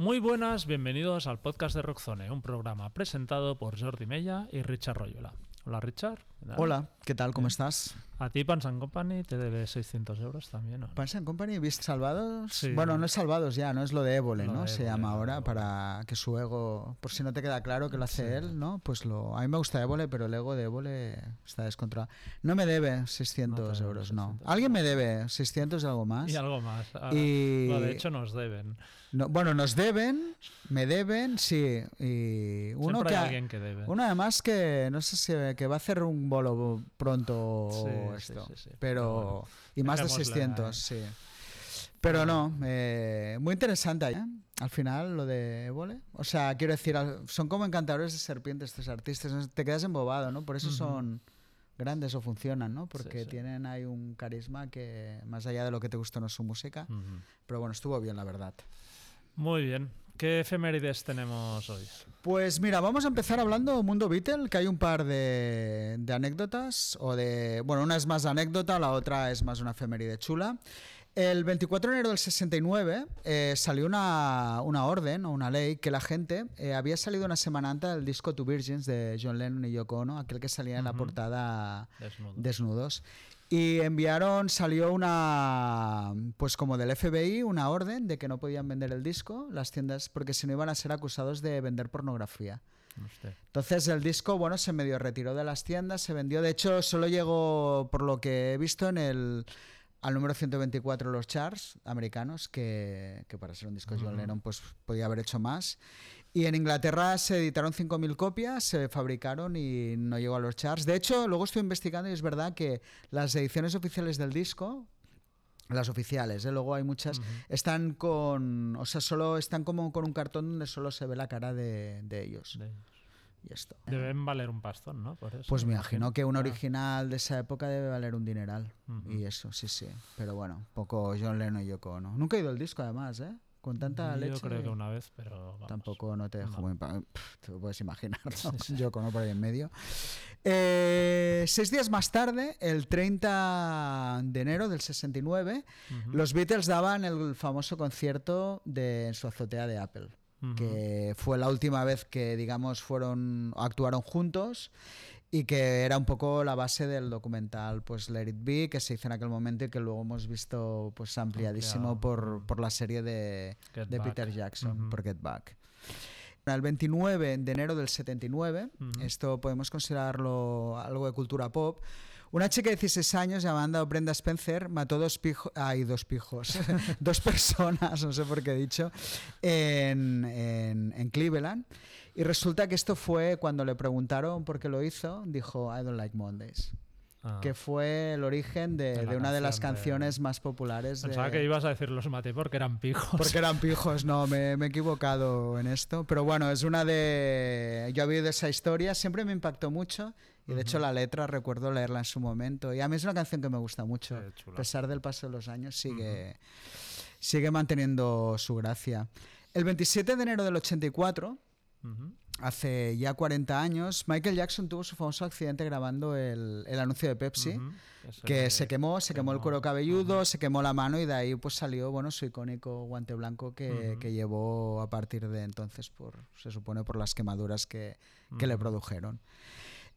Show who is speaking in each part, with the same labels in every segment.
Speaker 1: Muy buenas, bienvenidos al podcast de Rockzone, un programa presentado por Jordi Mella y Richard Royola. Hola Richard.
Speaker 2: Hola, ¿qué tal? ¿Cómo estás?
Speaker 1: A ti Pans Company te debe 600 euros también. ¿no?
Speaker 2: Pans Company, ¿viste Salvados?
Speaker 1: Sí.
Speaker 2: Bueno, no es Salvados ya, ¿no? Es lo de Évole,
Speaker 1: Lo
Speaker 2: ¿no?
Speaker 1: de
Speaker 2: Se
Speaker 1: Évole,
Speaker 2: llama
Speaker 1: lo
Speaker 2: ahora
Speaker 1: Évole.
Speaker 2: para que su ego, por si no te queda claro que lo hace él, ¿no? Pues lo... A mí me gusta Évole, pero el ego de Évole está descontrolado. No me debe 600
Speaker 1: No te debe
Speaker 2: euros, no.
Speaker 1: 600.
Speaker 2: ¿Alguien me debe 600 de algo más?
Speaker 1: Y algo más. Ah,
Speaker 2: Y-
Speaker 1: no, de hecho nos deben.
Speaker 2: No, bueno, nos deben, me deben, sí. Y uno
Speaker 1: Siempre
Speaker 2: que
Speaker 1: hay
Speaker 2: ha-
Speaker 1: alguien que debe.
Speaker 2: Uno además que no sé si que va a hacer un bolo pronto
Speaker 1: Sí,
Speaker 2: esto,
Speaker 1: sí, sí, sí.
Speaker 2: pero
Speaker 1: bueno,
Speaker 2: y más de
Speaker 1: dejémosle
Speaker 2: 600, sí. Pero no, eh, muy interesante ¿eh? al final lo de Évole. O sea, quiero decir, son como encantadores de serpientes estos artistas, te quedas embobado, ¿no? Por eso son grandes o funcionan, ¿no? Porque
Speaker 1: Sí, sí.
Speaker 2: tienen ahí un carisma que más allá de lo que te gusta no es su música. Pero bueno, estuvo bien, la verdad.
Speaker 1: Muy bien. ¿Qué efemérides tenemos hoy?
Speaker 2: Pues mira, vamos a empezar hablando Mundo Beatle, que hay un par de, de anécdotas, o de, bueno, una es más anécdota, la otra es más una efeméride chula. El 24 de enero del 69 eh, salió una, una orden o una ley que la gente eh, había salido una semana antes del disco Two Virgins de John Lennon y Yoko Ono, aquel que salía en la portada
Speaker 1: Desnudo.
Speaker 2: desnudos. Y enviaron, salió una, pues como del FBI, una orden de que no podían vender el disco, las tiendas, porque si no iban a ser acusados de vender pornografía.
Speaker 1: Usted.
Speaker 2: Entonces el disco, bueno, se medio retiró de las tiendas, se vendió, de hecho solo llegó, por lo que he visto, en el al número 124 de los charts americanos, que, que para ser un disco de John
Speaker 1: Ujú.
Speaker 2: Lennon pues podía haber hecho más. Y en Inglaterra se editaron 5.000 copias, se fabricaron y no llegó a los charts. De hecho, luego estoy investigando y es verdad que las ediciones oficiales del disco, las oficiales, ¿eh? luego hay muchas, están con, o sea, solo están como con un cartón donde solo se ve la cara de, de ellos.
Speaker 1: De-
Speaker 2: Y esto.
Speaker 1: Deben valer un pastón, ¿no? Por eso,
Speaker 2: Pues me imagino que un
Speaker 1: Ah.
Speaker 2: original de esa época debe valer un dineral. Y eso, sí, sí. Pero bueno, poco John Lennon y Yoko Ono. Nunca he ido al disco además, ¿eh? Con tanta
Speaker 1: Yo
Speaker 2: leche.
Speaker 1: creo que una vez, pero vamos.
Speaker 2: Tampoco no te dejo
Speaker 1: No.
Speaker 2: muy... Pff, Te lo puedes imaginar, ¿no? Ono por ahí en medio. Eh, seis días más tarde, el 30 de enero del 69,
Speaker 1: Ujú.
Speaker 2: los Beatles daban el famoso concierto de, en su azotea de Apple
Speaker 1: Ujú.
Speaker 2: que fue la última vez que digamos fueron actuaron juntos y que era un poco la base del documental pues Let It Be que se hizo en aquel momento y que luego hemos visto pues ampliadísimo
Speaker 1: Ampliado.
Speaker 2: por, por la serie de, de. Peter Jackson
Speaker 1: Ujú.
Speaker 2: por Get Back el 29 de enero del 79,
Speaker 1: Ujú.
Speaker 2: esto podemos considerarlo algo de cultura pop, una chica de 16 años llamada Brenda Spencer mató dos pijos, ay, dos pijos, dos personas, no sé por qué he dicho, en, en- en Cleveland. Y resulta que esto fue cuando le preguntaron por qué lo hizo, dijo, I don't like Mondays.
Speaker 1: Ah.
Speaker 2: Que fue el origen de,
Speaker 1: De
Speaker 2: de una de las
Speaker 1: canción de-
Speaker 2: canciones más populares.
Speaker 1: Pensaba
Speaker 2: de-
Speaker 1: que ibas a decir los maté porque eran pijos.
Speaker 2: porque eran pijos, no, me, me he equivocado en esto. Pero bueno, es una de. Yo he oído esa historia, siempre me impactó mucho. Y de hecho, la letra recuerdo leerla en su momento. Y a mí es una canción que me gusta mucho. A pesar del paso de los años, sigue, sigue manteniendo su gracia. El 27 de enero del 84, Hace ya 40 años, Michael Jackson tuvo su famoso accidente grabando el, el anuncio de Pepsi. Que se quemó, se quemó el cuero cabelludo, se quemó la mano y de ahí pues salió bueno su icónico guante blanco que, llevó a partir de entonces por se supone por las quemaduras que, que le produjeron.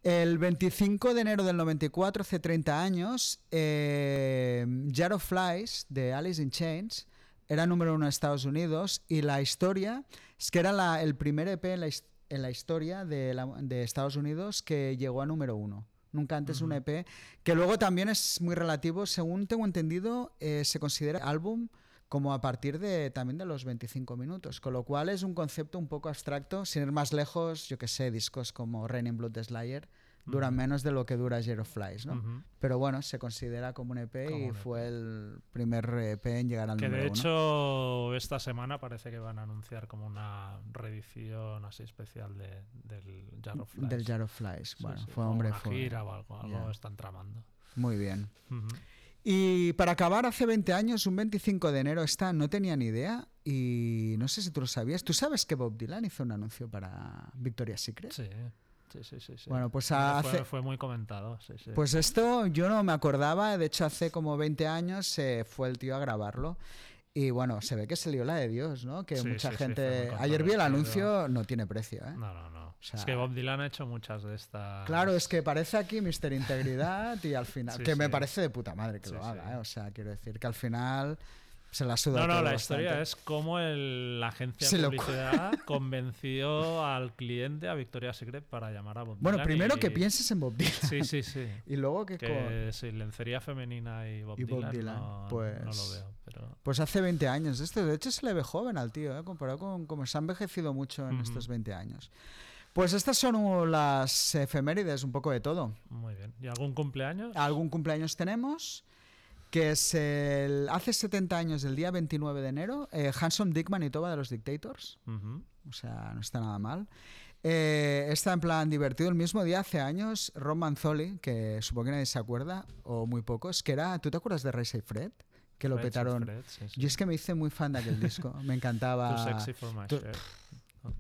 Speaker 2: El 25 de enero del 94, hace 30 años, eh, Jar of Flies de Alice in Chains era número uno en Estados Unidos y la historia es que era la- el primer EP en la, his- en la historia de, la- de Estados Unidos que llegó a número uno. Nunca antes un EP, que luego también es muy relativo, según tengo entendido, eh, se considera álbum como a partir de también de los 25 minutos, con lo cual es un concepto un poco abstracto, sin ir más lejos, yo que sé, discos como Rain in Blood de Slayer duran menos de lo que dura Zero Flies, ¿no? Pero bueno, se considera como un EP
Speaker 1: Como
Speaker 2: y
Speaker 1: un
Speaker 2: fue el primer EP en llegar al
Speaker 1: Que
Speaker 2: número
Speaker 1: de
Speaker 2: uno.
Speaker 1: hecho esta semana parece que van a anunciar como una reedición así especial de, del of Flies.
Speaker 2: Del of Flies. Bueno,
Speaker 1: sí,
Speaker 2: fue hombre,
Speaker 1: una
Speaker 2: fue.
Speaker 1: gira o algo, algo
Speaker 2: Ya.
Speaker 1: están tramando.
Speaker 2: Muy bien. Y para acabar, hace 20 años, un 25 de enero, esta no tenía ni idea y no sé si tú lo sabías. ¿Tú sabes que Bob Dylan hizo un anuncio para Victoria's Secret?
Speaker 1: Sí, sí, sí, sí, sí.
Speaker 2: Bueno, pues
Speaker 1: Fue-
Speaker 2: hace-
Speaker 1: fue, muy comentado, sí, sí.
Speaker 2: Pues esto yo no me acordaba, de hecho hace como 20 años se fue el tío a grabarlo Y bueno, se ve que se lió la de Dios, ¿no? Que
Speaker 1: Sí,
Speaker 2: mucha
Speaker 1: sí, sí, fue
Speaker 2: gente.
Speaker 1: muy
Speaker 2: Ayer vi el anuncio, no tiene precio, ¿eh?
Speaker 1: No, no, no.
Speaker 2: sea-
Speaker 1: es que Bob Dylan ha hecho muchas de estas.
Speaker 2: Claro, es que parece aquí Mister Integridad y al final.
Speaker 1: Sí,
Speaker 2: que me
Speaker 1: sí.
Speaker 2: parece de puta madre que
Speaker 1: Sí,
Speaker 2: lo
Speaker 1: sí.
Speaker 2: haga, ¿eh? O sea, quiero decir que al final se la suda
Speaker 1: No, no, la
Speaker 2: bastante.
Speaker 1: historia es cómo el- la agencia
Speaker 2: Se
Speaker 1: de
Speaker 2: lo-
Speaker 1: publicidad convenció al cliente, a Victoria's Secret, para llamar a Bob
Speaker 2: Bueno,
Speaker 1: Dylan
Speaker 2: primero
Speaker 1: y-
Speaker 2: que pienses en Bob Dylan.
Speaker 1: Sí, sí, sí.
Speaker 2: Y luego que, con-
Speaker 1: Que sí, lencería femenina y Bob,
Speaker 2: Y Bob
Speaker 1: Dylan, no,
Speaker 2: pues-
Speaker 1: no lo veo. Pero...
Speaker 2: Pues hace 20 años. de Esto, de hecho, se le ve joven al tío, ¿eh? comparado con cómo se ha envejecido mucho en estos 20 años. Pues estas son las efemérides, un poco de todo.
Speaker 1: Muy bien. ¿Y algún cumpleaños?
Speaker 2: Algún cumpleaños tenemos, que es el, hace 70 años, el día 29 de enero, eh, Handsome Dick Manitoba de los Dictators.
Speaker 1: Ujú.
Speaker 2: O sea, no está nada mal. Eh, está en plan divertido. El mismo día, hace años, Ron Manzoli, que supongo que nadie se acuerda, o muy pocos, que era. ¿Tú te acuerdas de Ray y Fred? Que lo
Speaker 1: Fred,
Speaker 2: petaron.
Speaker 1: Fred, sí, sí.
Speaker 2: Yo es que me hice muy fan de aquel disco. Me encantaba.
Speaker 1: Too sexy for my shirt.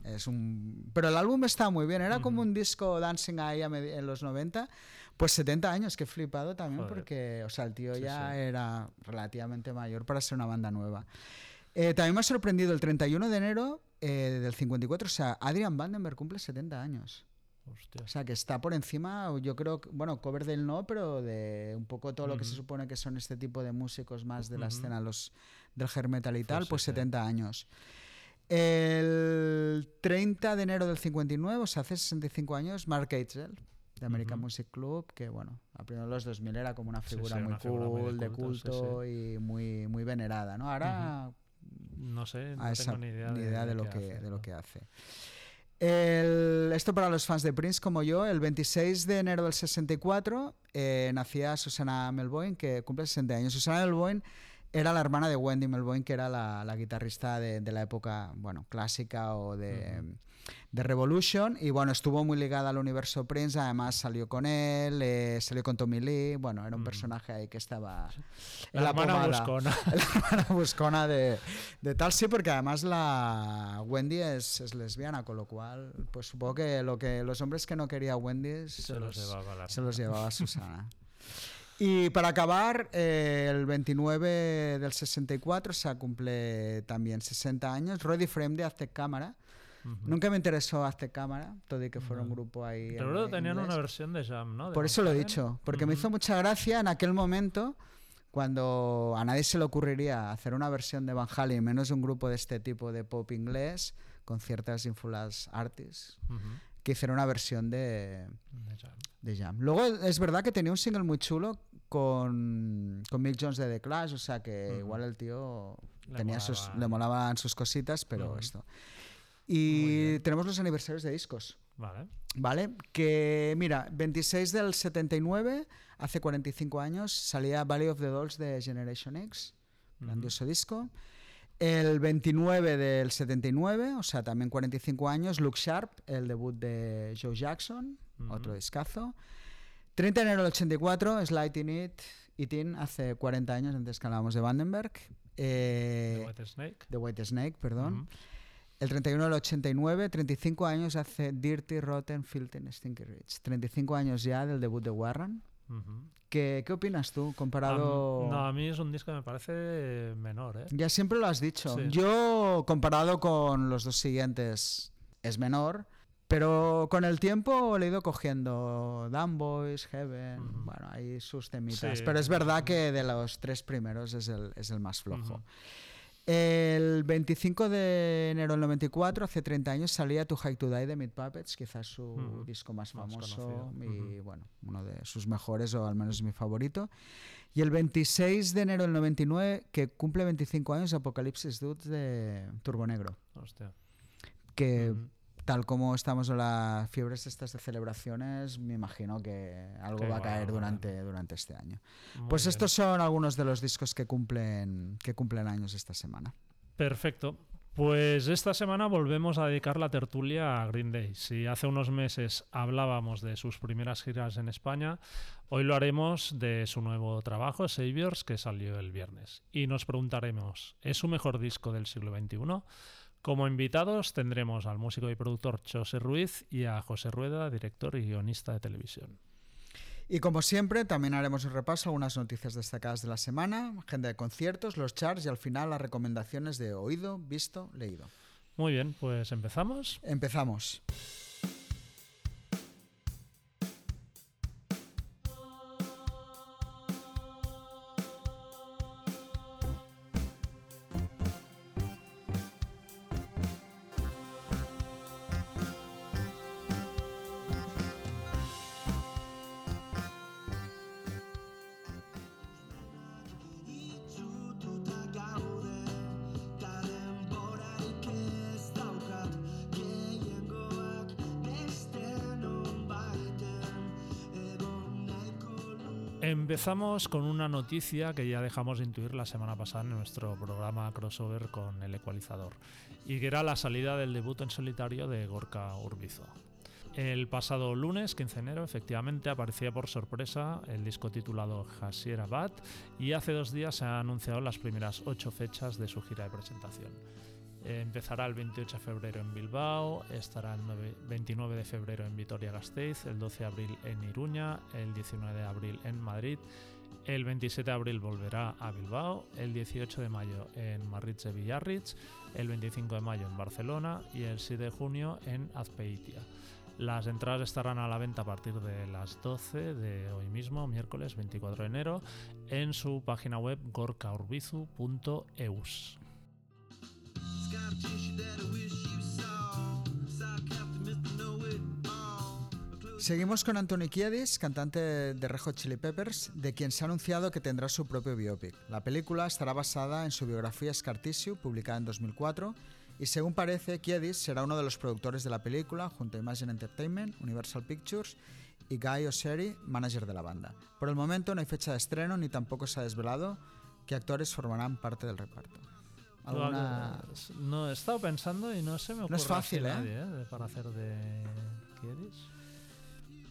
Speaker 2: Es un... Pero el álbum está muy bien. Era como
Speaker 1: Ujú.
Speaker 2: un disco dancing ahí en los 90. Pues 70 años, que he flipado también
Speaker 1: Joder.
Speaker 2: porque, o sea, el tío
Speaker 1: Sí,
Speaker 2: ya
Speaker 1: sí.
Speaker 2: era relativamente mayor para ser una banda nueva. Eh, también me ha sorprendido el 31 de enero eh, del 54, o sea, Adrian Vandenberg cumple 70 años.
Speaker 1: Hostia.
Speaker 2: O sea, que está por encima, yo creo, bueno, cover del no, pero de un poco todo lo que se supone que son este tipo de músicos más de la escena, los del hair metal y
Speaker 1: Pues
Speaker 2: tal, pues
Speaker 1: sí.
Speaker 2: 70 años. El 30 de enero del 59, o sea, hace 65 años, Mark Eitzel, de American
Speaker 1: Ujú.
Speaker 2: Music Club, que bueno, a primeros de los 2000 era como una
Speaker 1: Sí,
Speaker 2: figura
Speaker 1: sí,
Speaker 2: muy
Speaker 1: una figura muy de
Speaker 2: cool, de
Speaker 1: culto, sí,
Speaker 2: culto y muy, muy venerada, ¿no? Ahora
Speaker 1: No sé, no
Speaker 2: a esa-
Speaker 1: tengo ni idea,
Speaker 2: de, lo
Speaker 1: qué
Speaker 2: que,
Speaker 1: hace,
Speaker 2: de lo que hace. El- esto para los fans de Prince como yo, el 26 de enero del 64 eh, nacía Susana Melvoin, que cumple 60 años. Susana Melvoin era la hermana de Wendy Melvoin, que era la, la guitarrista de, de la época bueno, clásica o de, de Revolution. Y bueno, estuvo muy ligada al universo Prince, además salió con él, eh, salió con Tommy Lee. Bueno, era un
Speaker 1: Ujú.
Speaker 2: personaje ahí que estaba en
Speaker 1: La,
Speaker 2: la,
Speaker 1: hermana
Speaker 2: pomada.
Speaker 1: buscona.
Speaker 2: La hermana buscona de, de tal, sí, porque además la Wendy es, es lesbiana, con lo cual, pues supongo que lo que los hombres que no quería Wendy se,
Speaker 1: Se los llevaba la
Speaker 2: se los llevaba Susana. Y para acabar, eh, el 29 del 64 se cumple también 60 años. Roddy Frame de Aztec Cámara.
Speaker 1: Ujú.
Speaker 2: Nunca me interesó Aztec Cámara, todo y que fuera un
Speaker 1: No.
Speaker 2: grupo ahí.
Speaker 1: Pero luego
Speaker 2: en
Speaker 1: tenían
Speaker 2: inglés.
Speaker 1: una versión de Jam, ¿no? De
Speaker 2: Por eso lo he dicho, porque me
Speaker 1: Ujú.
Speaker 2: hizo mucha gracia en aquel momento cuando a nadie se le ocurriría hacer una versión de Van Halen, menos un grupo de este tipo de pop inglés con ciertas influencias artists,
Speaker 1: Ujú.
Speaker 2: Que hicieron una versión de,
Speaker 1: De Jam.
Speaker 2: de Jam. Luego es verdad que tenía un single muy chulo con, con Mick Jones de The Clash, o sea que
Speaker 1: Ujú.
Speaker 2: igual el tío
Speaker 1: Le
Speaker 2: tenía sus, le molaban sus cositas, pero
Speaker 1: Ujú.
Speaker 2: esto.
Speaker 1: Muy
Speaker 2: Y tenemos los aniversarios de discos.
Speaker 1: Vale.
Speaker 2: ¿Vale? Que mira, 26 del 79, hace 45 años, salía Valley of the Dolls de Generation X, grandioso disco. El 29 del 79, o sea, también 45 años, Look Sharp, el debut de Joe Jackson, otro discazo. 30 de enero del 84, Sliding It, It-In, hace 40 años, antes que hablábamos de Vandenberg.
Speaker 1: The
Speaker 2: Eh,
Speaker 1: White Snake.
Speaker 2: The White Snake, perdón. El 31 del 89, 35 años hace Dirty, Rotten, Filthy, Stinky Rich. 35 años ya del debut de Warren. ¿Qué, qué opinas tú comparado...?
Speaker 1: no, a mí es un disco que me parece menor, ¿eh?
Speaker 2: Ya siempre lo has dicho.
Speaker 1: Sí.
Speaker 2: Yo, comparado con los dos siguientes, es menor. Pero con el tiempo le he ido cogiendo Dan Boys, Heaven,
Speaker 1: Ujú.
Speaker 2: bueno, hay sus temitas.
Speaker 1: Sí.
Speaker 2: Pero es verdad que de los tres primeros es el, es el más flojo. El 25 de enero del 94, hace 30 años, salía To High to Die de Meat Puppets, quizás su
Speaker 1: Ujú.
Speaker 2: disco más
Speaker 1: Más
Speaker 2: famoso y bueno, uno de sus mejores o al menos mi favorito. Y el 26 de enero del 99, que cumple 25 años, Apocalipsis Dudes de Turbo Negro,
Speaker 1: Hostia.
Speaker 2: que. Tal como estamos en las fiebres estas de celebraciones, me imagino que algo va a caer
Speaker 1: bueno.
Speaker 2: durante, durante este año.
Speaker 1: Muy
Speaker 2: Pues
Speaker 1: bien.
Speaker 2: estos son algunos de los discos que cumplen, que cumplen años esta semana.
Speaker 1: Perfecto. Pues esta semana volvemos a dedicar la tertulia a Green Day. Si hace unos meses hablábamos de sus primeras giras en España, hoy lo haremos de su nuevo trabajo, Saviors, que salió el viernes. Y nos preguntaremos, ¿es su mejor disco del siglo XXI? Como invitados tendremos al músico y productor José Ruiz y a José Rueda, director y guionista de televisión.
Speaker 2: Y como siempre, también haremos un repaso a algunas noticias destacadas de la semana, agenda de conciertos, los charts y al final las recomendaciones de oído, visto, leído.
Speaker 1: Muy bien, pues empezamos.
Speaker 2: Empezamos.
Speaker 1: Empezamos con una noticia que ya dejamos de intuir la semana pasada en nuestro programa crossover con el ecualizador, y que era la salida del debut en solitario de Gorka Urbizo. El pasado lunes, 15 de enero, efectivamente aparecía por sorpresa el disco titulado Hasiera Bat y hace dos días se han anunciado las primeras ocho fechas de su gira de presentación. Empezará el 28 de febrero en Bilbao, estará el 29 de febrero en Vitoria-Gasteiz, el 12 de abril en Iruña, el 19 de abril en Madrid, el 27 de abril volverá a Bilbao, el 18 de mayo en Marritze Villarritz, el 25 de mayo en Barcelona y el 7 de junio en Azpeitia. Las entradas estarán a la venta a partir de las 12 de hoy mismo, miércoles 24 de enero, en su página web gorkaurbizu.eus.
Speaker 2: Seguimos con Anthony Kiedis, cantante de Rejo Chili Peppers, de quien se ha anunciado que tendrá su propio biopic. La película estará basada en su biografía Scar Tissue, publicada en 2004, y según parece, Kiedis será uno de los productores de la película, junto a Imagine Entertainment, Universal Pictures y Guy Osseri, manager de la banda. Por el momento no hay fecha de estreno ni tampoco se ha desvelado qué actores formarán parte del reparto.
Speaker 1: No, he estado pensando y no se me ocurre
Speaker 2: no es fácil, ¿eh?
Speaker 1: Nadie, ¿eh? para hacer de Kiedis.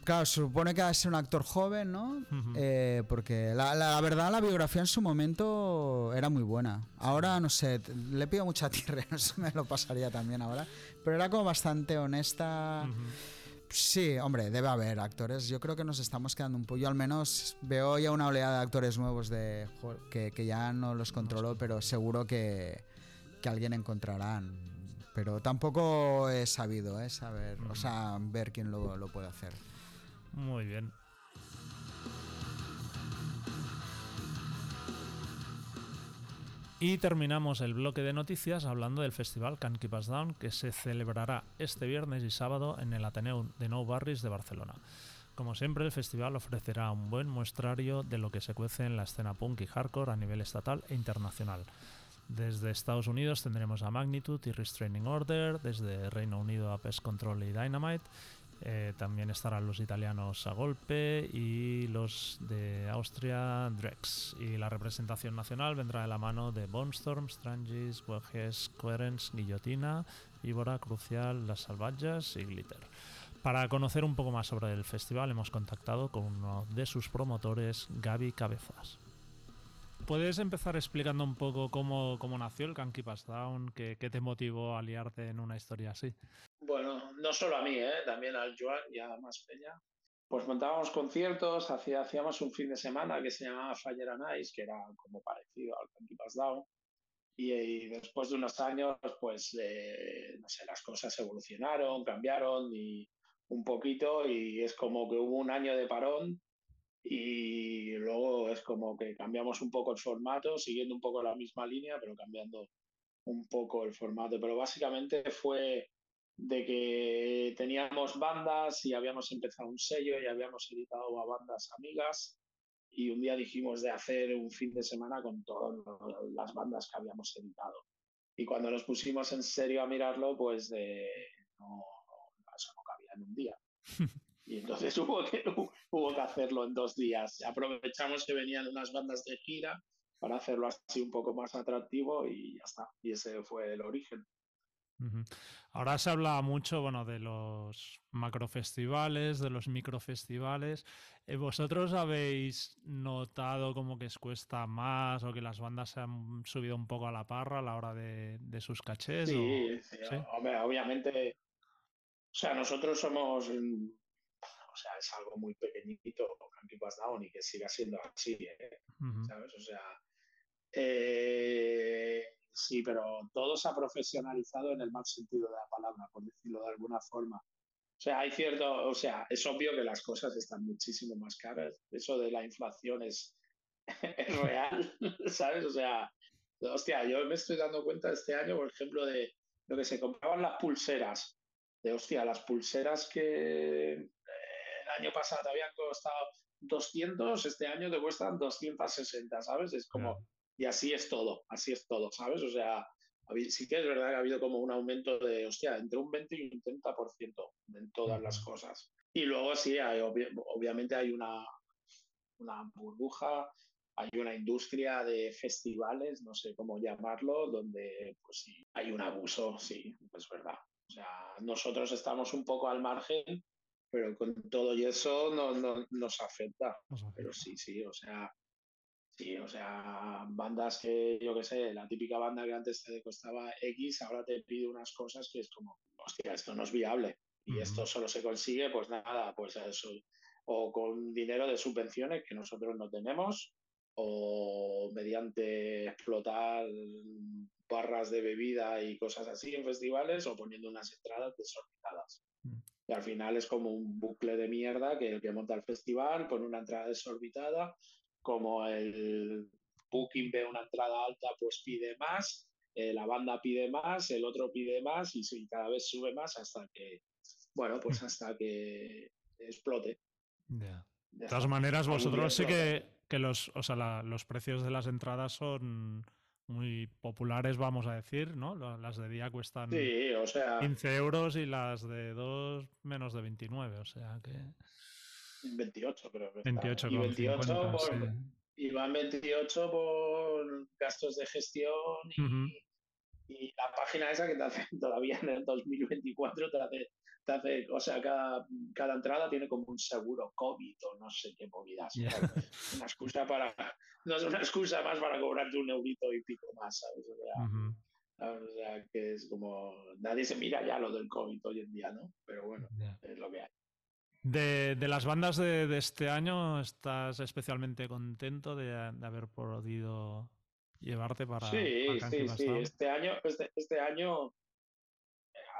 Speaker 2: Claro, se supone que va a ser un actor joven, ¿no? Eh, porque la, verdad la biografía en su momento era muy buena. Ahora, no sé, le pido mucha tierra, no sé, me lo pasaría también ahora. Pero era como bastante honesta. Sí, hombre, debe haber actores. Yo creo que nos estamos quedando un poco. Yo al menos veo ya una oleada de actores nuevos de que, que ya no los controlo, pero seguro que, que alguien encontrarán. Pero tampoco he sabido, ¿eh? Saber, o sea, ver quién lo, lo puede hacer.
Speaker 1: Muy bien. Y terminamos el bloque de noticias hablando del festival Can Keep Us Down que se celebrará este viernes y sábado en el Ateneo de Nou Barris de Barcelona. Como siempre, el festival ofrecerá un buen muestrario de lo que se cuece en la escena punk y hardcore a nivel estatal e internacional. Desde Estados Unidos tendremos a Magnitude y Restraining Order, desde Reino Unido a Pest Control y Dynamite, eh, también estarán los italianos a golpe y los de Austria Drex. Y la representación nacional vendrá de la mano de Bonestorm, Strangis, Boges, Coherence, Guillotina, Víbora, Crucial, Las Salvajas y Glitter. Para conocer un poco más sobre el festival hemos contactado con uno de sus promotores, Gaby Cabezas. ¿Puedes empezar explicando un poco cómo, cómo nació el Kanky Pass Down? ¿Qué, ¿Qué, te motivó a liarte en una historia así?
Speaker 3: Bueno, no solo a mí, ¿eh? también al Joan y a más peña. Pues montábamos conciertos, hacía, hacíamos un fin de semana que se llamaba Fire and Ice, que era como parecido al Kanky Pass Down. Y, después de unos años, pues, eh, no sé, las cosas evolucionaron, cambiaron y un poquito y es como que hubo un año de parón y luego es como que cambiamos un poco el formato, siguiendo un poco la misma línea, pero cambiando un poco el formato. Pero básicamente fue de que teníamos bandas y habíamos empezado un sello y habíamos editado a bandas amigas y un día dijimos de hacer un fin de semana con todas las bandas que habíamos editado. Y cuando nos pusimos en serio a mirarlo, pues de, no, eso no cabía en un día. Y entonces hubo que, hubo que hacerlo en dos días. Aprovechamos que venían unas bandas de gira para hacerlo así un poco más atractivo y ya está. Y ese fue el origen.
Speaker 1: Ahora se habla mucho bueno, de los macrofestivales, de los microfestivales. Eh, ¿Vosotros habéis notado como que os cuesta más o que las bandas se han subido un poco a la parra a la hora de, sus cachés?
Speaker 3: Sí, sí, obviamente. O sea, nosotros somos o sea, es algo muy pequeñito, Down, y que siga siendo así, ¿eh? ¿sabes? O sea, eh, sí, pero todo se ha profesionalizado en el mal sentido de la palabra, por decirlo de alguna forma. O sea, hay cierto, o sea, es obvio que las cosas están muchísimo más caras. Eso de la inflación es, es real, ¿sabes? O sea, hostia, yo me estoy dando cuenta este año, por ejemplo, de lo que se compraban las pulseras. De hostia, las pulseras que año pasado te habían costado 200, este año te cuestan 260, ¿sabes? Es como, y así es todo, así es todo, ¿sabes? O sea, sí que es verdad que ha habido como un aumento de, hostia, entre un 20 y un 30% en todas las cosas. Y luego sí, hay, obviamente hay una, una burbuja, hay una industria de festivales, no sé cómo llamarlo, donde pues sí, hay un abuso, sí, es verdad. O sea, nosotros estamos un poco al margen, pero con todo y eso no, no, nos afecta. Pero sí, sí, o sea, Sí, o sea, bandas que, yo qué sé, la típica banda que antes te costaba X, ahora te pide unas cosas que es como, hostia, esto no es viable. Y esto solo se consigue, pues nada, pues eso, o con dinero de subvenciones que nosotros no tenemos, o mediante explotar barras de bebida y cosas así en festivales, o poniendo unas entradas desorbitadas. Y al final es como un bucle de mierda que el que monta el festival pone una entrada desorbitada, como el booking ve una entrada alta, pues pide más, eh, la banda pide más, el otro pide más y, cada vez sube más hasta que, bueno, pues mm. hasta que explote.
Speaker 1: De todas maneras, vosotros sí que, que los, o sea, los precios de las entradas son muy populares, vamos a decir, ¿no? Las de día cuestan 15 euros y las de dos menos de 29, o sea que...
Speaker 3: 28, creo que
Speaker 1: 28,
Speaker 3: y 28 por, y van 28 por gastos de gestión y, y, la página esa que te hace todavía en el 2024 te hace, te hace o sea, cada, cada entrada tiene como un seguro COVID o no sé qué movidas. Una excusa para, no es una excusa más para cobrarte un eurito y pico más, ¿sabes? O sea, o sea, que es como, nadie se mira ya lo del COVID hoy en día, ¿no? Pero bueno, es lo que hay.
Speaker 1: De, las bandas de, este año, ¿estás especialmente contento de, haber podido llevarte para...
Speaker 3: Sí, sí, sí. Este año, este, este, año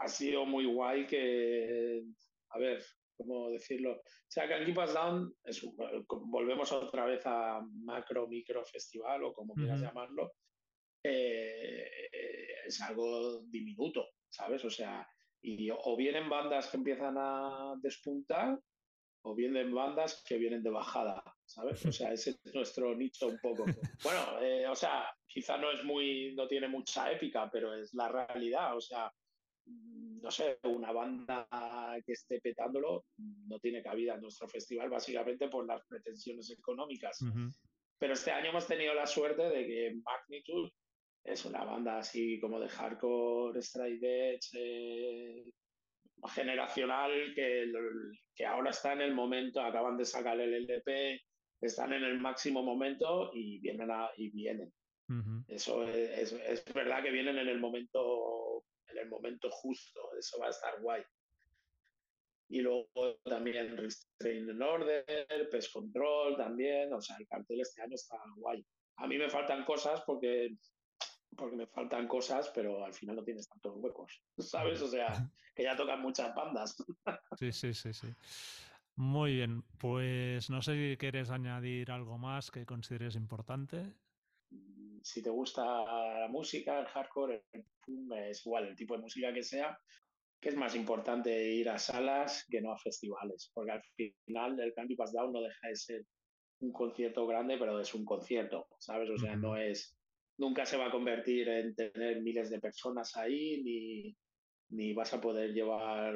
Speaker 3: ha sido muy guay que... A ver, ¿cómo decirlo? O sea, que Pass Down, es, volvemos otra vez a macro, micro festival o como quieras llamarlo, eh, es algo diminuto, ¿sabes? O sea, y o vienen bandas que empiezan a despuntar o vienen bandas que vienen de bajada, ¿sabes? O sea, ese es nuestro nicho un poco. Bueno, eh, o sea, quizá no es muy, no tiene mucha épica, pero es la realidad, o sea, no sé, una banda que esté petándolo no tiene cabida en nuestro festival, básicamente por las pretensiones económicas. Pero este año hemos tenido la suerte de que Magnitude es una banda así como de hardcore, straight edge, eh, generacional, que, que ahora está en el momento, acaban de sacar el LP, están en el máximo momento y vienen y vienen. Eso es, es, verdad que vienen en el momento en el momento justo, eso va a estar guay. Y luego también Restrained Order, Pest Control también, o sea, el cartel este año está guay. A mí me faltan cosas porque porque me faltan cosas, pero al final no tienes tantos huecos, ¿sabes? O sea, que ya tocan muchas bandas.
Speaker 1: Sí, sí, sí, sí. Muy bien, pues no sé si quieres añadir algo más que consideres importante.
Speaker 3: Si te gusta la música, el hardcore, el punk, es igual el tipo de música que sea, que es más importante ir a salas que no a festivales, porque al final el Candy Pass Down no deja de ser un concierto grande, pero es un concierto, ¿sabes? O sea, no es nunca se va a convertir en tener miles de personas ahí, ni, ni vas a poder llevar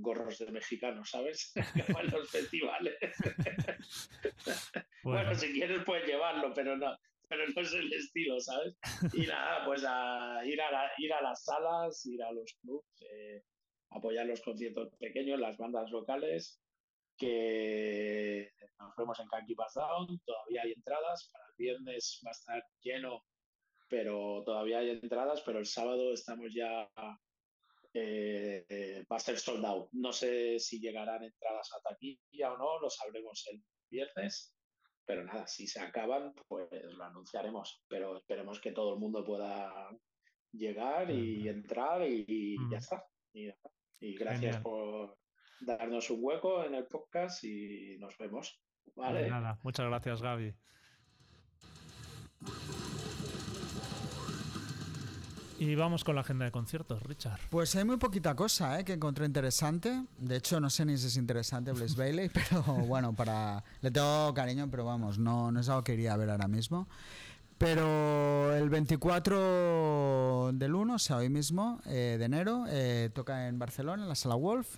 Speaker 3: gorros de mexicanos, ¿sabes? en los festivales. bueno. si quieres puedes llevarlo, pero no, pero no es el estilo, ¿sabes? Y nada, pues a ir a, ir a las salas, ir a los clubs, eh, apoyar los conciertos pequeños, las bandas locales, que nos vemos en Kanki Pass Down, todavía hay entradas, para el viernes va a estar lleno pero todavía hay entradas, pero el sábado estamos ya, eh, va a ser soldado. No sé si llegarán entradas a taquilla o no, lo sabremos el viernes. Pero nada, si se acaban, pues lo anunciaremos. Pero esperemos que todo el mundo pueda llegar y entrar y, ya está. Y, gracias por darnos un hueco en el podcast y nos vemos. Vale.
Speaker 1: nada, muchas gracias, Gaby. Y vamos con la agenda de conciertos, Richard.
Speaker 2: Pues hay muy poquita cosa ¿eh? que encontré interesante. De hecho, no sé ni si es interesante Blaze Bailey, pero bueno, para le tengo cariño, pero vamos, no, no es algo que iría a ver ahora mismo. Pero el 24 del 1, o sea, hoy mismo, eh, de enero, eh, toca en Barcelona, en la Sala Wolf.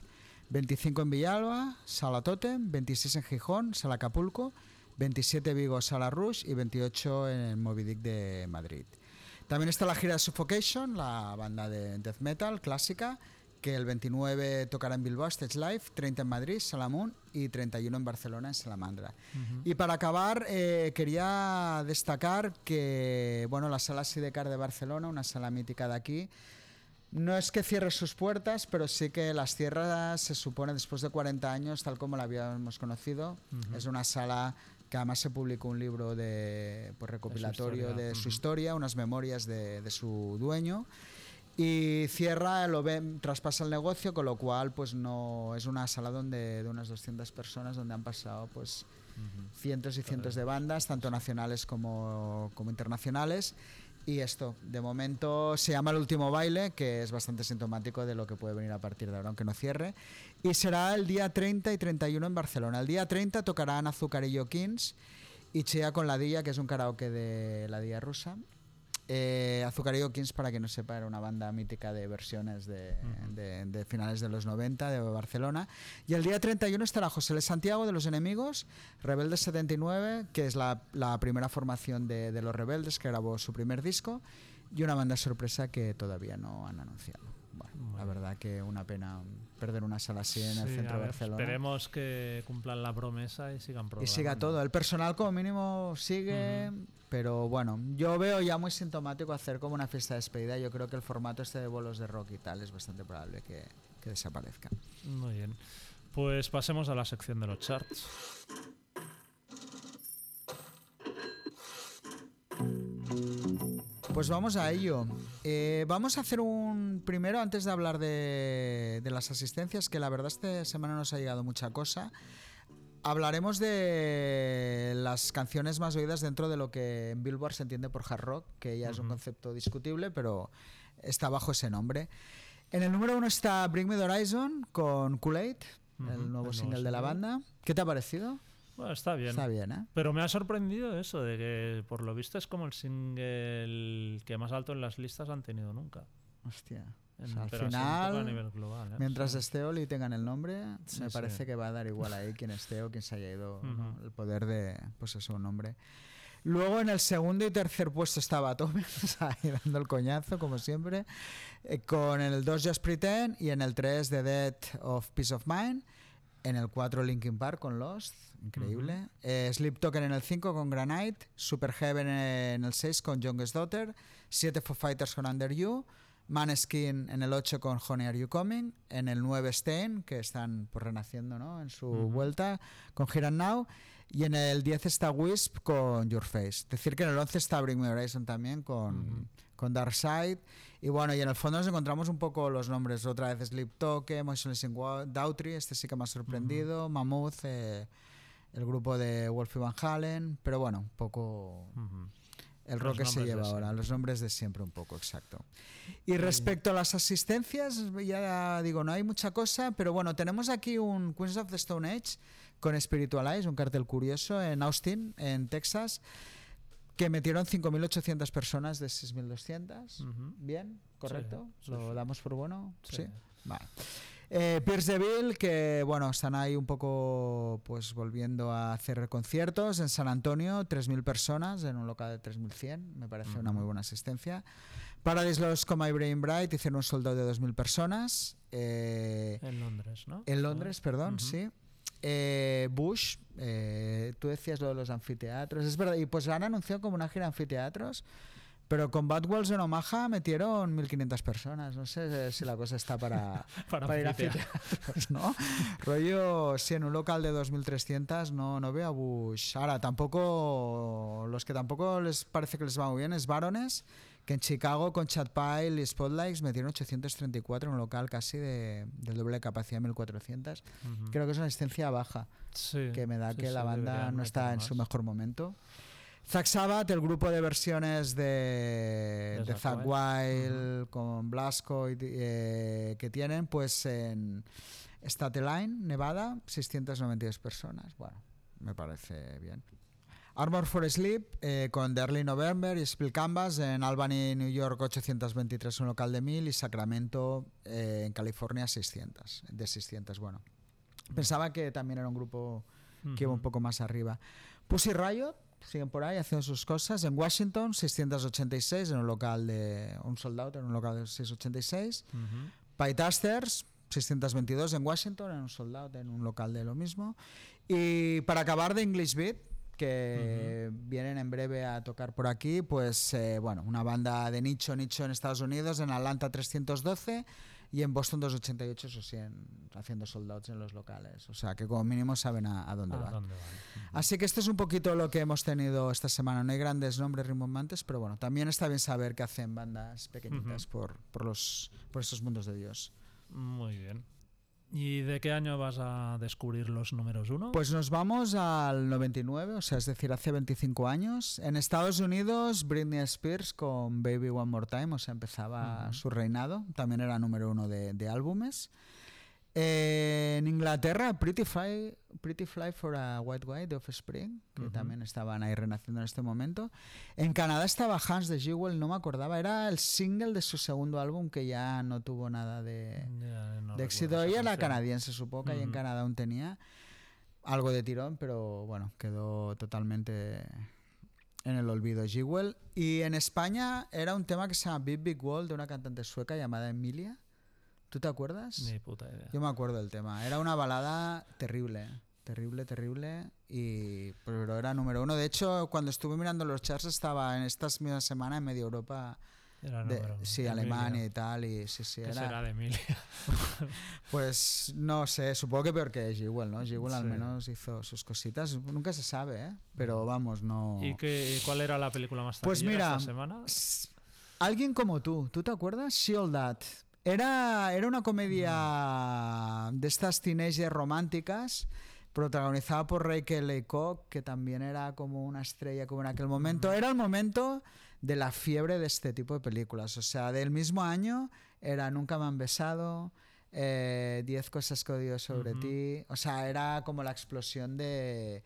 Speaker 2: 25 en Villalba, Sala Totem. 26 en Gijón, Sala Acapulco. 27 Vigo, Sala Rush. Y 28 en Moby Dick de Madrid. También está la gira de Suffocation, la banda de death metal clásica, que el 29 tocará en Bilbao, Stage Live, 30 en Madrid, Salamún y 31 en Barcelona, en Salamandra. Y para acabar, eh, quería destacar que bueno, la sala Sidecar de Barcelona, una sala mítica de aquí, no es que cierre sus puertas, pero sí que las cierra, se supone, después de 40 años, tal como la habíamos conocido. Es una sala que además se publicó un libro de pues, recopilatorio de su historia, unas memorias de, de, su dueño. Y cierra, lo ve, traspasa el negocio, con lo cual pues no es una sala donde, de unas 200 personas donde han pasado pues cientos y cientos de bandas, tanto nacionales como, como internacionales. Y esto, de momento, se llama El Último Baile, que es bastante sintomático de lo que puede venir a partir de ahora, aunque no cierre. Y será el día 30 y 31 en Barcelona. El día 30 tocarán Azucarillo Kings y Chea con la Día, que es un karaoke de la Día rusa. Eh, Azucarillo Kings, para que no sepa, era una banda mítica de versiones de, finales de los 90 de Barcelona. Y el día 31 estará José L. Santiago de Los Enemigos, Rebeldes 79, que es la, primera formación de, de, Los Rebeldes, que grabó su primer disco, y una banda sorpresa que todavía no han anunciado. Bueno, la verdad que una pena perder una sala así en el centro de Barcelona.
Speaker 1: Esperemos que cumplan la promesa y sigan programando.
Speaker 2: Y siga todo. El personal como mínimo sigue, pero bueno, yo veo ya muy sintomático hacer como una fiesta de despedida. Yo creo que el formato este de bolos de rock y tal es bastante probable que, que desaparezca.
Speaker 1: Muy bien. Pues pasemos a la sección de los charts.
Speaker 2: Pues vamos a ello. Eh, vamos a hacer un primero, antes de hablar de, de, las asistencias, que la verdad esta semana nos ha llegado mucha cosa. Hablaremos de las canciones más oídas dentro de lo que en Billboard se entiende por hard rock, que ya es un concepto discutible, pero está bajo ese nombre. En el número uno está Bring Me the Horizon con Kool-Aid, el nuevo single de la banda. ¿Qué te ha parecido?
Speaker 1: Bueno, está bien.
Speaker 2: Está bien, ¿eh?
Speaker 1: Pero me ha sorprendido eso, de que por lo visto es como el single que más alto en las listas han tenido nunca.
Speaker 2: Hostia. al final, ¿eh? mientras esté Oli y tengan el nombre, me parece que va a dar igual ahí quién esté o quién se haya ido el poder de, pues eso, un nombre. Luego en el segundo y tercer puesto estaba Tommy, ahí dando el coñazo, como siempre, eh, con el 2 Just Pretend y en el 3 The Death of Peace of Mind. En el 4 Linkin Park con Lost, increíble. Eh, Sleep Token en el 5 con Granite. Super Heaven en el 6 con Youngest Daughter. 7 For Fighters con Under You. Maneskin en el 8 con Honey Are You Coming. En el 9 Stain, que están pues, renaciendo ¿no? en su vuelta, con Here Now. Y en el 10 está Wisp con Your Face. Decir, que en el 11 está Bring Me Horizon también con, con Dark Side. Y bueno, y en el fondo nos encontramos un poco los nombres. Otra vez Sleep Toke, Motionless Dautry, este sí que me ha sorprendido. Mammoth, eh, el grupo de Wolfie Van Halen. Pero bueno, un poco. El rock que se lleva ahora, los nombres de siempre un poco, exacto. Y respecto a las asistencias, ya digo, no hay mucha cosa, pero bueno, tenemos aquí un Queens of the Stone Age con Spiritualize, un cartel curioso en Austin, en Texas que metieron 5.800 personas de 6.200. Bien, correcto. ¿Lo damos por bueno? Sí. Vale. Eh, Pierce Deville, que bueno, están ahí un poco pues volviendo a hacer conciertos en San Antonio, 3.000 personas en un local de 3.100, me parece una muy buena asistencia. Paradise Lost con My Brain Bright hicieron un soldado de 2.000 personas.
Speaker 1: Eh, en Londres, ¿no?
Speaker 2: En Londres, perdón, sí. Eh, Bush, eh, tú decías lo de los anfiteatros, es verdad, y pues han anunciado como una gira de anfiteatros, Pero con Bad Walls en Omaha metieron 1.500 personas. No sé si la cosa está para,
Speaker 1: Para
Speaker 2: para ir a anfiteatros, ¿no? Rollo, sí, en un local de 2.300 no, no veo a Bush. Ahora, tampoco, los que tampoco les parece que les va muy bien es Barones, que en Chicago con Chad Pyle y Spotlights metieron 834 en un local casi de, del doble de capacidad, 1.400.
Speaker 1: Ujú.
Speaker 2: Creo que es una asistencia baja
Speaker 1: Sí,
Speaker 2: que me da
Speaker 1: sí,
Speaker 2: que la banda no está
Speaker 1: meter
Speaker 2: en su
Speaker 1: más.
Speaker 2: mejor momento. Zack Sabbath, el grupo de versiones de,
Speaker 1: De
Speaker 2: Zack. Wild con Blasco y, eh, que tienen, pues en Stateline, Nevada, 692 personas. Bueno, me parece bien. Armor for Sleep eh, con The Early November y Spill Canvas en Albany, New York 823, un local de 1000 y Sacramento eh, en California 600, de 600, bueno. Pensaba que también era un grupo que iba un poco más arriba. Pussy Riot, siguen por ahí haciendo sus cosas. En Washington, 686, en un local de. Un soldado en un local de 686.
Speaker 1: Ujú.
Speaker 2: Pytasters, 622 en Washington, en un soldado en un local de lo mismo. Y para acabar de English Beat, que vienen en breve a tocar por aquí, pues eh, bueno, una banda de nicho, nicho en Estados Unidos, en Atlanta 312 y en Boston 288, eso sí, en- haciendo soldados en los locales. O sea que como mínimo saben a, a dónde
Speaker 1: ¿A
Speaker 2: van.
Speaker 1: dónde van? Ujú.
Speaker 2: Así que esto es un poquito lo que hemos tenido esta semana. No hay grandes nombres rimbombantes, pero bueno, también está bien saber que hacen bandas pequeñitas por, por, los, por esos mundos de Dios.
Speaker 1: Muy bien. ¿Y de qué año vas a descubrir los números uno?
Speaker 2: Pues nos vamos al 99, o sea, es decir, hace 25 años. En Estados Unidos, Britney Spears con Baby One More Time, o sea, empezaba su reinado. También era número uno de, de álbumes. Eh, en Inglaterra, Pretty Fly, Pretty Fly for a White White de Offspring, que
Speaker 1: Ujú.
Speaker 2: también estaban ahí renaciendo en este momento. En Canadá estaba Hans de Jewel, no me acordaba, era el single de su segundo álbum que ya no tuvo nada de,
Speaker 1: no
Speaker 2: éxito. Ella era canadiense, supongo que ahí en. Canadá aún tenía algo de tirón, pero bueno, quedó totalmente en el olvido Jewel. Y en España era un tema que se llama Big Big Wall de una cantante sueca llamada Emilia. ¿Tú te acuerdas?
Speaker 1: Ni puta idea.
Speaker 2: Yo me acuerdo del tema. Era una balada terrible, terrible, terrible. Y, pero era número uno. De hecho, cuando estuve mirando los charts estaba en estas mismas semanas en medio Europa.
Speaker 1: Era
Speaker 2: de-
Speaker 1: número uno.
Speaker 2: sí. Alemania y tal. Y sí, sí,
Speaker 1: ¿Qué
Speaker 2: era,
Speaker 1: será de Emilia?
Speaker 2: pues no sé, supongo que peor que Jewel, ¿no? Jewel al
Speaker 1: Sí.
Speaker 2: menos hizo sus cositas. Nunca se sabe, ¿eh? Pero vamos, no.
Speaker 1: ¿Y qué, cuál era la película más
Speaker 2: Pues mira,
Speaker 1: esta semana?
Speaker 2: Alguien como tú, ¿tú te acuerdas? She All That. Era, era una comedia de estas teenagers románticas protagonizada por Rachel Lecoq, que también era como una estrella como en aquel momento. Era el momento de la fiebre de este tipo de películas. O sea, del mismo año era Nunca me han besado, eh, Diez cosas que odio sobre
Speaker 1: Ujú.
Speaker 2: ti. O sea, era como la explosión de,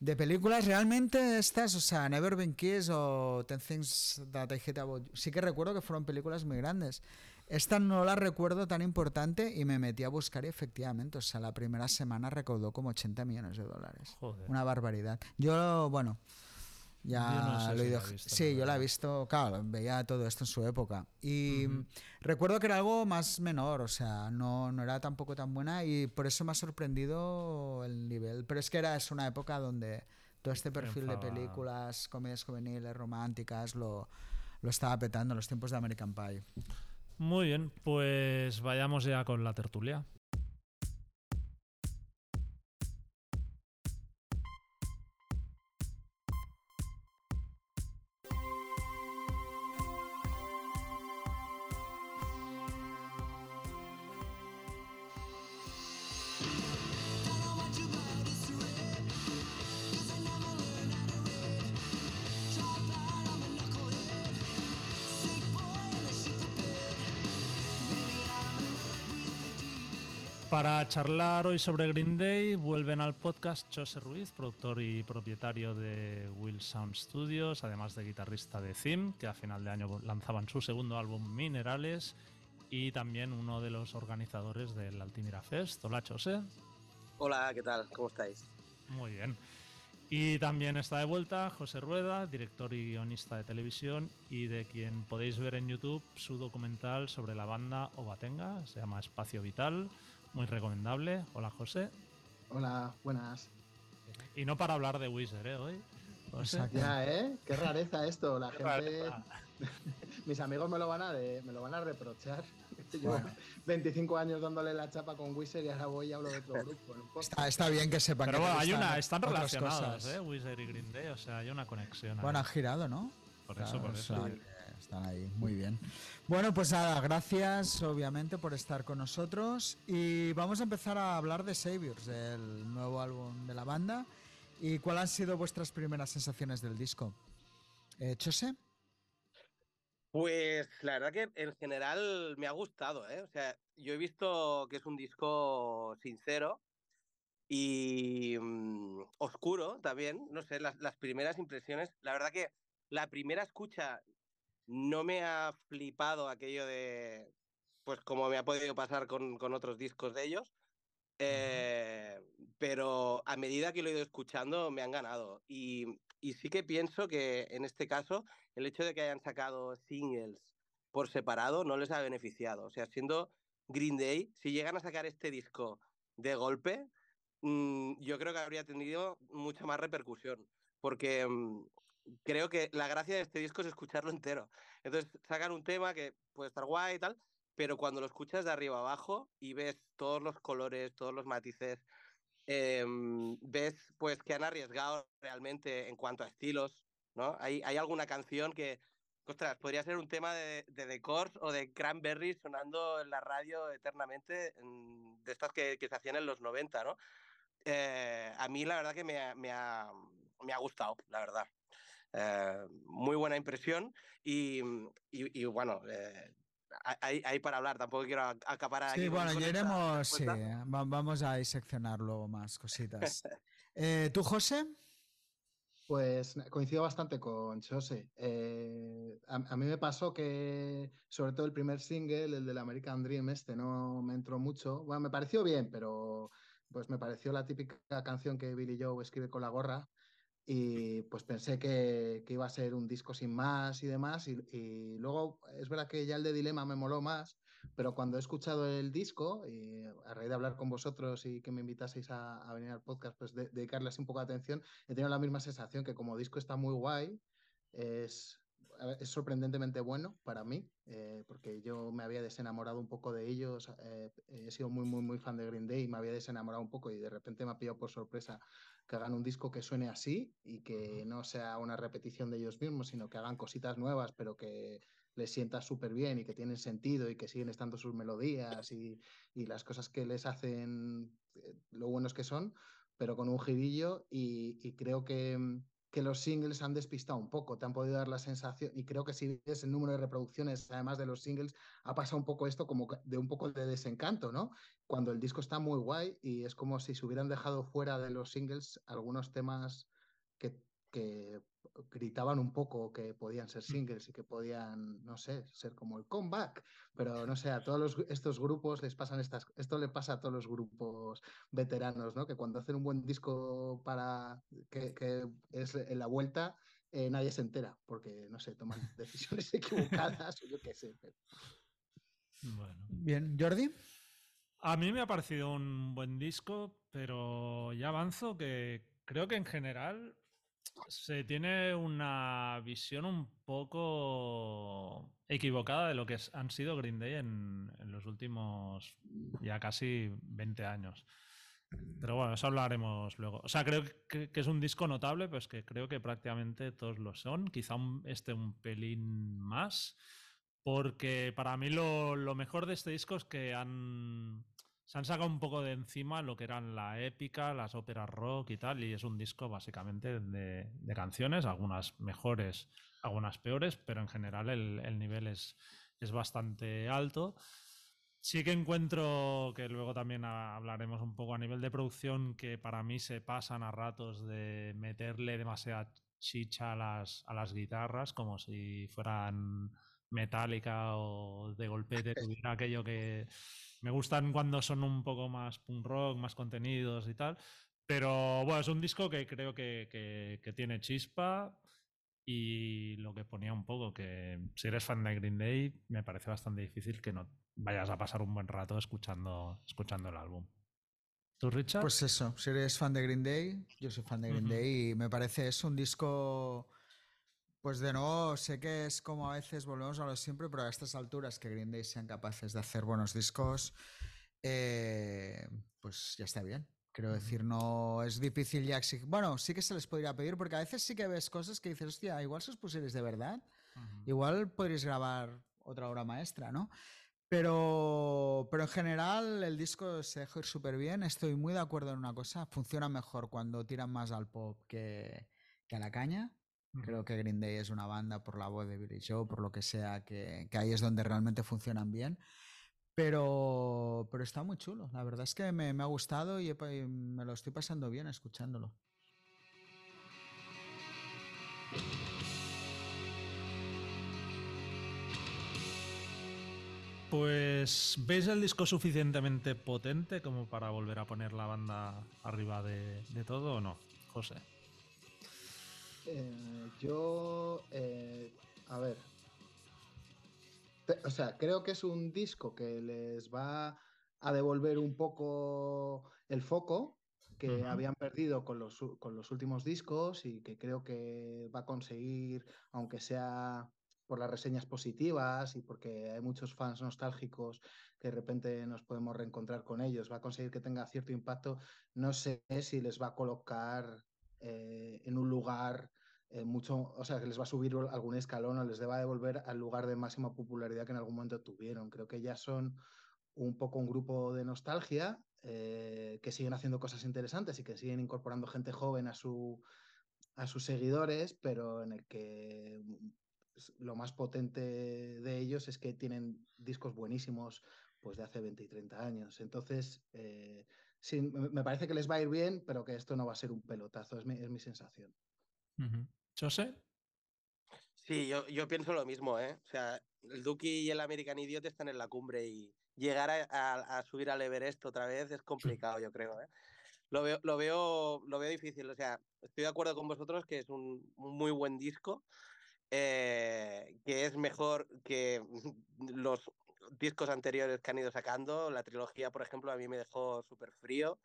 Speaker 2: de películas realmente estas, o sea, Never Been Kissed o Ten Things That I Hate About You. Sí que recuerdo que fueron películas muy grandes. Esta no la recuerdo tan importante y me metí a buscar y efectivamente, o sea, la primera semana recaudó como 80 millones de dólares.
Speaker 1: Joder.
Speaker 2: Una barbaridad. Yo, bueno, ya
Speaker 1: Yo no sé
Speaker 2: lo he ido.
Speaker 1: visto,
Speaker 2: sí, yo la he visto, claro, veía todo esto en su época. Y recuerdo que era algo más menor, o sea, no, no era tampoco tan buena y por eso me ha sorprendido el nivel. Pero es que era es una época donde todo este perfil de películas, comedias juveniles, románticas, lo, lo estaba petando en los tiempos de American Pie.
Speaker 1: Muy bien, pues vayamos ya con la tertulia. Para charlar hoy sobre Green Day, vuelven al podcast José Ruiz, productor y propietario de Will Sound Studios, además de guitarrista de Thim, que a final de año lanzaban su segundo álbum Minerales, y también uno de los organizadores del Altimira Fest. Hola, José.
Speaker 4: Hola, ¿qué tal? ¿Cómo estáis?
Speaker 1: Muy bien. Y también está de vuelta José Rueda, director y guionista de televisión y de quien podéis ver en YouTube su documental sobre la banda Obatenga, se llama Espacio Vital, muy recomendable. Hola José.
Speaker 5: Hola, buenas.
Speaker 1: Y no para hablar de Wizard, ¿eh? Hoy. José.
Speaker 5: Ya, ¿eh? Qué rareza esto. La
Speaker 1: Qué
Speaker 5: gente
Speaker 1: rareza.
Speaker 5: mis amigos me lo van a, me lo van a reprochar. Llevo 25 años dándole la chapa con Wizard y ahora voy y hablo de otro grupo.
Speaker 2: Está, bien que sepan
Speaker 1: Pero
Speaker 2: que
Speaker 1: bueno, hay una, están relacionados, ¿eh? Wizard y Green Day, o sea, hay una conexión.
Speaker 2: Bueno, han girado, ¿no?
Speaker 1: Por eso, por eso.
Speaker 2: Están ahí, muy bien. Bueno, pues nada, gracias obviamente por estar con nosotros y vamos a empezar a hablar de Saviors, el nuevo álbum de la banda. ¿Y cuáles han sido vuestras primeras sensaciones del disco? Eh, ¿Chose?
Speaker 4: Pues la verdad que en general me ha gustado, ¿eh? O sea, yo he visto que es un disco sincero y mm, oscuro también, no sé, las, las primeras impresiones, la verdad que la primera escucha no me ha flipado aquello de, pues como me ha podido pasar con, con otros discos de ellos, eh, pero a medida que lo he ido escuchando me han ganado. Y, y, sí que pienso que en este caso el hecho de que hayan sacado singles por separado no les ha beneficiado. O sea, siendo Green Day, si llegan a sacar este disco de golpe, mm, yo creo que habría tenido mucha más repercusión. Porque mm, creo que la gracia de este disco es escucharlo entero. Entonces sacan un tema que puede estar guay y tal, pero cuando lo escuchas de arriba abajo y ves todos los colores, todos los matices, em, ves pues que han arriesgado realmente en cuanto a estilos, ¿no? Hay, hay alguna canción que, ostras, podría ser un tema de, de The o de Cranberry sonando en la radio eternamente, de estas que, que, se hacían en los 90, ¿no? Eh, a mí la verdad que me, me, ha, me ha gustado, la verdad. Eh, muy buena impresión y, y, bueno, eh, hay, para hablar, tampoco quiero acaparar
Speaker 2: Sí, bueno, ya iremos, sí, vamos a diseccionar luego más cositas. eh, ¿Tú, José?
Speaker 5: Pues coincido bastante con José. Eh, a, a, mí me pasó que, sobre todo el primer single, el del American Dream, este no me entró mucho. Bueno, me pareció bien, pero pues me pareció la típica canción que Billy Joe escribe con la gorra y pues pensé que, que, iba a ser un disco sin más y demás y, luego es verdad que ya el de Dilema me moló más, pero cuando he escuchado el disco y a raíz de hablar con vosotros y que me invitaseis a, venir al podcast, pues de, dedicarles un poco de atención, he tenido la misma sensación que como disco está muy guay, es, es sorprendentemente bueno para mí, eh, porque yo me había desenamorado un poco de ellos, eh, he sido muy, muy, muy fan de Green Day y me había desenamorado un poco y de repente me ha pillado por sorpresa que hagan un disco que suene así y que no sea una repetición de ellos mismos, sino que hagan cositas nuevas, pero que les sienta súper bien y que tienen sentido y que siguen estando sus melodías y, y las cosas que les hacen eh, lo buenos que son, pero con un girillo y, y creo que, que los singles han despistado un poco, te han podido dar la sensación, y creo que si ves el número de reproducciones, además de los singles, ha pasado un poco esto como de un poco de desencanto, ¿no? Cuando el disco está muy guay y es como si se hubieran dejado fuera de los singles algunos temas que, que gritaban un poco que podían ser singles y que podían, no sé, ser como el comeback, pero no sé, a todos los, estos grupos les pasan estas, esto le pasa a todos los grupos veteranos, ¿no? Que cuando hacen un buen disco para que, que es en la vuelta, eh, nadie se entera, porque, no sé, toman decisiones equivocadas o yo qué sé. Pero...
Speaker 2: Bueno. Bien, Jordi.
Speaker 1: A mí me ha parecido un buen disco, pero ya avanzo que creo que en general se tiene una visión un poco equivocada de lo que han sido Green Day en, los últimos ya casi 20 años. Pero bueno, eso hablaremos luego. O sea, creo que, es un disco notable, pues que creo que prácticamente todos lo son. Quizá este un pelín más. Porque para mí lo, lo mejor de este disco es que han se han sacado un poco de encima lo que eran la épica, las óperas rock y tal, y es un disco básicamente de, de canciones, algunas mejores, algunas peores, pero en general el, el nivel es, es, bastante alto. Sí que encuentro que luego también hablaremos un poco a nivel de producción que para mí se pasan a ratos de meterle demasiada chicha a las, a las guitarras como si fueran metálica o de golpe de tuviera aquello que me gustan cuando son un poco más punk rock, más contenidos y tal. Pero bueno, es un disco que creo que, que, que, tiene chispa y lo que ponía un poco, que si eres fan de Green Day, me parece bastante difícil que no vayas a pasar un buen rato escuchando, escuchando el álbum. ¿Tú, Richard?
Speaker 2: Pues eso, si eres fan de Green Day, yo soy fan de Green uh -huh. Day y me parece es un disco Pues de nuevo, sé que es como a veces volvemos a lo siempre, pero a estas alturas que Green Day sean capaces de hacer buenos discos, eh, pues ya está bien. Quiero decir, no es difícil ya exigir. Bueno, sí que se les podría pedir, porque a veces sí que ves cosas que dices, hostia, igual si os pusierais de verdad, igual podréis grabar otra obra maestra, ¿no? Pero, pero en general el disco se deja ir súper bien. Estoy muy de acuerdo en una cosa, funciona mejor cuando tiran más al pop que, que a la caña. Creo que Green Day es una banda por la voz de Billy Joe, por lo que sea, que, que ahí es donde realmente funcionan bien. Pero, pero está muy chulo. La verdad es que me, me ha gustado y, y me lo estoy pasando bien escuchándolo.
Speaker 1: Pues, ¿veis el disco suficientemente potente como para volver a poner la banda arriba de, de todo o no, José?
Speaker 5: Eh, yo, eh, a ver, o sea, creo que es un disco que les va a devolver un poco el foco que habían perdido con los, con los últimos discos y que creo que va a conseguir, aunque sea por las reseñas positivas y porque hay muchos fans nostálgicos que de repente nos podemos reencontrar con ellos, va a conseguir que tenga cierto impacto. No sé si les va a colocar eh, en un lugar eh, mucho, o sea, que les va a subir algún escalón o les va a devolver al lugar de máxima popularidad que en algún momento tuvieron. Creo que ya son un poco un grupo de nostalgia, eh, que siguen haciendo cosas interesantes y que siguen incorporando gente joven a, su, a sus seguidores, pero en el que lo más potente de ellos es que tienen discos buenísimos pues de hace 20 y 30 años. Entonces, eh, sí, me parece que les va a ir bien, pero que esto no va a ser un pelotazo, es mi, es mi sensación.
Speaker 1: ¿José?
Speaker 4: Sí, yo, yo pienso lo mismo, ¿eh? O sea, el Duki y el American Idiot están en la cumbre y llegar a, subir al Everest otra vez es complicado, yo creo, ¿eh? Lo veo, lo, veo, lo veo difícil, o sea, estoy de acuerdo con vosotros que es un, muy buen disco, eh, que es mejor que los discos anteriores que han ido sacando. La trilogía, por ejemplo, a mí me dejó súper frío.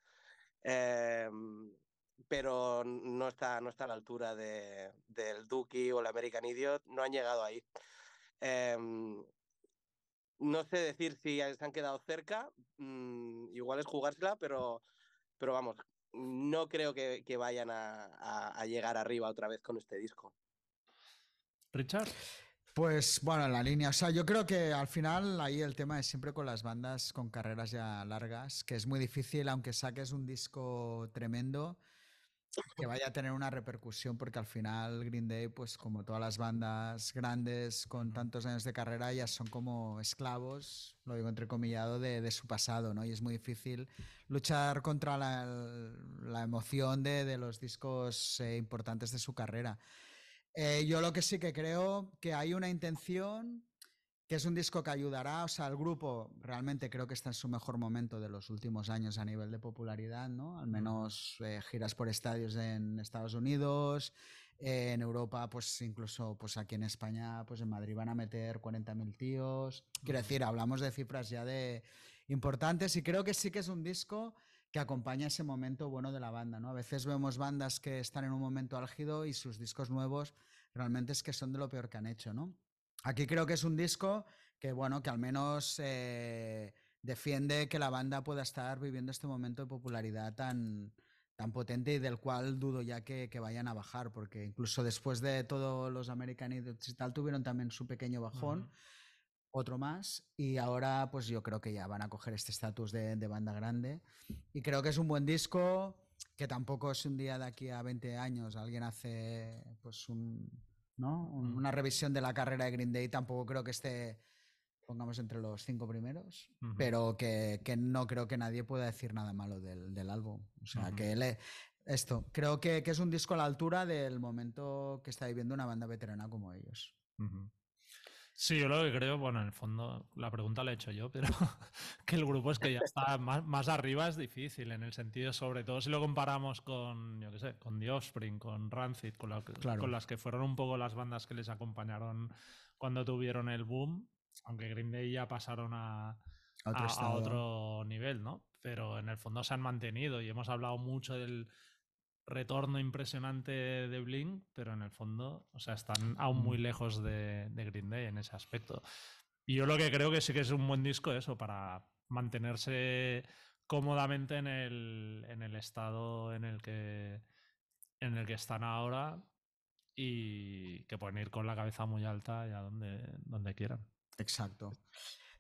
Speaker 4: Eh, pero no está, no está a la altura de, del Duki o el American Idiot, no han llegado ahí. Em, no sé decir si se han quedado cerca, mm, igual es jugársela, pero, pero vamos, no creo que, vayan a, llegar arriba otra vez con este disco.
Speaker 1: Richard.
Speaker 2: Pues bueno, la línea, o sea, yo creo que al final ahí el tema es siempre con las bandas con carreras ya largas, que es muy difícil, aunque saques un disco tremendo, que vaya a tener una repercusión porque al final Green Day, pues como todas las bandas grandes con tantos años de carrera, ya son como esclavos, lo digo entrecomillado, de, de su pasado, ¿no? Y es muy difícil luchar contra la, la emoción de, de, los discos eh, importantes de su carrera. Eh, yo lo que sí que creo que hay una intención que es un disco que ayudará, o sea, el grupo realmente creo que está en su mejor momento de los últimos años a nivel de popularidad, ¿no? Al menos eh, giras por estadios en Estados Unidos, eh, en Europa, pues incluso pues aquí en España, pues en Madrid van a meter 40.000 tíos. Quiero decir, hablamos de cifras ya de importantes y creo que sí que es un disco que acompaña ese momento bueno de la banda, ¿no? A veces vemos bandas que están en un momento álgido y sus discos nuevos realmente es que son de lo peor que han hecho, ¿no? Aquí creo que es un disco que, bueno, que al menos eh, defiende que la banda pueda estar viviendo este momento de popularidad tan, tan potente y del cual dudo ya que, que, vayan a bajar, porque incluso después de todos los American Idiots y tal, tuvieron también su pequeño bajón, uh -huh. Otro más, y ahora pues yo creo que ya van a coger este estatus de, de, banda grande. Y creo que es un buen disco, que tampoco es un día de aquí a 20 años, alguien hace pues un ¿no? Una revisión de la carrera de Green Day tampoco creo que esté, pongamos, entre los cinco primeros, uh -huh. pero que, que, no creo que nadie pueda decir nada malo del, del álbum. O sea, uh -huh. que le, esto, creo que, que, es un disco a la altura del momento que está viviendo una banda veterana como ellos.
Speaker 1: Uh -huh. Sí, yo lo que creo, bueno, en el fondo la pregunta la he hecho yo, pero que el grupo es que ya está más, más, arriba es difícil, en el sentido, sobre todo si lo comparamos con, yo qué sé, con The Offspring, con Rancid, con, la, claro. con, las que fueron un poco las bandas que les acompañaron cuando tuvieron el boom, aunque Green Day ya pasaron a, otro, a, a otro nivel, ¿no? Pero en el fondo se han mantenido y hemos hablado mucho del, retorno impresionante de Blink, pero en el fondo, o sea, están aún muy
Speaker 2: Mm.
Speaker 1: lejos de, de Green Day en ese aspecto. Y yo lo que creo que sí que es un buen disco eso, para mantenerse cómodamente en el, en el estado en el que en el que están ahora y que pueden ir con la cabeza muy alta y a donde, donde quieran.
Speaker 2: Exacto.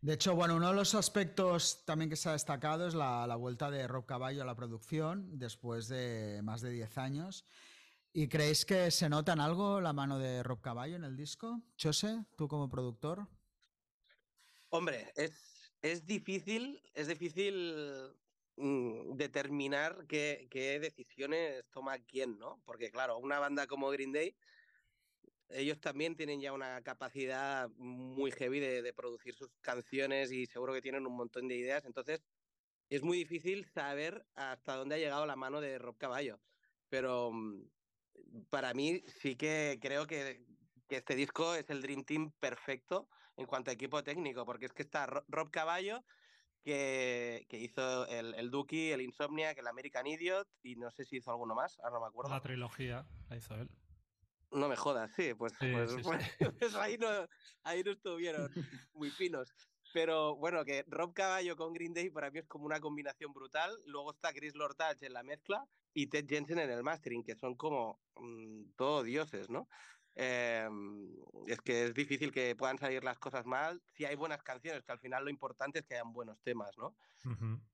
Speaker 2: De hecho, bueno, uno de los aspectos también que se ha destacado es la, la vuelta de Rob Caballo a la producción después de más de 10 años. ¿Y creéis que se nota en algo la mano de Rob Caballo en el disco? Chose, tú como productor.
Speaker 4: Hombre, es, es difícil, es difícil mm, determinar qué, qué decisiones toma quién, ¿no? Porque claro, una banda como Green Day, ellos también tienen ya una capacidad muy heavy de, de producir sus canciones y seguro que tienen un montón de ideas, entonces es muy difícil saber hasta dónde ha llegado la mano de Rob Caballo. Pero mm, para mí sí que creo que, que este disco es el Dream Team perfecto en cuanto a equipo técnico, porque es que está Ro- Rob Caballo, que, que hizo el, el Dookie, el Insomniac, el American Idiot, y no sé si hizo alguno más, ahora no me acuerdo.
Speaker 1: La trilogía la hizo él.
Speaker 4: No me jodas, sí, pues,
Speaker 1: Sí,
Speaker 4: pues-
Speaker 1: sí, sí.
Speaker 4: pues- pues ahí, no, ahí no estuvieron muy finos. Pero bueno, que Rob Caballo con Green Day para mí es como una combinación brutal. Luego está Chris Lortage en la mezcla y Ted Jensen en el mastering, que son como mm, todo dioses, ¿no? Eh, es que es difícil que puedan salir las cosas mal si hay buenas canciones, que al final lo importante es que hayan buenos temas, ¿no?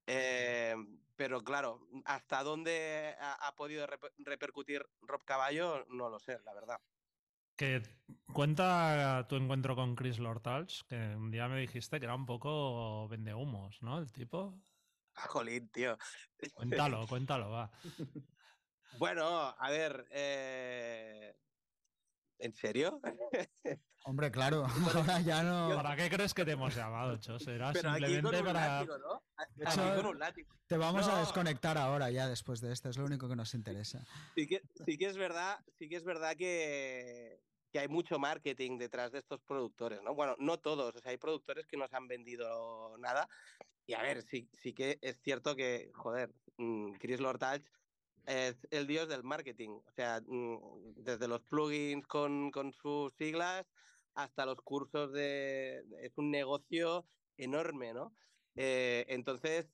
Speaker 4: Eh, pero claro, hasta dónde ha, ha podido reper- repercutir Rob Caballo, no lo sé, la verdad.
Speaker 1: Que cuenta tu encuentro con Chris Lortalch, que un día me dijiste que era un poco vendehumos, ¿no? El tipo.
Speaker 4: Jolín, tío.
Speaker 1: Cuéntalo, cuéntalo, va.
Speaker 4: Bueno, a ver, eh, ¿en serio?
Speaker 2: Hombre, claro, ahora ya no.
Speaker 1: ¿Para qué crees que te hemos llamado, Chos? Era
Speaker 4: Pero aquí con
Speaker 1: simplemente
Speaker 4: un
Speaker 1: para.
Speaker 4: látigo, ¿no? Aquí
Speaker 2: hecho-
Speaker 4: con un látigo.
Speaker 2: Te vamos a desconectar ahora ya después de esto, es lo único que nos interesa.
Speaker 4: Sí que, sí que es verdad, sí que es verdad que, que hay mucho marketing detrás de estos productores, ¿no? Bueno, no todos, o sea, hay productores que no se han vendido nada. Y a ver, sí, sí que es cierto que, joder, mm, Chris Lortage es el dios del marketing. O sea, mm, desde los plugins con, con sus siglas hasta los cursos de... Es un negocio enorme, ¿no? Eh, entonces,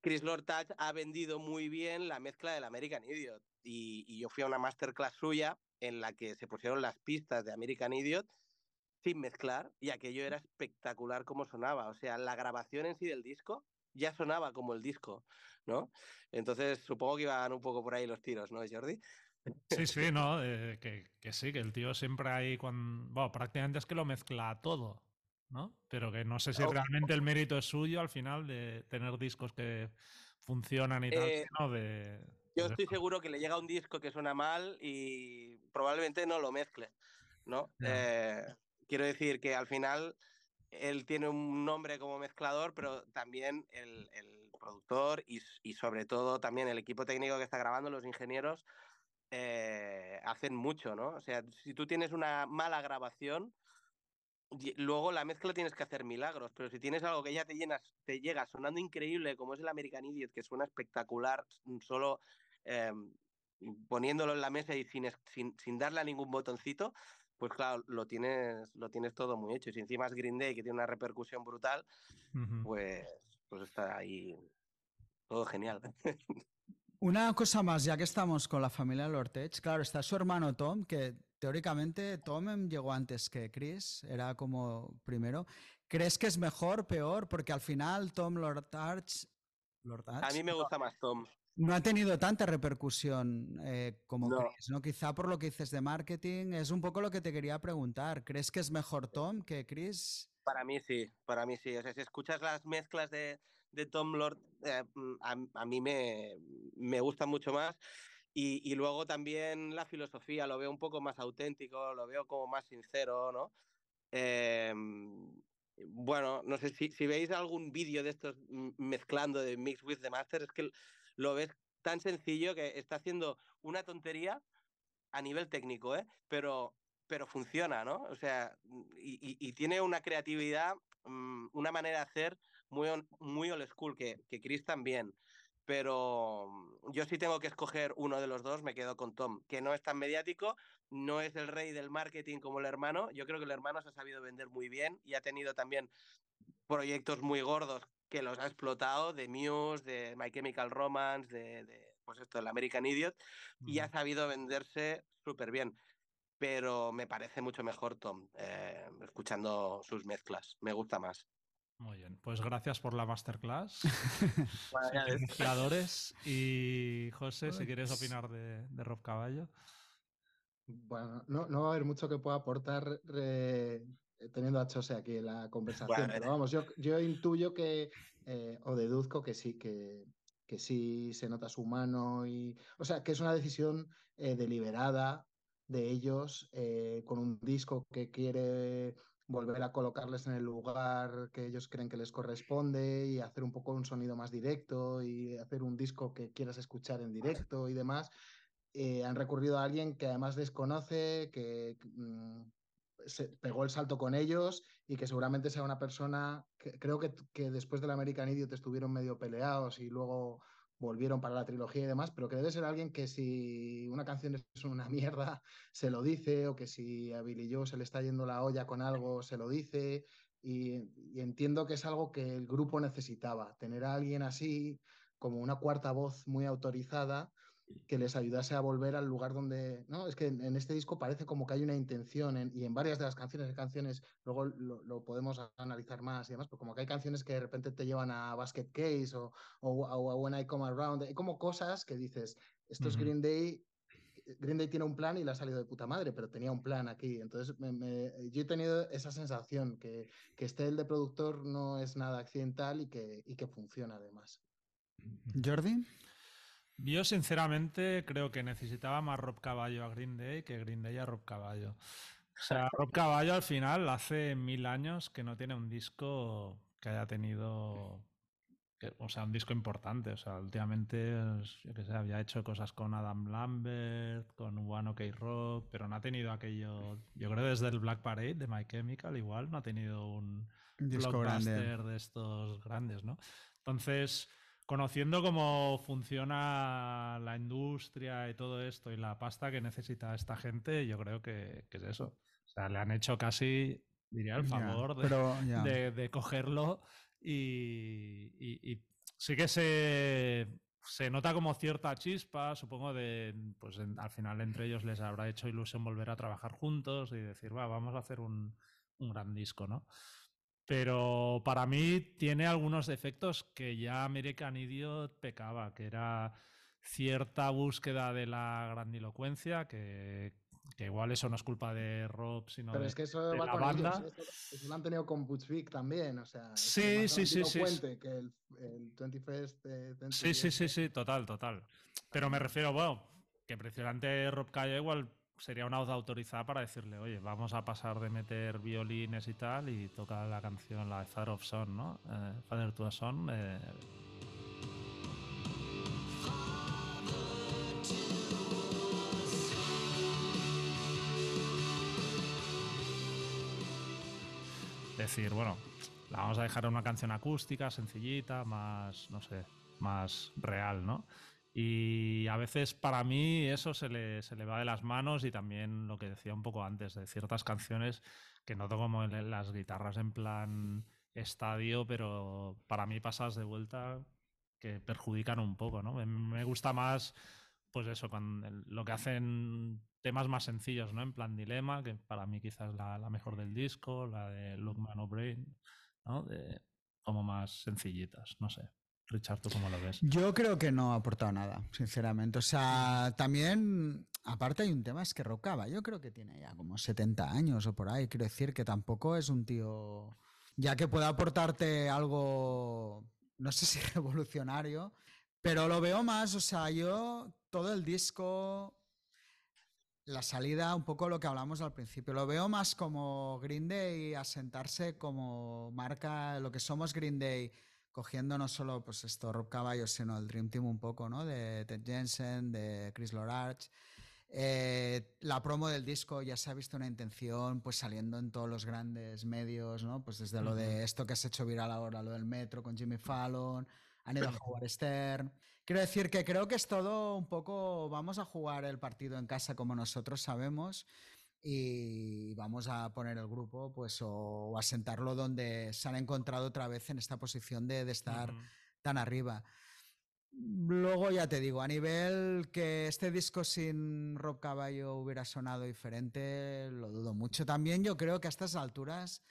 Speaker 4: Chris Lortage ha vendido muy bien la mezcla del American Idiot. Y, y yo fui a una masterclass suya en la que se pusieron las pistas de American Idiot sin mezclar y aquello era espectacular como sonaba. O sea, la grabación en sí del disco ya sonaba como el disco, ¿no? Entonces supongo que iban un poco por ahí los tiros, ¿no, Jordi?
Speaker 1: Sí, sí, no, eh, que, que sí, que el tío siempre ahí cuando. Bueno, prácticamente es que lo mezcla todo, ¿no? Pero que no sé si
Speaker 4: Oh.
Speaker 1: realmente el mérito es suyo al final de tener discos que funcionan y tal,
Speaker 4: Eh,
Speaker 1: sino de.
Speaker 4: Yo estoy seguro que le llega un disco que suena mal y probablemente no lo mezcle, ¿no? Eh, quiero decir que al final él tiene un nombre como mezclador, pero también el, el productor y, sobre todo también el equipo técnico que está grabando, los ingenieros, eh, hacen mucho, ¿no? O sea, si tú tienes una mala grabación, luego la mezcla tienes que hacer milagros, pero si tienes algo que ya te llenas, te llega sonando increíble, como es el American Idiot, que suena espectacular, s- solo eh, poniéndolo en la mesa y sin, sin, sin darle a ningún botoncito, pues claro, lo tienes, lo tienes todo muy hecho. Y si encima es Green Day, que tiene una repercusión brutal, pues, pues está ahí todo genial.
Speaker 2: Una cosa más, ya que estamos con la familia Lortech, claro, está su hermano Tom, que teóricamente Tom em, llegó antes que Chris, era como primero. ¿Crees que es mejor, peor? Porque al final Tom Lortach, Lortach
Speaker 4: A mí me gusta más Tom.
Speaker 2: no ha tenido tanta repercusión eh, como
Speaker 4: No.
Speaker 2: Chris, ¿no? Quizá por lo que dices de marketing, es un poco lo que te quería preguntar. ¿Crees que es mejor Tom que Chris?
Speaker 4: Para mí sí, para mí sí. O sea, si escuchas las mezclas de, de Tom Lord, eh, mm, a, a mí me, me gusta mucho más. Y, y luego también la filosofía, lo veo un poco más auténtico, lo veo como más sincero, ¿no? Eh, bueno, no sé si, si veis algún vídeo de estos mm, mezclando de Mix with the Master, es que lo ves tan sencillo que está haciendo una tontería a nivel técnico, ¿eh? Pero, pero funciona, ¿no? O sea, y, y- tiene una creatividad, mm, una manera de hacer muy, on- muy old school, que, que Chris también. pero mm, yo sí tengo que escoger uno de los dos, me quedo con Tom, que no es tan mediático, no es el rey del marketing como el hermano, yo creo que el hermano se ha sabido vender muy bien y ha tenido también proyectos muy gordos que los ha explotado, de Muse, de My Chemical Romance, de, pues esto, el American Idiot, y ha sabido venderse súper bien. Pero me parece mucho mejor Tom, eh, escuchando sus mezclas, me gusta más.
Speaker 1: Muy bien, pues gracias por la masterclass. y José, si quieres opinar de, Rob Caballo.
Speaker 5: Bueno, no, no, va a haber mucho que pueda aportar teniendo a Chose aquí en la conversación, pero vamos, yo, yo intuyo que, eh, o deduzco que sí, que, que sí se nota su mano y, o sea, que es una decisión eh, deliberada de ellos eh, con un disco que quiere volver a colocarles en el lugar que ellos creen que les corresponde y hacer un poco un sonido más directo y hacer un disco que quieras escuchar en directo y demás. Eh, han recurrido a alguien que además desconoce, que mm, se pegó el salto con ellos y que seguramente sea una persona que creo que, que después del American Idiot estuvieron medio peleados y luego volvieron para la trilogía y demás, pero que debe ser alguien que si una canción es una mierda, se lo dice, o que si a Billy Joe se le está yendo la olla con algo, se lo dice, y, y, entiendo que es algo que el grupo necesitaba, tener a alguien así como una cuarta voz muy autorizada que les ayudase a volver al lugar donde, ¿no? Es que en, este disco parece como que hay una intención y en varias de las canciones, canciones, luego lo, podemos analizar más y demás, pero como que hay canciones que de repente te llevan a Basket Case o, o, a When I Come Around, hay como cosas que dices, esto es Green Day, Green Day tiene un plan y le ha salido de puta madre, pero tenía un plan aquí. Entonces, yo he tenido esa sensación que, que este el de productor no es nada accidental y que, y que funciona además.
Speaker 2: Jordi.
Speaker 1: Yo sinceramente creo que necesitaba más Rob Caballo a Green Day que Green Day a Rob Caballo. O sea, Rob Caballo al final hace mil años que no tiene un disco que haya tenido, o sea, un disco importante. O sea, últimamente, yo que sé, había hecho cosas con Adam Lambert, con One OK Rock, pero no ha tenido aquello, yo creo desde el Black Parade de My Chemical igual no ha tenido un, disco blockbuster de estos grandes, ¿no? Entonces conociendo cómo funciona la industria y todo esto y la pasta que necesita esta gente, yo creo que, es eso. O sea, le han hecho casi, diría, el favor de, cogerlo y, sí que se, se nota como cierta chispa, supongo, de, pues al final entre ellos les habrá hecho ilusión volver a trabajar juntos y decir, va, vamos a hacer un, un gran disco, ¿no? Pero para mí tiene algunos defectos que ya American Idiot pecaba, que era cierta búsqueda de la grandilocuencia, que, que igual eso no es culpa de Rob, sino
Speaker 5: Pero
Speaker 1: de,
Speaker 5: es que eso va
Speaker 1: la
Speaker 5: con
Speaker 1: banda.
Speaker 5: Eso, lo han tenido con Butch Vig también, o sea,
Speaker 1: sí, sí, sí, sí.
Speaker 5: que el, el 21st
Speaker 1: sí, sí, sí, sí, total, total. Pero me refiero, bueno, que precisamente Rob Calle igual sería una voz autorizada para decirle, oye, vamos a pasar de meter violines y tal y tocar la canción, la de Father of Son, ¿no? Eh, Father to a Son. Eh. Decir, bueno, la vamos a dejar una canción acústica, sencillita, más, no sé, más real, ¿no? Y a veces para mí eso se le, se le va de las manos y también lo que decía un poco antes de ciertas canciones que noto como las guitarras en plan estadio, pero para mí pasas de vuelta que perjudican un poco, ¿no? Me gusta más, pues eso, cuando lo que hacen temas más sencillos, ¿no? En plan Dilema, que para mí quizás la, la mejor del disco, la de Lookman O'Brien, ¿no? De, como más sencillitas, no sé. Richard, ¿tú cómo lo ves?
Speaker 2: Yo creo que no ha aportado nada, sinceramente. O sea, también, aparte hay un tema, es que Rocaba, yo creo que tiene ya como 70 años o por ahí. Quiero decir que tampoco es un tío, ya que pueda aportarte algo, no sé si revolucionario, pero lo veo más, o sea, yo todo el disco, la salida, un poco lo que hablamos al principio, lo veo más como Green Day asentarse como marca, lo que somos Green Day cogiendo no solo pues esto Rob Caballo, sino el Dream Team un poco, ¿no? De Ted Jensen, de Chris Lorarch. Eh, la promo del disco ya se ha visto una intención, pues saliendo en todos los grandes medios, ¿no? Pues desde lo de esto que has hecho viral ahora, lo del metro con Jimmy Fallon, han ido a jugar Stern. Quiero decir que creo que es todo un poco, vamos a jugar el partido en casa como nosotros sabemos y vamos a poner el grupo pues o, a sentarlo donde se han encontrado otra vez en esta posición de, estar tan arriba. Luego ya te digo, a nivel que este disco sin Rob Caballo hubiera sonado diferente, lo dudo mucho. También yo creo que a estas alturas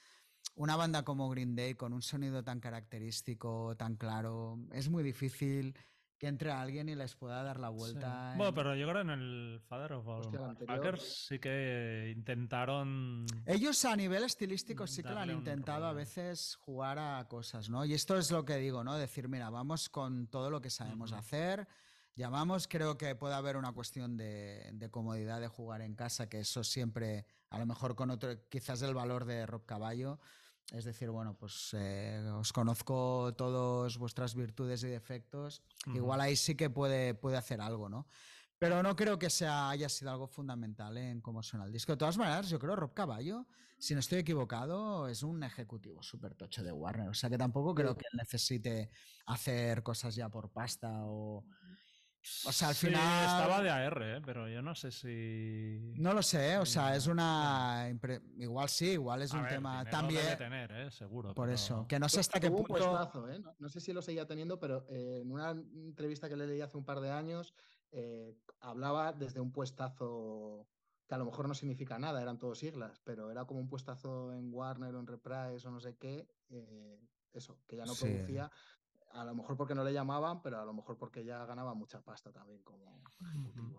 Speaker 2: una banda como Green Day con un sonido tan característico, tan claro, es muy difícil que entre alguien y les pueda dar la vuelta.
Speaker 1: Bueno, pero yo creo en el Father of All Packers sí que intentaron.
Speaker 2: Ellos a nivel estilístico sí que lo han intentado a veces jugar a cosas, ¿no? Y esto es lo que digo, ¿no? Decir, mira, vamos con todo lo que sabemos hacer. Llamamos, creo que puede haber una cuestión de, de, comodidad de jugar en casa, que eso siempre, a lo mejor con otro, quizás el valor de Rob Caballo, es decir, bueno, pues eh, os conozco todas vuestras virtudes y defectos. Igual ahí sí que puede, puede hacer algo, ¿no? Pero no creo que sea, haya sido algo fundamental en cómo suena el disco. De todas maneras, yo creo Rob Caballo, si no estoy equivocado, es un ejecutivo súper tocho de Warner. O sea que tampoco creo que él necesite hacer cosas ya por pasta o o sea, al final.
Speaker 1: estaba de AR, ¿eh? pero yo no sé si.
Speaker 2: No lo sé, o sea, es una. Igual sí, igual es un tema también.
Speaker 1: tener, ¿eh? seguro.
Speaker 2: Por eso, que no sé hasta qué punto.
Speaker 5: ¿eh? no, sé si lo seguía teniendo, pero eh, en una entrevista que le leí hace un par de años, hablaba desde un puestazo que a lo mejor no significa nada, eran todos siglas, pero era como un puestazo en Warner o en Reprise o no sé qué, eso, que ya no producía, a lo mejor porque no le llamaban, pero a lo mejor porque ya ganaba mucha pasta también como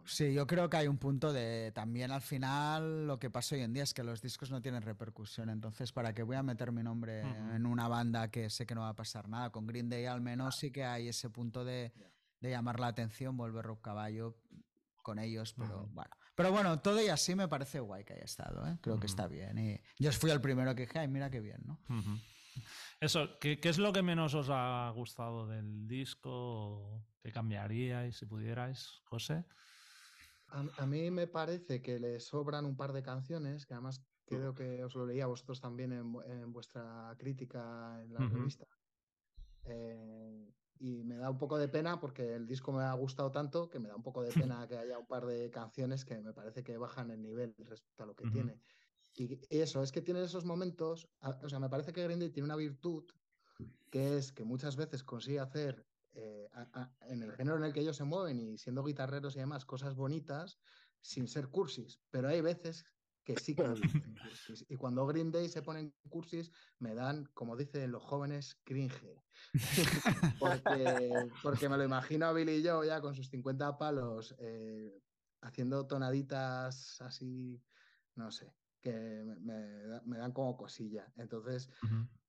Speaker 2: Sí, yo creo que hay un punto de también al final lo que pasa hoy en día es que los discos no tienen repercusión, entonces para qué voy a meter mi nombre en una banda que sé que no va a pasar nada, con Green Day al menos sí que hay ese punto de, llamar la atención, volver Rock Caballo con ellos, pero bueno. Pero bueno, todo y así me parece guay que haya estado, ¿eh? creo que está bien. Y yo fui el primero que dije, ay, mira qué bien, ¿no?
Speaker 1: Eso, ¿qué, es lo que menos os ha gustado del disco? ¿Qué cambiaríais si pudierais, José?
Speaker 5: A, mí me parece que le sobran un par de canciones, que además creo que os lo leía vosotros también en, vuestra crítica en la revista. Eh, y me da un poco de pena porque el disco me ha gustado tanto que me da un poco de pena que haya un par de canciones que me parece que bajan el nivel respecto a lo que tiene. Y eso, es que tiene esos momentos, o sea, me parece que Green tiene una virtud que es que muchas veces consigue hacer eh, en el género en el que ellos se mueven y siendo guitarreros y demás cosas bonitas sin ser cursis, pero hay veces que sí que cursis. Y cuando Green Day se ponen cursis, me dan, como dicen los jóvenes, cringe. porque, porque me lo imagino a Billy y yo ya con sus 50 palos eh, haciendo tonaditas así, no sé, que me, dan como cosilla. Entonces,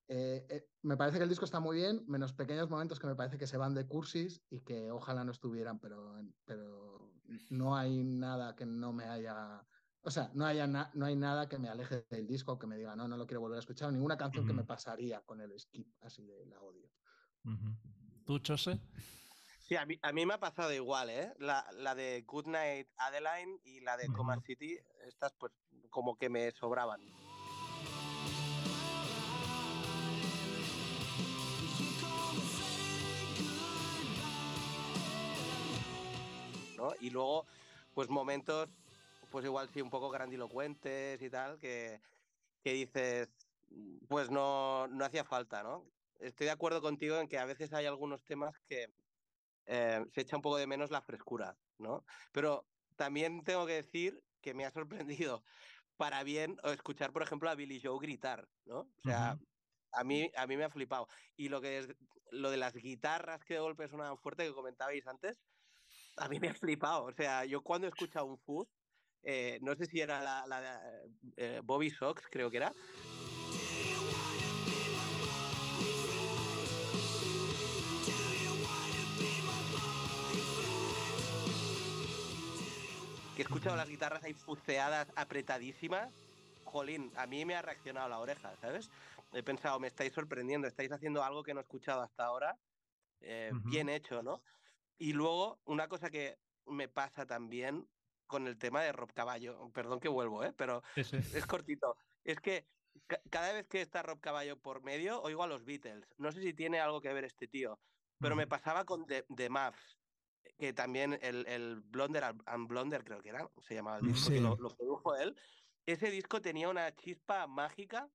Speaker 5: eh, eh, me parece que el disco está muy bien, menos pequeños momentos que me parece que se van de cursis y que ojalá no estuvieran, pero, pero no hay nada que no me haya... O sea, no, haya no hay nada que me aleje del disco, que me diga, no, no lo quiero volver a escuchar, ninguna canción que me pasaría con el skip, así de la odio.
Speaker 1: ¿Tú, Chose?
Speaker 4: Sí, a mí, a mí, me ha pasado igual, ¿eh? La, la de Goodnight Adeline y la de Coma City, estas pues como que me sobraban. ¿No? Y luego, pues momentos, pues igual sí, un poco grandilocuentes y tal, que, que dices, pues no, no hacía falta, ¿no? Estoy de acuerdo contigo en que a veces hay algunos temas que eh, se echa un poco de menos la frescura, ¿no? Pero también tengo que decir que me ha sorprendido para bien escuchar, por ejemplo, a Billy Joe gritar, ¿no? O sea, a, mí, a mí me ha flipado. Y lo que es lo de las guitarras que de golpe sonaban fuerte que comentabais antes, a mí me ha flipado. O sea, yo cuando he escuchado un fuzz, eh, no sé si era la, de eh, Bobby Sox, creo que era, que he escuchado las guitarras ahí fuceadas, apretadísimas, jolín, a mí me ha reaccionado la oreja, ¿sabes? He pensado, me estáis sorprendiendo, estáis haciendo algo que no he escuchado hasta ahora, eh, bien hecho, ¿no? Y luego, una cosa que me pasa también con el tema de Rob Caballo, perdón que vuelvo, ¿eh? pero es cortito, es que cada vez que está Rob Caballo por medio, oigo a los Beatles. No sé si tiene algo que ver este tío, pero me pasaba con The, The que también el, el Blonder and Blonder creo que era, se llamaba el disco, que lo, lo produjo él. Ese disco tenía una chispa mágica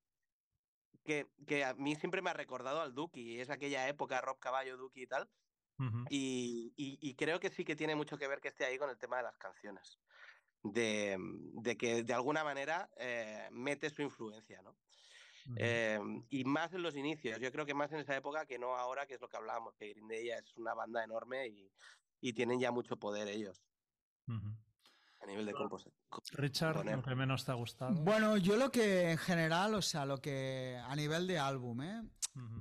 Speaker 4: que, que a mí siempre me ha recordado al Duki, es aquella época, Rob Caballo, Duki y tal, y, y- y creo que sí que tiene mucho que ver que esté ahí con el tema de las canciones. De, de que de alguna manera eh, mete su influencia, ¿no? Eh, y más en los inicios, yo creo que más en esa época que no ahora, que es lo que hablábamos, que Green Day ya es una banda enorme y, y tienen ya mucho poder ellos a nivel de composición.
Speaker 1: Richard, lo que menos te ha gustado.
Speaker 2: Bueno, yo lo que en general, o sea, lo que a nivel de álbum, ¿eh?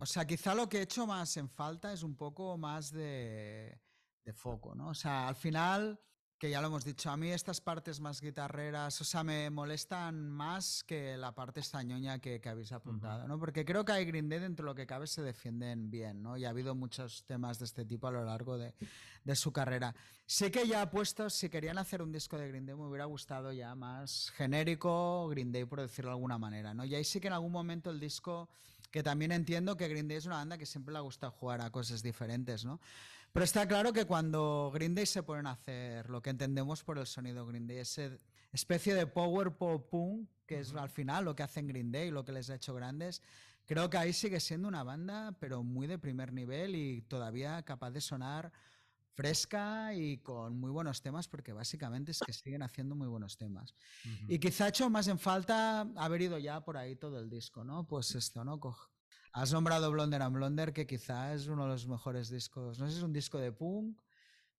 Speaker 2: O sea, quizá lo que he hecho más en falta es un poco más de, de foco, ¿no? O sea, al final, que ya lo hemos dicho, a mí estas partes más guitarreras, o sea, me molestan más que la parte estañoña que, que habéis apuntado, ¿no? Porque creo que hay Green Day dentro de lo que cabe se defienden bien, ¿no? Y ha habido muchos temas de este tipo a lo largo de, de su carrera. Sé que ya puesto, si querían hacer un disco de Green Day, me hubiera gustado ya más genérico Green Day, por decirlo de alguna manera, ¿no? Y ahí sí que en algún momento el disco que también entiendo que Green Day es una banda que siempre le ha gustado jugar a cosas diferentes, ¿no? Pero está claro que cuando Green Day se ponen a hacer lo que entendemos por el sonido Green Day, esa especie de power pop punk, que es al final lo que hacen Green Day, lo que les ha hecho grandes, creo que ahí sigue siendo una banda, pero muy de primer nivel y todavía capaz de sonar fresca y con muy buenos temas, porque básicamente es que siguen haciendo muy buenos temas. Y quizá ha hecho más en falta haber ido ya por ahí todo el disco, ¿no? Pues esto, ¿no? Coj- Has nombrado Blonder and Blonder, que quizá es uno de los mejores discos. No sé si es un disco de punk,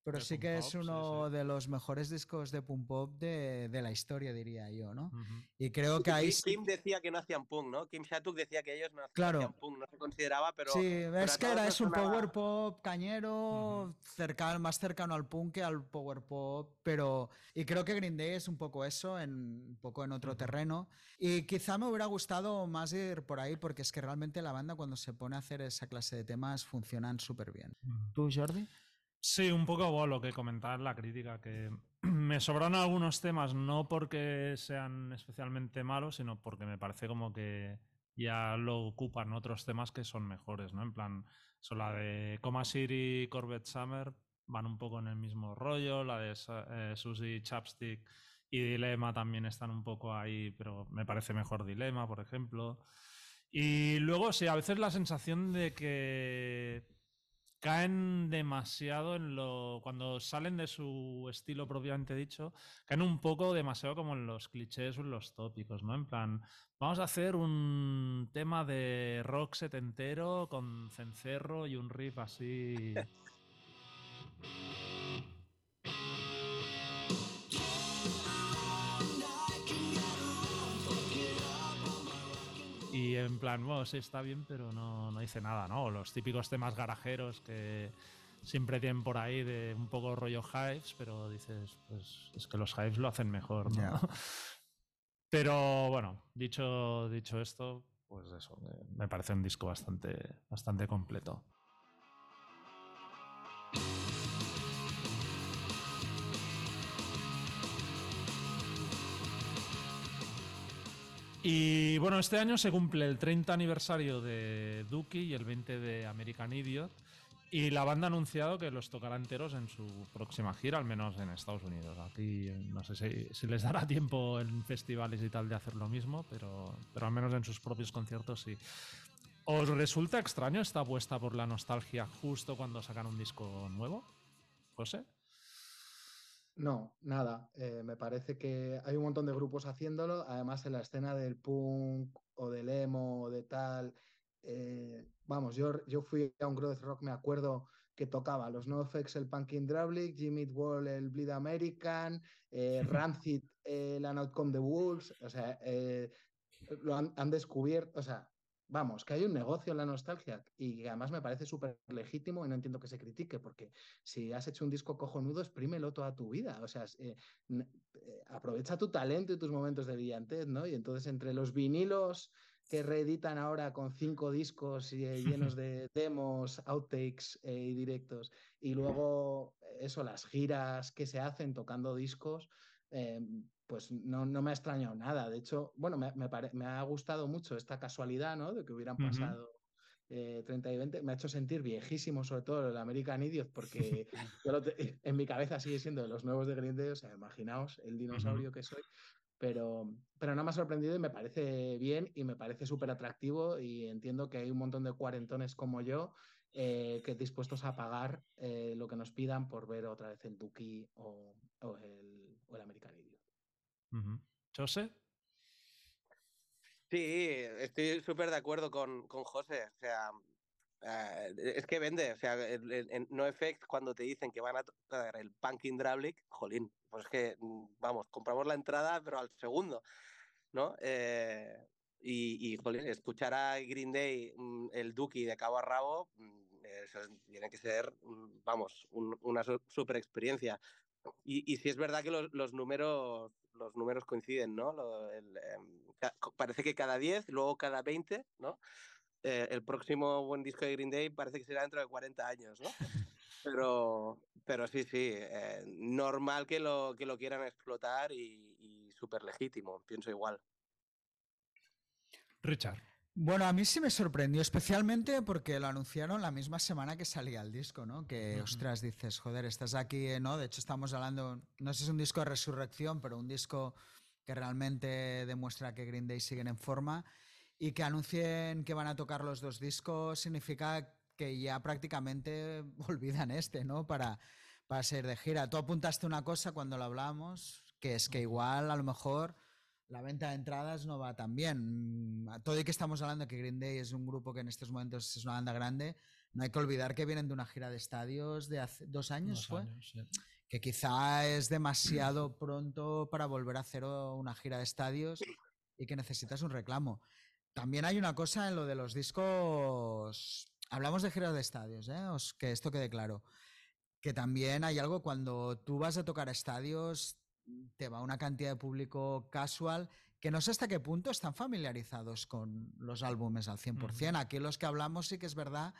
Speaker 2: pero sí que es
Speaker 1: sí,
Speaker 2: uno
Speaker 1: sí.
Speaker 2: de los mejores discos de punk pop de, de la historia, diría yo, ¿no? Y creo que ahí
Speaker 4: Kim, decía que no hacían punk, ¿no? Kim Shatuk decía que ellos no, no
Speaker 2: Claro.
Speaker 4: hacían punk, no se consideraba, pero.
Speaker 2: sí,
Speaker 4: pero
Speaker 2: es
Speaker 4: a
Speaker 2: que era es un
Speaker 4: sonaba-
Speaker 2: power pop cañero, cercano, más cercano al punk que al power pop, pero y creo que Green Day es un poco eso, en un poco en otro terreno. Y quizá me hubiera gustado más ir por ahí, porque es que realmente la banda cuando se pone a hacer esa clase de temas funcionan súper bien. ¿Tú, Jordi?
Speaker 1: Sí, un poco bueno, lo que comentaba en la crítica, que me sobran algunos temas, no porque sean especialmente malos, sino porque me parece como que ya lo ocupan otros temas que son mejores, ¿no? En plan, son la de Coma City y Corvette Summer van un poco en el mismo rollo, la de eh, Susie Chapstick y Dilema también están un poco ahí, pero me parece mejor Dilema, por ejemplo. Y luego, sí, a veces la sensación de que caen demasiado en lo. Cuando salen de su estilo propiamente dicho, caen un poco demasiado como en los clichés o en los tópicos, ¿no? En plan, vamos a hacer un tema de rock setentero con cencerro y un riff así. Y en plan, bueno, sí, está bien, pero no, no dice nada, ¿no? Los típicos temas garajeros que siempre tienen por ahí de un poco rollo Hives, pero dices, pues es que los Hives lo hacen mejor, ¿no? Pero bueno, dicho, dicho esto, pues eso, me- me parece un disco bastante, bastante completo. Y bueno, este año se cumple el 30 aniversario de Dookie y el 20 de American Idiot. Y la banda ha anunciado que los tocará enteros en su próxima gira, al menos en Estados Unidos. Aquí no sé si, si les dará tiempo en festivales y tal de hacer lo mismo, pero, pero al menos en sus propios conciertos sí. ¿Os resulta extraño esta apuesta por la nostalgia justo cuando sacan un disco nuevo? José.
Speaker 5: No, nada. Eh, me parece que hay un montón de grupos haciéndolo. Además, en la escena del punk o del emo o de tal. eh, vamos, yo, yo fui a un growth rock, me acuerdo que tocaba los NoFX, el Punkin Drublic, Jimmy World, el Bleed American, eh, Rancid, el An Outcome the Wolves. O sea, lo han, han descubierto. O sea, vamos, que hay un negocio en la nostalgia y además me parece súper legítimo y no entiendo que se critique, porque si has hecho un disco cojonudo, exprímelo toda tu vida. O sea, eh, eh, aprovecha tu talento y tus momentos de brillantez, ¿no? Y entonces entre los vinilos que reeditan ahora con cinco discos y, eh, llenos de demos, outtakes y directos, y luego eso, las giras que se hacen tocando discos, eh, pues no, no me ha extrañado nada. De hecho, bueno, me, me pare- me ha gustado mucho esta casualidad, ¿no? De que hubieran pasado 30 y 20, me ha hecho sentir viejísimo, sobre todo el American Idiot, porque en mi cabeza sigue siendo de los nuevos de Green Day, o sea, imaginaos el dinosaurio que soy. Pero, pero nada más sorprendido y me parece bien y me parece súper atractivo y entiendo que hay un montón de cuarentones como yo eh, que dispuestos a pagar eh, lo que nos pidan por ver otra vez el Duki o, el, o el American Idiot.
Speaker 1: ¿José?
Speaker 4: Sí, estoy súper de acuerdo con, con José. O sea, eh, es que vende, o sea, en No Effect cuando te dicen que van a tocar el Punkin Drablick, jolín, pues es que, mm, vamos, compramos la entrada, pero al segundo, ¿no? Eh, y, jolín, escuchar a Green Day, mm, el Duki de cabo a rabo, mm, eso tiene que ser, vamos, una super experiencia. Y, y sí es verdad que los, los números los números coinciden, ¿no? Em, parece que cada 10, luego cada 20, ¿no? Eh, el próximo buen disco de Green Day parece que será dentro de 40 años, ¿no? Pero, pero sí, sí, eh, normal que lo, que lo quieran explotar y, y súper legítimo, pienso igual.
Speaker 1: Richard.
Speaker 2: Bueno, a mí sí me sorprendió, especialmente porque lo anunciaron la misma semana que salía el disco, ¿no? Que, ostras, dices, joder, estás aquí, ¿no? De hecho, estamos hablando, no sé si es un disco de resurrección, pero un disco que realmente demuestra que Green Day siguen en forma y que anuncien que van a tocar los dos discos significa que ya prácticamente olvidan este, ¿no? Para, para ser de gira. Tú apuntaste una cosa cuando lo hablamos, que es que igual a lo mejor la venta de entradas no va tan bien. Mm, todo y que estamos hablando que Green Day es un grupo que en estos momentos es una banda grande, no hay que olvidar que vienen de una gira de estadios de hace dos años, fue. Que quizá es demasiado pronto para volver a hacer una gira de estadios y que necesitas un reclamo. También hay una cosa en lo de los discos. Hablamos de giras de estadios, ¿eh? que esto quede claro. Que también hay algo cuando tú vas a tocar estadios, te va una cantidad de público casual que no sé hasta qué punto están familiarizados con los álbumes al 100%. Aquí los que hablamos sí que es verdad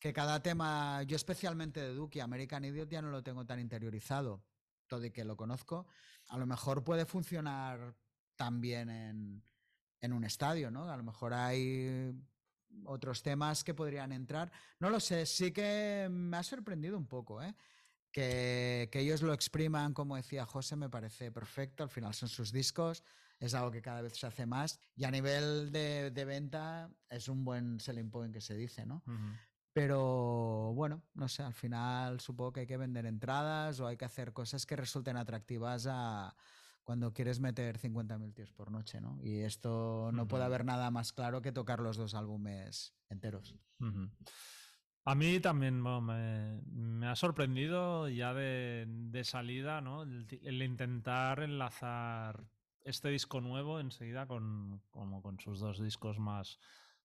Speaker 2: que cada tema, yo especialmente de Duke y American Idiot ya no lo tengo tan interiorizado, todo y que lo conozco, a lo mejor puede funcionar también en, en un estadio, ¿no? A lo mejor hay otros temas que podrían entrar. No lo sé, sí que me ha sorprendido un poco, ¿eh? Que, ellos lo expriman, como decía José, me parece perfecto. Al final son sus discos, es algo que cada vez se hace más. Y a nivel de, venta es un buen selling point que se dice, ¿no? Pero bueno, no sé, al final supongo que hay que vender entradas o hay que hacer cosas que resulten atractivas a cuando quieres meter 50.000 tíos por noche, ¿no? Y esto no puede haber nada más claro que tocar los dos álbumes enteros.
Speaker 1: A mí también me, ha sorprendido ya de, salida, ¿no? El, intentar enlazar este disco nuevo enseguida con, como con sus dos discos más,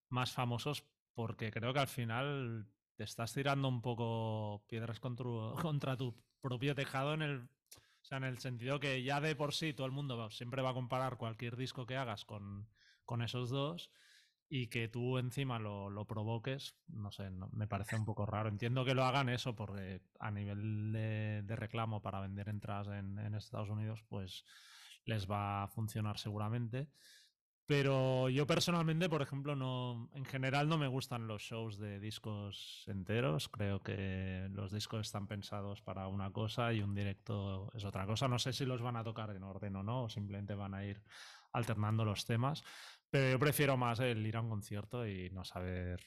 Speaker 1: más famosos, porque creo que al final te estás tirando un poco piedras contra, contra tu propio tejado en el, o sea, en el sentido que ya de por sí todo el mundo siempre va a comparar cualquier disco que hagas con, con esos dos y que tú encima lo, provoques, no sé, me parece un poco raro. Entiendo que lo hagan eso porque a nivel de, reclamo para vender entradas en, Estados Unidos, pues les va a funcionar seguramente. Pero yo personalmente, por ejemplo, no, en general no me gustan los shows de discos enteros. Creo que los discos están pensados para una cosa y un directo es otra cosa. No sé si los van a tocar en orden o no, o simplemente van a ir alternando los temas. Pero yo prefiero más el ir a un concierto y no saber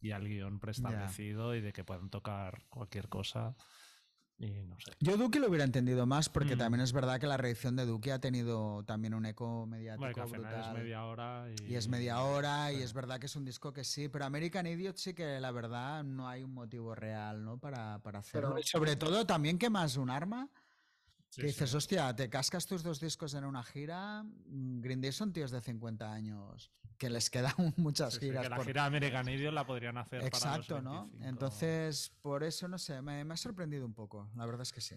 Speaker 1: y al guion preestablecido y de que puedan tocar cualquier cosa. Y no sé.
Speaker 2: Yo Duki lo hubiera entendido más porque mm. también es verdad que la reacción de Duki ha tenido también un eco mediático brutal.
Speaker 1: Es media hora
Speaker 2: y, es media hora y es verdad que es un disco que sí, pero American Idiot sí que la verdad no hay un motivo real, ¿no? Para, para hacerlo. sobre todo también que más un arma que dices, hostia, te cascas tus dos discos en una gira. Mm, Green Day son tíos de 50 años que les quedan muchas giras.
Speaker 1: que la gira American Idiot la podrían hacer
Speaker 2: Exacto, ¿no? Entonces, por eso, no sé, me ha sorprendido un poco. La verdad es que sí.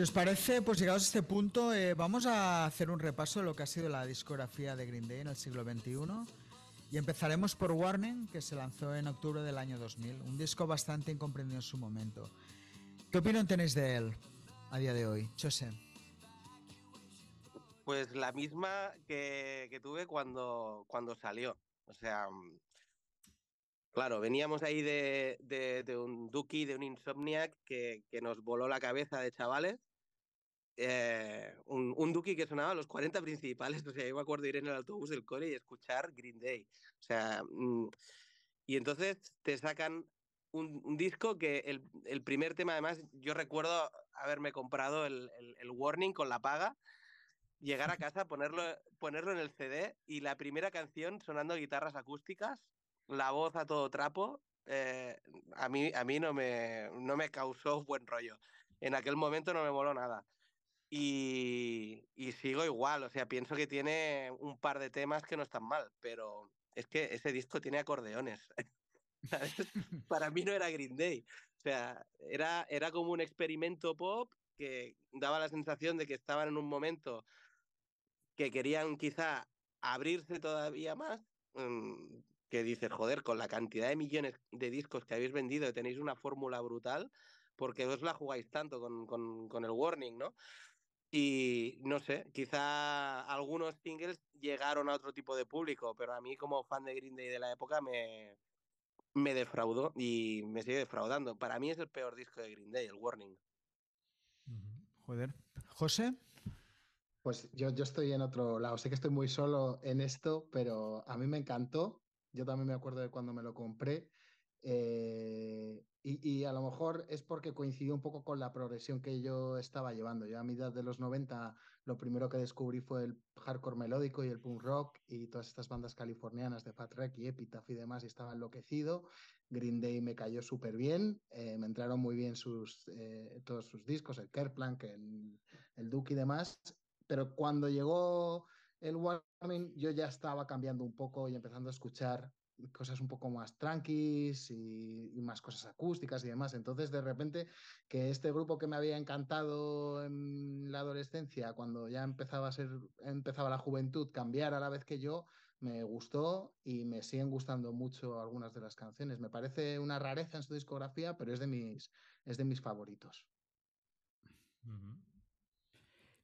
Speaker 2: Si os parece, pues llegados a este punto, eh, vamos a hacer un repaso de lo que ha sido la discografía de Green Day en el siglo XXI. Y empezaremos por Warning, que se lanzó en octubre del año 2000, un disco bastante incomprendido en su momento. ¿Qué opinión tenéis de él? a día de hoy? Chose.
Speaker 4: Pues la misma que, que tuve cuando, cuando salió. O sea, claro, veníamos ahí de, de, de un Duki, de un Insomniac que, que, nos voló la cabeza de chavales. Eh, un, un Duki que sonaba a los 40 principales. O sea, yo me acuerdo ir en el autobús del cole y escuchar Green Day. O sea, mm, y entonces te sacan un, un disco que el, el, primer tema, además, yo recuerdo haberme comprado el, el, el Warning con la paga llegar a casa, ponerlo, ponerlo en el CD y la primera canción sonando guitarras acústicas, la voz a todo trapo, eh, a mí, a mí no, me, no me causó buen rollo. En aquel momento no me moló nada. Y, y, sigo igual, o sea, pienso que tiene un par de temas que no están mal, pero es que ese disco tiene acordeones. Para mí no era Green Day. O sea, era, era como un experimento pop que daba la sensación de que estaban en un momento que querían quizá abrirse todavía más, mmm, que dices, joder, con la cantidad de millones de discos que habéis vendido tenéis una fórmula brutal, porque os la jugáis tanto con, con, con, el Warning, ¿no? Y no sé, quizá algunos singles llegaron a otro tipo de público, pero a mí como fan de Green Day de la época me, me defraudó y me sigue defraudando. Para mí es el peor disco de Green Day, el Warning.
Speaker 2: Joder. José.
Speaker 5: Pues yo, yo estoy en otro lado. Sé que estoy muy solo en esto, pero a mí me encantó. Yo también me acuerdo de cuando me lo compré. Eh, y, a lo mejor es porque coincidió un poco con la progresión que yo estaba llevando. Yo a mitad de los 90 lo primero que descubrí fue el hardcore melódico y el punk rock y todas estas bandas californianas de Fat y Epitaph y demás y estaba enloquecido. Green Day me cayó súper bien, eh, me entraron muy bien sus, eh, todos sus discos, el Kerplank, el, el Duke y demás pero cuando llegó el Warming yo ya estaba cambiando un poco y empezando a escuchar cosas un poco más tranquis y, más cosas acústicas y demás. Entonces, de repente, que este grupo que me había encantado en la adolescencia, cuando ya empezaba a ser, empezaba la juventud, cambiar a la vez que yo, me gustó y me siguen gustando mucho algunas de las canciones. Me parece una rareza en su discografía, pero es de mis, es de mis favoritos.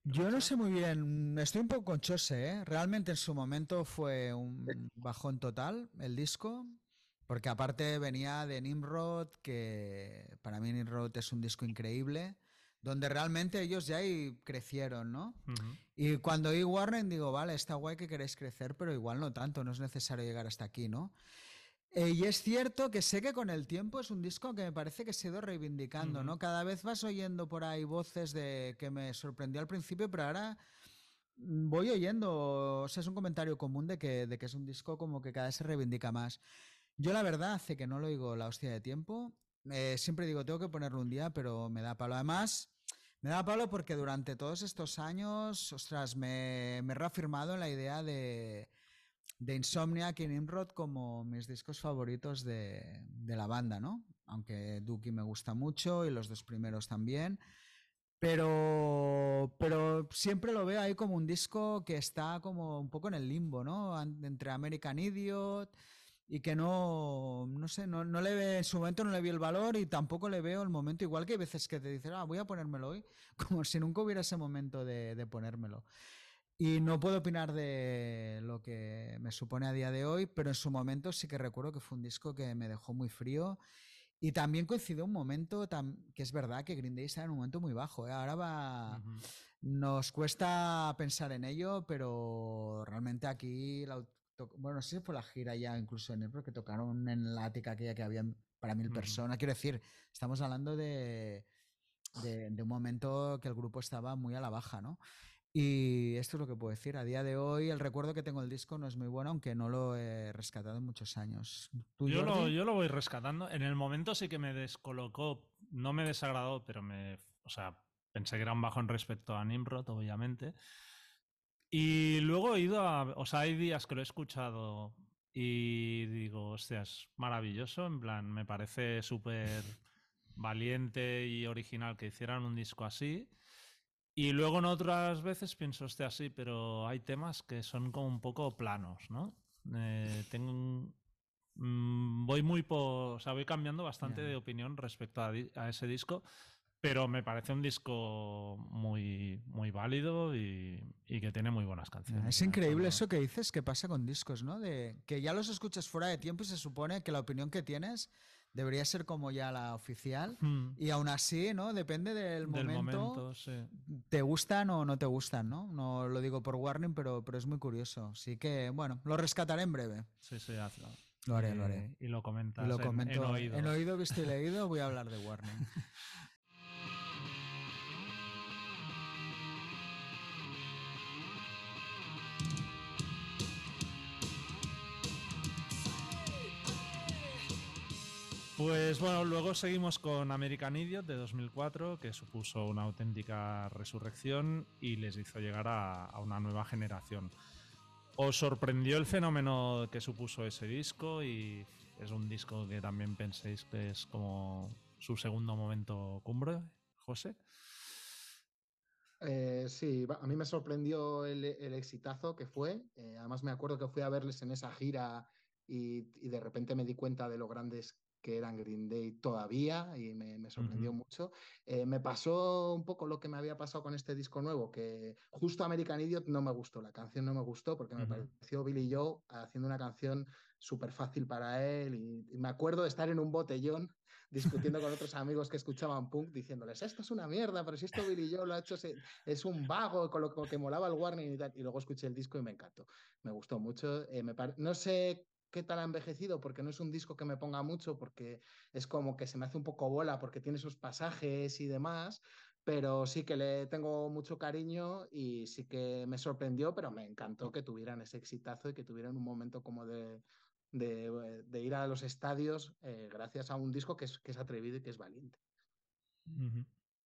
Speaker 2: Yo no sé muy bien, estoy un poco con Chose, ¿eh? Realmente en su momento fue un bajón total el disco, porque aparte venía de Nimrod, que para mí Nimrod es un disco increíble, donde realmente ellos ya ahí crecieron, ¿no? Uh -huh. Y cuando oí Warren digo, vale, está guay que queréis crecer, pero igual no tanto, no es necesario llegar hasta aquí, ¿no? Eh, y es cierto que sé que con el tiempo es un disco que me parece que se ha ido reivindicando, uh -huh. ¿no? Cada vez vas oyendo por ahí voces de que me sorprendió al principio, pero ahora voy oyendo, o sea, es un comentario común de que, de que es un disco como que cada vez se reivindica más. Yo la verdad hace que no lo oigo la hostia de tiempo. Eh, siempre digo, tengo que ponerlo un día, pero me da palo. Además, me da palo porque durante todos estos años, ostras, me, me he reafirmado en la idea de de Insomniac y Nimrod como mis discos favoritos de, la banda, ¿no? Aunque Dookie me gusta mucho y los dos primeros también. Pero, pero siempre lo veo ahí como un disco que está como un poco en el limbo, ¿no? Entre American Idiot y que no, no sé, no, no le ve, en su momento no le vi el valor y tampoco le veo el momento, igual que hay veces que te dicen, ah, voy a ponérmelo hoy, como si nunca hubiera ese momento de, de ponérmelo. Y no puedo opinar de lo que me supone a día de hoy, pero en su momento sí que recuerdo que fue un disco que me dejó muy frío. Y también coincidió un momento que es verdad que Green Day está en un momento muy bajo. ¿eh? Ahora va. Uh -huh. Nos cuesta pensar en ello, pero realmente aquí. La, bueno, no sé si fue la gira ya, incluso en el porque tocaron en la ática aquella que había para mil uh -huh. personas. Quiero decir, estamos hablando de, de, de un momento que el grupo estaba muy a la baja, ¿no? Y esto es lo que puedo decir. A día de hoy, el recuerdo que tengo del disco no es muy bueno, aunque no lo he rescatado en muchos años.
Speaker 1: ¿Tú, yo, lo, yo, lo, voy rescatando. En el momento sí que me descolocó, no me desagradó, pero me. O sea, pensé que era un bajón respecto a Nimrod, obviamente. Y luego he ido a. O sea, hay días que lo he escuchado y digo, hostia, es maravilloso. En plan, me parece súper valiente y original que hicieran un disco así. Y luego en otras veces pienso, hostia, sí, pero hay temas que son como un poco planos, ¿no? Eh, tengo mmm, voy muy por, o sea, voy cambiando bastante yeah. de opinión respecto a, a, ese disco, pero me parece un disco muy, muy válido y, que tiene muy buenas canciones.
Speaker 2: Es increíble eso que dices que pasa con discos, ¿no? De que ya los escuchas fuera de tiempo y se supone que la opinión que tienes debería ser como ya la oficial hmm. y aún así, ¿no? Depende del, momento, te gustan o no te gustan, ¿no? No lo digo por warning, pero, pero es muy curioso. Así que, bueno, lo rescataré en breve.
Speaker 1: Sí, sí, hazlo.
Speaker 2: Lo haré, lo haré.
Speaker 1: Eh, y lo comentas
Speaker 2: lo comento, en, oído. En oído, visto y leído, voy a hablar de warning.
Speaker 1: Pues bueno, luego seguimos con American Idiot de 2004, que supuso una auténtica resurrección y les hizo llegar a, una nueva generación. ¿Os sorprendió el fenómeno que supuso ese disco? Y es un disco que también penséis que es como su segundo momento cumbre, José.
Speaker 5: Eh, sí, a mí me sorprendió el, exitazo que fue. Eh, además me acuerdo que fui a verles en esa gira y, y, de repente me di cuenta de lo grandes que eran Green Day todavía y me, sorprendió mucho. Eh, me pasó un poco lo que me había pasado con este disco nuevo, que justo American Idiot no me gustó, la canción no me gustó porque me pareció Billy Joe haciendo una canción súper fácil para él y, me acuerdo de estar en un botellón discutiendo con otros amigos que escuchaban punk diciéndoles, esto es una mierda, pero si esto Billy Joe lo ha hecho, es un vago con lo que molaba el Warning y tal. Y luego escuché el disco y me encantó, me gustó mucho. Eh, me no sé qué tal ha envejecido, porque no es un disco que me ponga mucho, porque es como que se me hace un poco bola, porque tiene sus pasajes y demás, pero sí que le tengo mucho cariño y sí que me sorprendió, pero me encantó que tuvieran ese exitazo y que tuvieran un momento como de, de, ir a los estadios eh, gracias a un disco que es, que es atrevido y que es valiente.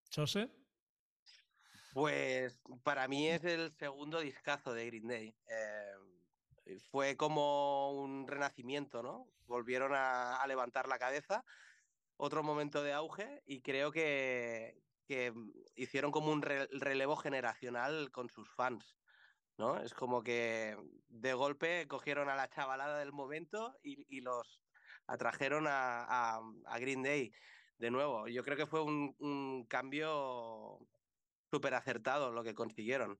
Speaker 1: ¿Chose?
Speaker 4: Pues para mí es el segundo discazo de Green Day. Eh, fue como un renacimiento, ¿no? Volvieron a, levantar la cabeza, otro momento de auge y creo que, hicieron como un relevo generacional con sus fans, ¿no? Es como que de golpe cogieron a la chavalada del momento y, los atrajeron a, Green Day de nuevo. Yo creo que fue un, un cambio súper acertado lo que consiguieron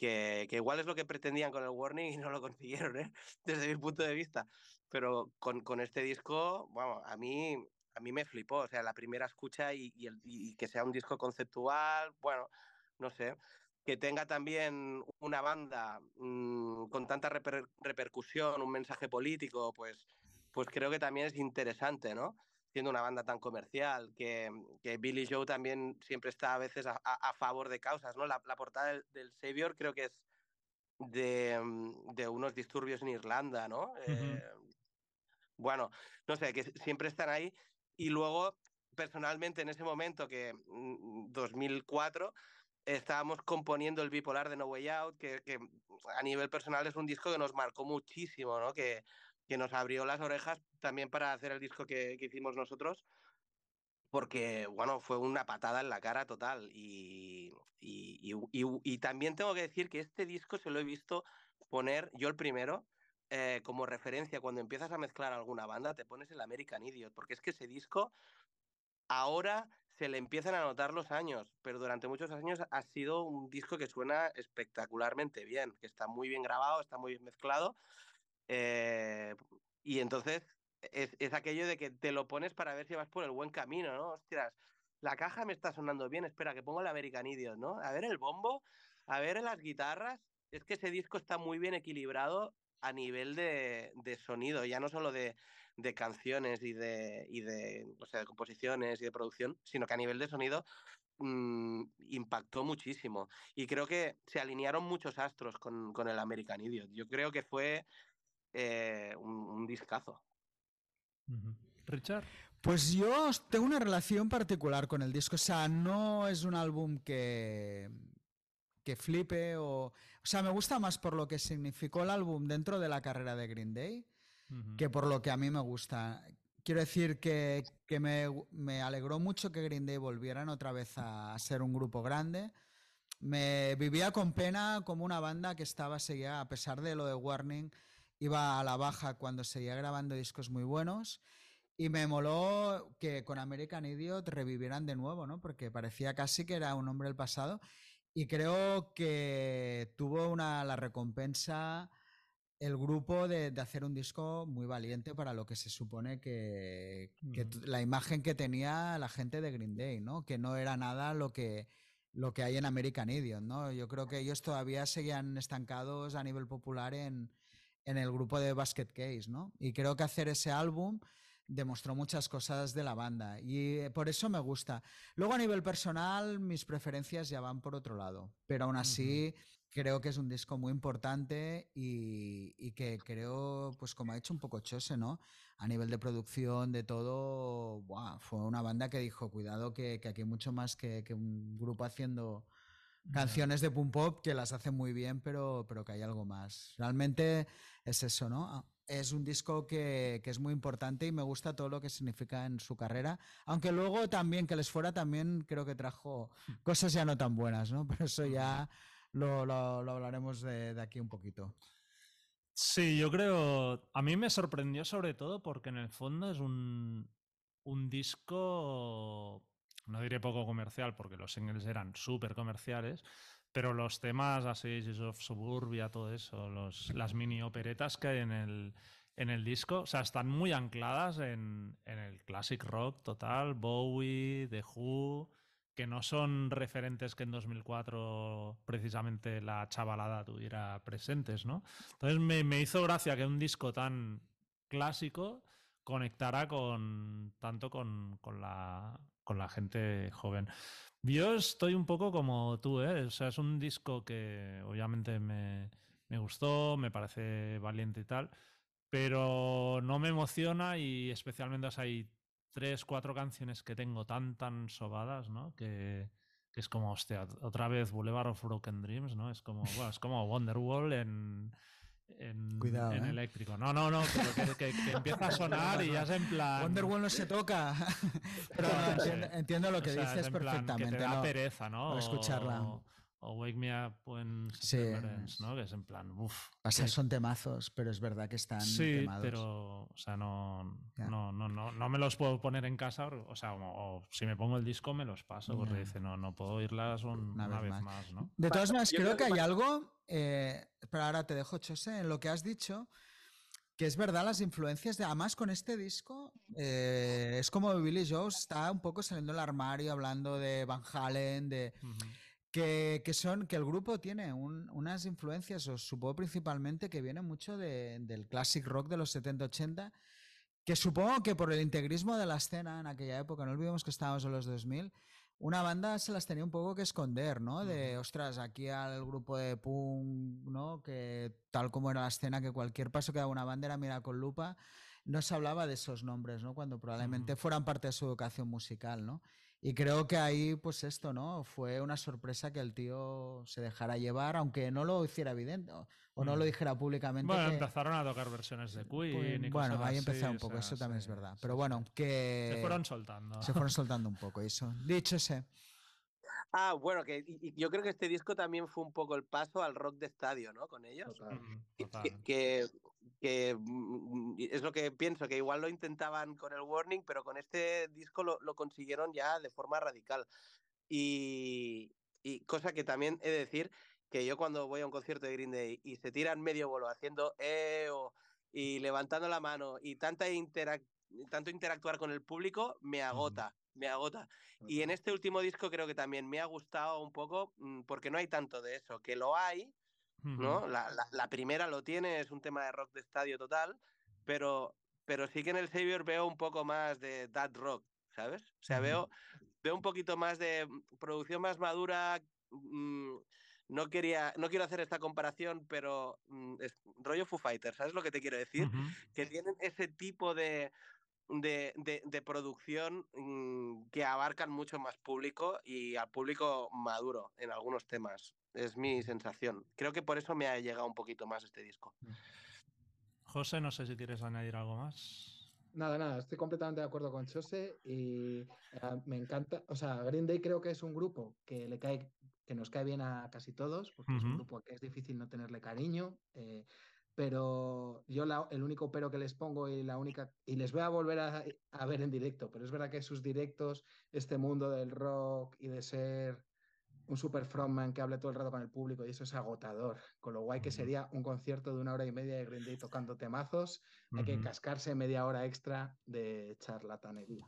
Speaker 4: que, igual es lo que pretendían con el Warning y no lo consiguieron, ¿eh? desde mi punto de vista. Pero con, con este disco, bueno, a mí, a mí me flipó, o sea, la primera escucha y, y, que sea un disco conceptual, bueno, no sé, que tenga también una banda mm, con tanta repercusión, un mensaje político, pues, pues creo que también es interesante, ¿no? Siendo una banda tan comercial, que, que Billy Joe también siempre está a veces a, a, favor de causas, ¿no? La, la portada del, del, Savior creo que es de, mm, de, unos disturbios en Irlanda, ¿no? eh, bueno, no sé, que siempre están ahí. Y luego, personalmente, en ese momento, que 2004, mm, estábamos componiendo el bipolar de No Way Out, que, que, a nivel personal es un disco que nos marcó muchísimo, ¿no? Que, que nos abrió las orejas también para hacer el disco que, hicimos nosotros, porque, bueno, fue una patada en la cara total. Y, y, también tengo que decir que este disco se lo he visto poner, yo el primero, eh, como referencia, cuando empiezas a mezclar alguna banda, te pones el American Idiot, porque es que ese disco ahora se le empiezan a notar los años, pero durante muchos años ha sido un disco que suena espectacularmente bien, que está muy bien grabado, está muy bien mezclado eh, y entonces es, es, aquello de que te lo pones para ver si vas por el buen camino, ¿no? Ostras, la caja me está sonando bien, espera, que pongo el American Idiot, ¿no? A ver el bombo, a ver las guitarras. Es que ese disco está muy bien equilibrado a nivel de, de sonido, ya no solo de, de canciones y de, y de, o sea, de composiciones y de producción, sino que a nivel de sonido mmm, impactó muchísimo. Y creo que se alinearon muchos astros con, con el American Idiot. Yo creo que fue eh, un, discazo.
Speaker 1: Richard.
Speaker 2: Pues yo tengo una relación particular con el disco. O sea, no es un álbum que, que flipe o... O sea, me gusta más por lo que significó el álbum dentro de la carrera de Green Day que por lo que a mí me gusta. Quiero decir que, que me, me, alegró mucho que Green Day volvieran otra vez a ser un grupo grande. Me vivía con pena como una banda que estaba seguida, a pesar de lo de Warning, iba a la baja cuando seguía grabando discos muy buenos. Y me moló que con American Idiot revivieran de nuevo, ¿no? Porque parecía casi que era un hombre del pasado. Y creo que tuvo una, la recompensa el grupo de, hacer un disco muy valiente para lo que se supone que, la imagen que tenía la gente de Green Day, ¿no? Que no era nada lo que, lo que hay en American Idiot, ¿no? Yo creo que ellos todavía seguían estancados a nivel popular en, en el grupo de Basket Case, ¿no? Y creo que hacer ese álbum demostró muchas cosas de la banda y eh, por eso me gusta. Luego a nivel personal mis preferencias ya van por otro lado, pero aún así creo que es un disco muy importante y, que creo, pues como ha hecho un poco Chose, ¿no? A nivel de producción, de todo, fue una banda que dijo, cuidado que, aquí hay mucho más que, un grupo haciendo canciones de pum pop que las hace muy bien, pero, pero que hay algo más. Realmente es eso, ¿no? es un disco que, es muy importante y me gusta todo lo que significa en su carrera. Aunque luego también, que les fuera, también creo que trajo hmm. cosas ya no tan buenas, ¿no? Pero eso ya lo, hablaremos de, aquí un poquito.
Speaker 1: Sí, yo creo. A mí me sorprendió sobre todo porque en el fondo es un, un disco. No diré poco comercial porque los singles eran súper comerciales, pero los temas así, of Suburbia, todo eso, los, las mini operetas que hay en el, en el disco, o sea, están muy ancladas en, en, el classic rock total, Bowie, The Who, que no son referentes que en 2004 precisamente la chavalada tuviera presentes, ¿no? Entonces me, me hizo gracia que un disco tan clásico conectara con tanto con, con, la, con la gente joven. Yo estoy un poco como tú, ¿eh? O sea, es un disco que obviamente me, gustó, me parece valiente y tal, pero no me emociona y especialmente hay tres, cuatro canciones que tengo tan, tan sobadas, ¿no? Que, es como, hostia, otra vez Boulevard of Broken Dreams, ¿no? Es como, bueno, es como Wonderwall en en,
Speaker 2: Cuidado,
Speaker 1: en
Speaker 2: ¿eh?
Speaker 1: eléctrico. No, no, no, pero que, empieza a sonar y ya es en plan.
Speaker 2: Wonderwall no se toca. pero entiendo, lo que dices perfectamente. que
Speaker 1: te da pereza, ¿no?
Speaker 2: escucharla.
Speaker 1: O, Wake Me Up When
Speaker 2: sí.
Speaker 1: ¿no? Que es en plan, uff.
Speaker 2: O sea, son temazos, pero es verdad que están
Speaker 1: sí, pero, o sea, no, no, no, no, no me los puedo poner en casa, o sea, o, si me pongo el disco me los paso, porque dice, no, no puedo oírlas una, vez, más. ¿no?
Speaker 2: De todas maneras, creo, que, hay algo eh, pero ahora te dejo, Chose, en lo que has dicho, que es verdad las influencias de, además con este disco, eh, es como Billy Joe está un poco saliendo del armario, hablando de Van Halen, de... Que, son, que el grupo tiene unas influencias, os supongo principalmente que vienen mucho del classic rock de los 70-80, que supongo que por el integrismo de la escena en aquella época, no olvidemos que estábamos en los 2000, una banda se las tenía un poco que esconder, ¿no? De, ostras, aquí al grupo de punk, ¿no? Que tal como era la escena, que cualquier paso que daba una banda era mira con lupa, no se hablaba de esos nombres, ¿no? Cuando probablemente fueran parte de su educación musical, ¿no? Y creo que ahí, pues esto, ¿no? Fue una sorpresa que el tío se dejara llevar, aunque no lo hiciera evidente o, no lo mm. dijera públicamente.
Speaker 1: Bueno, empezaron a tocar versiones de Queen. y
Speaker 2: bueno,
Speaker 1: ahí
Speaker 2: empezó un poco, eso también es verdad. Pero bueno, que.
Speaker 1: Se fueron soltando.
Speaker 2: Se fueron soltando un poco, eso. Dicho ese.
Speaker 4: Ah, bueno, que yo creo que este disco también fue un poco el paso al rock de estadio, ¿no? Con ellos. Que, que, mm, es lo que pienso, que igual lo intentaban con el Warning, pero con este disco lo, consiguieron ya de forma radical. Y, cosa que también he de decir, que yo cuando voy a un concierto de Green Day y se tiran medio bolo haciendo eh, y levantando la mano y tanta tanto interactuar con el público, me agota me agota. Y en este último disco creo que también me ha gustado un poco, mm, porque no hay tanto de eso, que lo hay, ¿no? La, la, primera lo tiene, es un tema de rock de estadio total, pero, pero sí que en el Savior veo un poco más de that rock, ¿sabes? O sea, veo, veo un poquito más de mm, producción más madura. Mm, no quería, no quiero hacer esta comparación, pero es rollo Foo Fighters, ¿sabes lo que te quiero decir? Que tienen ese tipo de, de, de, producción mm, que abarcan mucho más público y al público maduro en algunos temas. Es mi sensación. Creo que por eso me ha llegado un poquito más este disco. Mm.
Speaker 1: José, no sé si quieres añadir algo más.
Speaker 5: Nada, nada, estoy completamente de acuerdo con José y eh, me encanta, o sea, Green Day creo que es un grupo que le cae, que nos cae bien a casi todos, porque es un grupo que es difícil no tenerle cariño, eh, pero yo el único pero que les pongo y la única y les voy a volver a, a, ver en directo, pero es verdad que sus directos, este mundo del rock y de ser un super frontman que hable todo el rato con el público y eso es agotador, con lo guay que sería un concierto de una hora y media de Green Day tocando temazos, hay que cascarse media hora extra de charlatanería.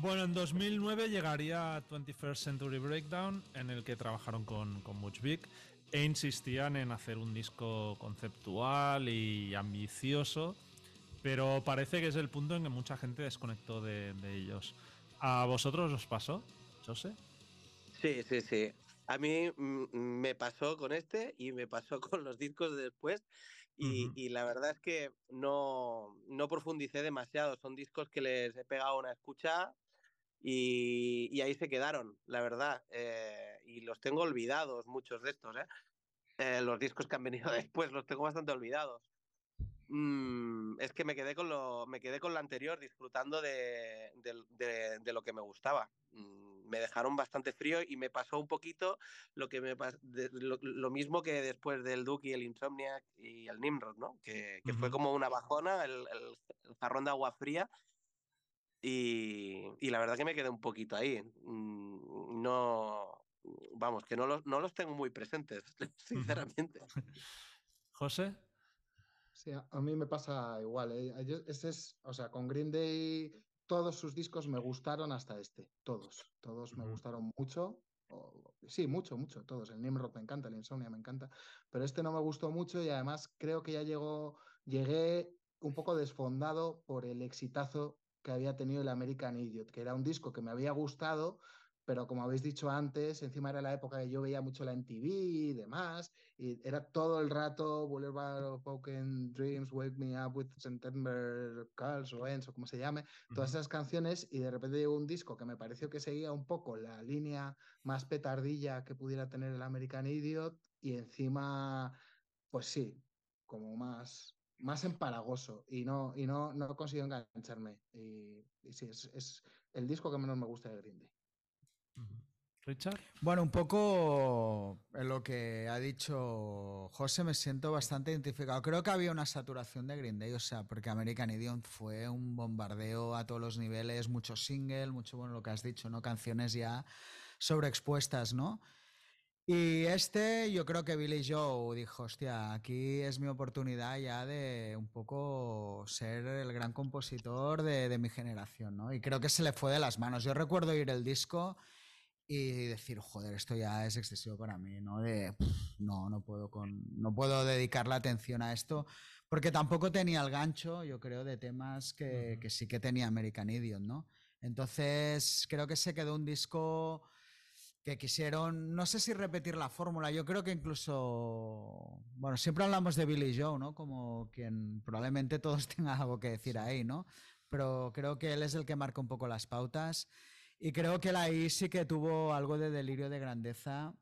Speaker 1: Bueno, en 2009 llegaría 21st Century Breakdown, en el que trabajaron con, con Butch Vig e insistían en hacer un disco conceptual y ambicioso, pero parece que es el punto en que mucha gente desconectó de, ellos. ¿A vosotros os pasó, José?
Speaker 4: Sí, sí, sí. A mí mm, me pasó con este y me pasó con los discos de después. Y, la verdad es que no, no profundicé demasiado. Son discos que les he pegado una escucha y, ahí se quedaron, la verdad. Eh, y los tengo olvidados, muchos de estos, ¿eh? ¿eh? los discos que han venido después los tengo bastante olvidados. Mm, es que me quedé con lo, me quedé con lo anterior, disfrutando de, de, lo que me gustaba. Mm, me dejaron bastante frío y me pasó un poquito lo que me lo, mismo que después del Duke y el Insomniac y el Nimrod, ¿no? Que, que fue como una bajona, el, el, el jarrón de agua fría y, la verdad que me quedé un poquito ahí. Mm, no, vamos, que no los, no los tengo muy presentes, sinceramente.
Speaker 1: José.
Speaker 5: Sí, a mí me pasa igual. ¿eh? Ese es, o sea, con Green Day todos sus discos me gustaron hasta este, todos, todos me gustaron mucho. sí, mucho, mucho, todos. El Nimrod me encanta, el Insomnia me encanta, pero este no me gustó mucho y además creo que ya llegó, llegué un poco desfondado por el exitazo que había tenido el American Idiot, que era un disco que me había gustado, pero como habéis dicho antes, encima era la época que yo veía mucho la MTV y demás, y era todo el rato Boulevard of Broken Dreams, Wake Me Up with September Calls o Ends o como se llame, todas esas canciones, y de repente llegó un disco que me pareció que seguía un poco la línea más petardilla que pudiera tener el American Idiot, y encima, pues sí, como más, más empalagoso y no, y no, no consigo engancharme. Y, sí, es, el disco que menos me gusta de Green Day.
Speaker 1: Richard.
Speaker 2: Bueno, un poco en lo que ha dicho José me siento bastante identificado. Creo que había una saturación de Green Day, o sea, porque American Idiot fue un bombardeo a todos los niveles, mucho single, mucho, bueno, lo que has dicho, ¿no? Canciones ya sobreexpuestas, ¿no? Y este, yo creo que Billy Joe dijo, hostia, aquí es mi oportunidad ya de un poco ser el gran compositor de, mi generación, ¿no? Y creo que se le fue de las manos. Yo recuerdo ir el disco y decir, joder, esto ya es excesivo para mí, ¿no? De, no, no puedo, con, no puedo dedicar la atención a esto, porque tampoco tenía el gancho, yo creo, de temas que, que sí que tenía American Idiot, ¿no? Entonces, creo que se quedó un disco que quisieron, no sé si repetir la fórmula, yo creo que incluso, bueno, siempre hablamos de Billy Joe, ¿no? Como quien probablemente todos tengan algo que decir ahí, ¿no? Pero creo que él es el que marca un poco las pautas y creo que él ahí sí que tuvo algo de delirio de grandeza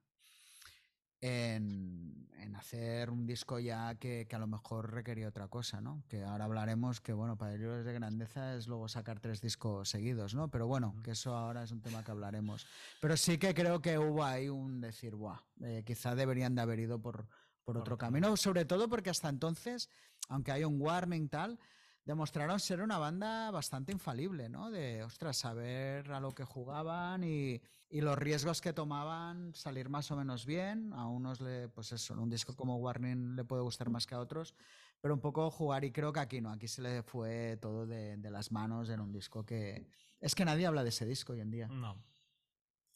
Speaker 2: en, hacer un disco ya que, a lo mejor requería otra cosa, ¿no? Que ahora hablaremos que, bueno, para ellos de grandeza es luego sacar tres discos seguidos, ¿no? Pero bueno, que eso ahora es un tema que hablaremos. Pero sí que creo que hubo ahí un decir, guau, eh, quizá deberían de haber ido por, por otro camino, sobre todo porque hasta entonces, aunque hay un warning tal, demostraron ser una banda bastante infalible, ¿no? De, ostras, saber a lo que jugaban y, los riesgos que tomaban, salir más o menos bien. A unos, le, pues eso, un disco como Warning le puede gustar más que a otros, pero un poco jugar y creo que aquí no, aquí se le fue todo de, de las manos en un disco que... Es que nadie habla de ese disco hoy en día.
Speaker 1: No.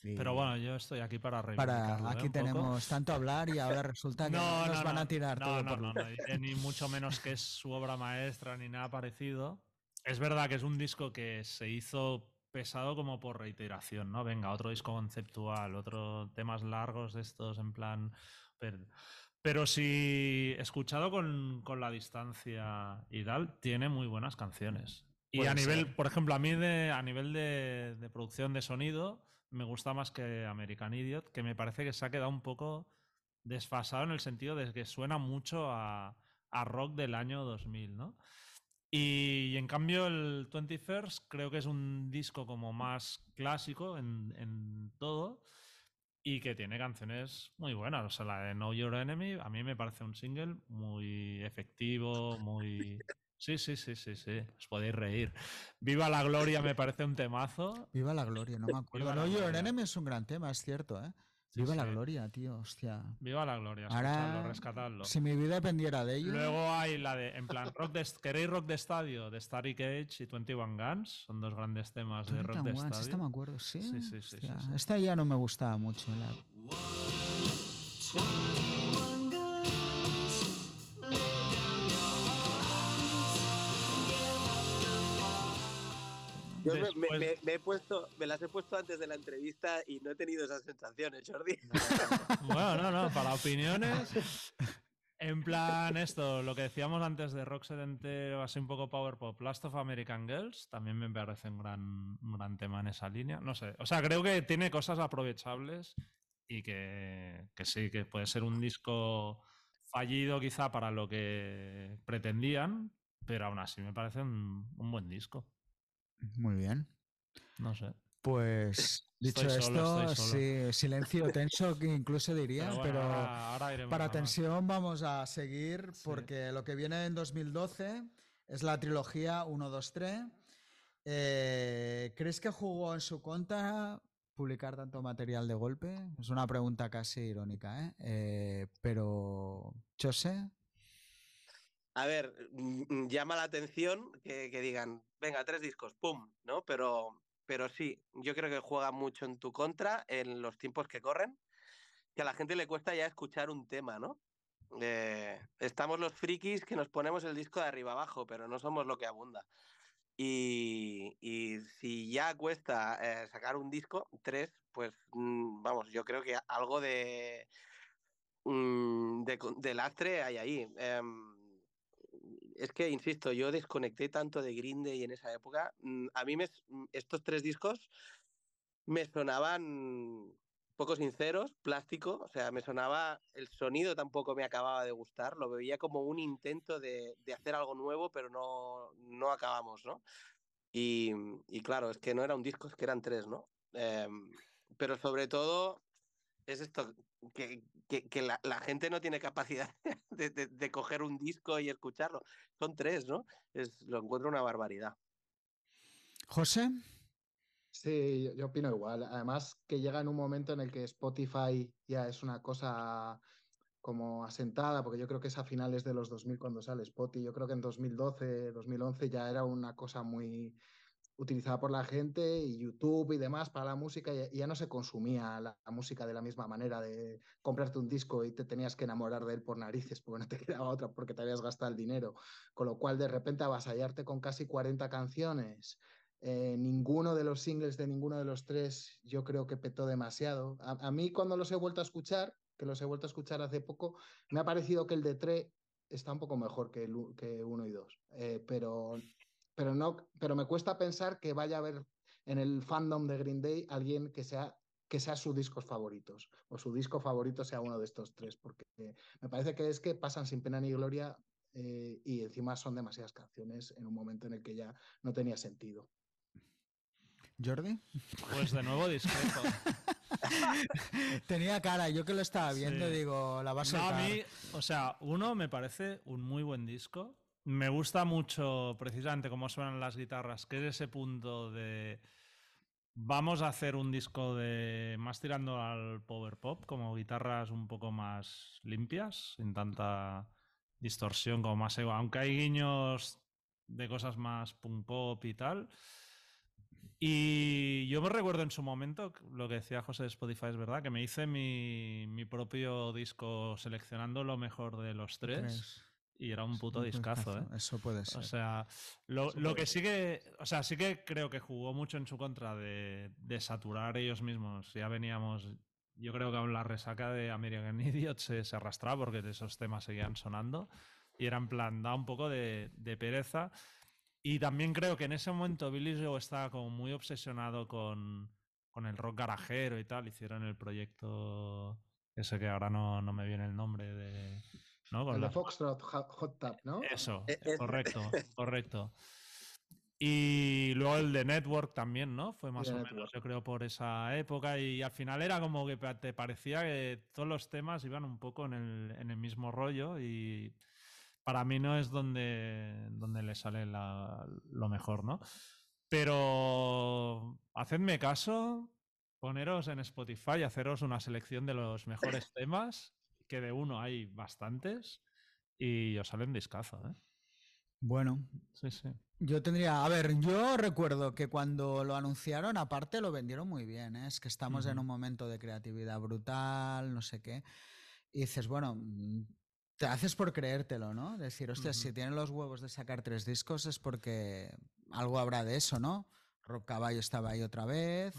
Speaker 1: Pero bueno, yo estoy aquí para reivindicarlo.
Speaker 2: Para, aquí
Speaker 1: ¿eh?
Speaker 2: tenemos tanto hablar y ahora resulta que nos van a tirar todo por
Speaker 1: no, ni mucho menos que es su obra maestra ni nada parecido. Es verdad que es un disco que se hizo pesado como por reiteración, ¿no? Venga, otro disco conceptual, otro temas largos de estos en plan... Pero, si escuchado con, con, la distancia y tal, tiene muy buenas canciones. Y a nivel, por ejemplo, a mí de, a nivel de, de producción de sonido, me gusta más que American Idiot, que me parece que se ha quedado un poco desfasado en el sentido de que suena mucho a, rock del año 2000, ¿no? Y, en cambio el 21st creo que es un disco como más clásico en, en todo y que tiene canciones muy buenas. O sea, la de Know Your Enemy a mí me parece un single muy efectivo, muy... Sí, sí, sí, sí, sí. Os podéis reír. Viva la Gloria me parece un temazo.
Speaker 2: Viva la Gloria, no me acuerdo. Your
Speaker 1: Gloria.
Speaker 2: Enemy es un gran tema, es cierto, ¿eh?
Speaker 1: Sí,
Speaker 2: Viva la gloria, tío, hostia.
Speaker 1: Viva la Gloria,
Speaker 2: Ahora,
Speaker 1: rescatadlo.
Speaker 2: Si mi vida dependiera de ello.
Speaker 1: Luego hay la de, en plan, rock de, ¿queréis rock de estadio? De Starry Cage y 21 Guns. Son dos grandes temas de rock de
Speaker 2: 21 Ones, esta
Speaker 1: estadio.
Speaker 2: me acuerdo, sí.
Speaker 1: Sí, sí, sí.
Speaker 2: Esta ya no me gustaba mucho. la-
Speaker 4: Yo me, me-
Speaker 1: Después-
Speaker 4: me- me he puesto, me las he puesto antes de la entrevista y no he tenido esas sensaciones, Jordi.
Speaker 1: Bueno, no, no, para opiniones. En plan, esto, lo que decíamos antes de rock sedentero, así un poco power pop, Last of American Girls, también me parece un gran, un gran tema en esa línea. No sé, o sea, creo que tiene cosas aprovechables y que, que sí, que puede ser un disco fallido quizá para lo que pretendían, pero aún así me parece un, un buen disco.
Speaker 2: Muy bien.
Speaker 1: No sé.
Speaker 2: Pues dicho
Speaker 1: Estoy
Speaker 2: esto,
Speaker 1: solo.
Speaker 2: sí, silencio tenso que incluso diría,
Speaker 1: Pero ahora,
Speaker 2: para tensión vamos a seguir
Speaker 1: Sí.
Speaker 2: porque lo que viene en 2012 es la trilogía 1, 2, 3. Eh, ¿Crees que jugó en su contra publicar tanto material de golpe? Es una pregunta casi irónica, ¿eh? Eh, pero, José,
Speaker 4: A ver, mm, mm, llama la atención que, digan, venga, tres discos, pum, ¿no? Pero, pero sí, yo creo que juega mucho en tu contra en los tiempos que corren, que a la gente le cuesta ya escuchar un tema, ¿no? Eh, estamos los frikis que nos ponemos el disco de arriba abajo, pero no somos lo que abunda. Y, y si ya cuesta eh, sacar un disco, tres, pues mm, vamos, yo creo que algo de, mm, de, de lastre hay ahí. Em, es que, insisto, yo desconecté tanto de Green Day en esa época. Mm, A mí me mm, estos tres discos me sonaban poco sinceros, plástico, o sea, me sonaba, el sonido tampoco me acababa de gustar, lo veía como un intento de, hacer algo nuevo, pero no, no acabamos, ¿no? Y, y claro, es que no era un disco, es que eran tres, ¿no? Em, pero sobre todo es esto, que, que- que la, la gente no tiene capacidad de, de- de coger un disco y escucharlo. Son tres, ¿no? Es, lo encuentro una barbaridad.
Speaker 2: José,
Speaker 5: Sí, yo, yo opino igual. Además, que llega en un momento en el que Spotify ya es una cosa como asentada, porque yo creo que es a finales de los 2000 cuando sale Spotify. Yo creo que en 2012, 2011 ya era una cosa muy utilizada por la gente y YouTube y demás para la música y ya no se consumía la, música de la misma manera de comprarte un disco y te tenías que enamorar de él por narices porque no te quedaba otra porque te habías gastado el dinero. Con lo cual de repente avasallarte con casi 40 canciones eh, ninguno de los singles de ninguno de los tres yo creo que petó demasiado. A, mí cuando los he vuelto a escuchar, que los he vuelto a escuchar hace poco, me ha parecido que el de tres está un poco mejor que uno y dos. Eh, pero, pero, no, pero me cuesta pensar que vaya a haber en el fandom de Green Day alguien que sea que sea sus discos favoritos o su disco favorito sea uno de estos tres, porque me parece que es que pasan sin pena ni gloria eh, y encima son demasiadas canciones en un momento en el que ya no tenía sentido.
Speaker 2: Jordi.
Speaker 1: Pues de nuevo discreto.
Speaker 2: Tenía cara, yo que lo estaba viendo,
Speaker 1: Sí.
Speaker 2: digo, la vas a
Speaker 1: No, a mí, o sea, uno me parece un muy buen disco. Me gusta mucho precisamente cómo suenan las guitarras, que es ese punto de vamos a hacer un disco de más tirando al power pop, como guitarras un poco más limpias, sin tanta distorsión como más ego, aunque hay guiños de cosas más punk pop y tal. Y yo me recuerdo en su momento, lo que decía José de Spotify es verdad, que me hice mi, mi propio disco seleccionando lo mejor de los tres,
Speaker 2: Tres.
Speaker 1: Y era un puto discazo, ¿eh?
Speaker 2: Eso puede ser.
Speaker 1: O sea, lo, lo que sí que, o sea, sí que creo que jugó mucho en su contra de, de saturar ellos mismos. Ya veníamos, yo creo que aún la resaca de American Idiot se, se arrastraba porque esos temas seguían sonando y era en plan, da un poco de, de pereza. Y también creo que en ese momento Billy Joe estaba como muy obsesionado con, con el rock garajero y tal. Hicieron el proyecto ese que ahora no, no me viene el nombre de... ¿no? Con
Speaker 5: el
Speaker 1: la-
Speaker 5: de Foxtrot Hot Tap, ¿no?
Speaker 1: eso,
Speaker 4: Eh, eh.
Speaker 1: correcto, correcto. Y luego el de Network también, ¿no? Fue más o menos, yo creo, por esa época. Y al final era como que te parecía que todos los temas iban un poco en el, en el mismo rollo. Y para mí no es donde, donde le sale lo mejor, ¿no? Pero hacedme caso, poneros en Spotify y haceros una selección de los mejores temas, que de uno hay bastantes, y os salen discazo, ¿eh?
Speaker 2: Bueno,
Speaker 1: sí, sí.
Speaker 2: Yo tendría, a ver, yo recuerdo que cuando lo anunciaron, aparte lo vendieron muy bien, ¿eh? es que estamos en un momento de creatividad brutal, no sé qué, y dices, bueno, te haces por creértelo, ¿no? Decir, hostia, si tienen los huevos de sacar tres discos es porque algo habrá de eso, ¿no? Rock Caballo estaba ahí otra vez.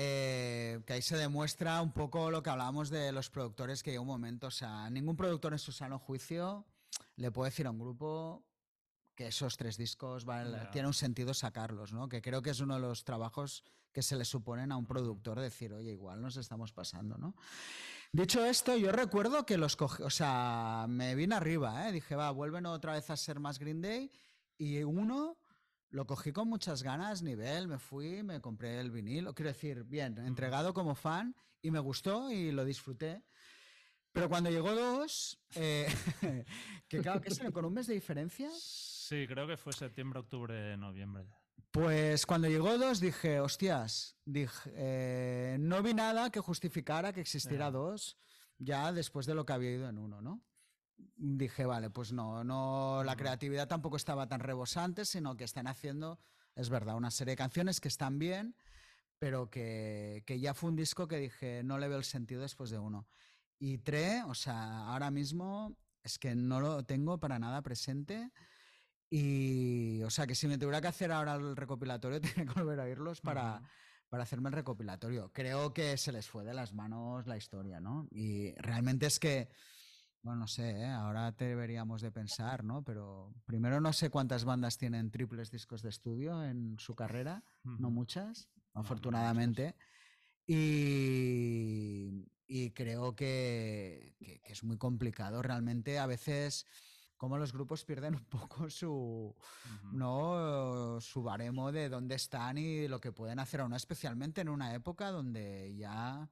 Speaker 2: Eh, que ahí se demuestra un poco lo que hablábamos de los productores que hay un momento, o sea, ningún productor en su sano juicio le puede decir a un grupo que esos tres discos tiene un sentido sacarlos, ¿no? Que creo que es uno de los trabajos que se le suponen a un productor decir, oye, igual nos estamos pasando, ¿no? Dicho esto, yo recuerdo que los cogí, o sea, me vine arriba, ¿eh? Dije, va, vuelven otra vez a ser más Green Day y uno lo cogí con muchas ganas, nivel, me fui, me compré el vinilo, quiero decir, bien, entregado como fan y me gustó y lo disfruté. Pero cuando llegó dos, eh, que claro, ¿qué será? ¿Con un mes de diferencia?
Speaker 1: Sí, creo que fue septiembre, octubre, noviembre.
Speaker 2: Pues cuando llegó dos dije, hostias, dije, eh, no vi nada que justificara que existiera dos ya después de lo que había ido en uno, ¿no? Dije, vale, pues no, no, la creatividad tampoco estaba tan rebosante, sino que están haciendo, es verdad, una serie de canciones que están bien, pero que, que ya fue un disco que dije, no le veo el sentido después de uno. Y tres, o sea, ahora mismo es que no lo tengo para nada presente. Y, o sea, que si me tuviera que hacer ahora el recopilatorio, tengo que volver a oírlos para, para hacerme el recopilatorio. Creo que se les fue de las manos la historia, ¿no? Y realmente es que bueno, no sé, ¿eh? ahora deberíamos de pensar, ¿no? Pero primero no sé cuántas bandas tienen triples discos de estudio en su carrera, no muchas, afortunadamente. Y, creo que, es muy complicado. Realmente a veces como los grupos pierden un poco su, ¿no? su baremo de dónde están y lo que pueden hacer no, especialmente en una época donde ya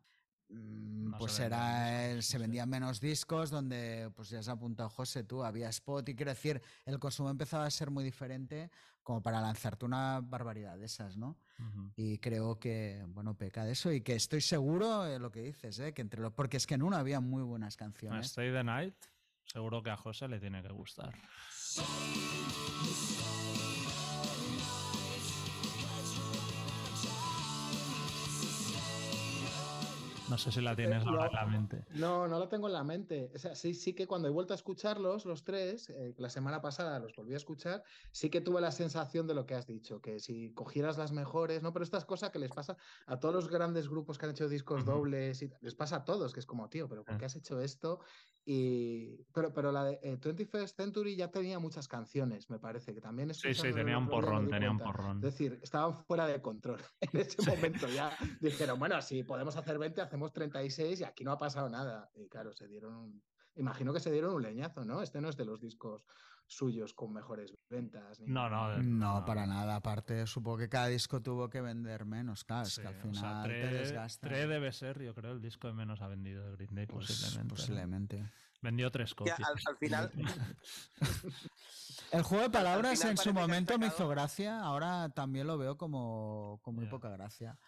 Speaker 2: Mm, pues era se vendían menos discos donde pues ya se apuntado José tú había spot y quiero decir el consumo empezaba a ser muy diferente como para lanzarte una barbaridad de esas no y creo que bueno peca de eso y que estoy seguro de lo que dices ¿eh? que entre los porque es que en uno había muy buenas canciones.
Speaker 1: Stay the Night seguro que a José le tiene que gustar No sé si la tienes ahora en la mente.
Speaker 5: No, no la tengo en la mente. O sea, sí, sí que cuando he vuelto a escucharlos, los tres, eh, la semana pasada los volví a escuchar, sí que tuve la sensación de lo que has dicho, que si cogieras las mejores, ¿no? Pero estas cosas que les pasa a todos los grandes grupos que han hecho discos dobles, y, les pasa a todos, que es como, tío, pero ¿por qué has hecho esto? Y, pero, pero la de 21st eh, Century ya tenía muchas canciones, me parece, que también
Speaker 1: es... Sí, sí, tenía un porrón, tenía un porrón.
Speaker 5: Es decir, estaban fuera de control en ese momento ya. Dijeron, bueno, si podemos hacer 20, hacemos 36 y aquí no ha pasado nada. Y claro, se dieron... Imagino que se dieron un leñazo, ¿no? Este no es de los discos suyos con mejores ventas.
Speaker 1: no, no,
Speaker 2: no, para nada. Aparte, supongo que cada disco tuvo que vender menos. Claro, es que al final te desgasta.
Speaker 1: debe ser, yo creo, el disco que menos ha vendido de Green Day, pues, posiblemente.
Speaker 2: Posiblemente.
Speaker 1: Vendió tres copias.
Speaker 4: Al, final.
Speaker 2: el juego de palabras en su momento me hizo gracia, ahora también lo veo como con muy poca gracia.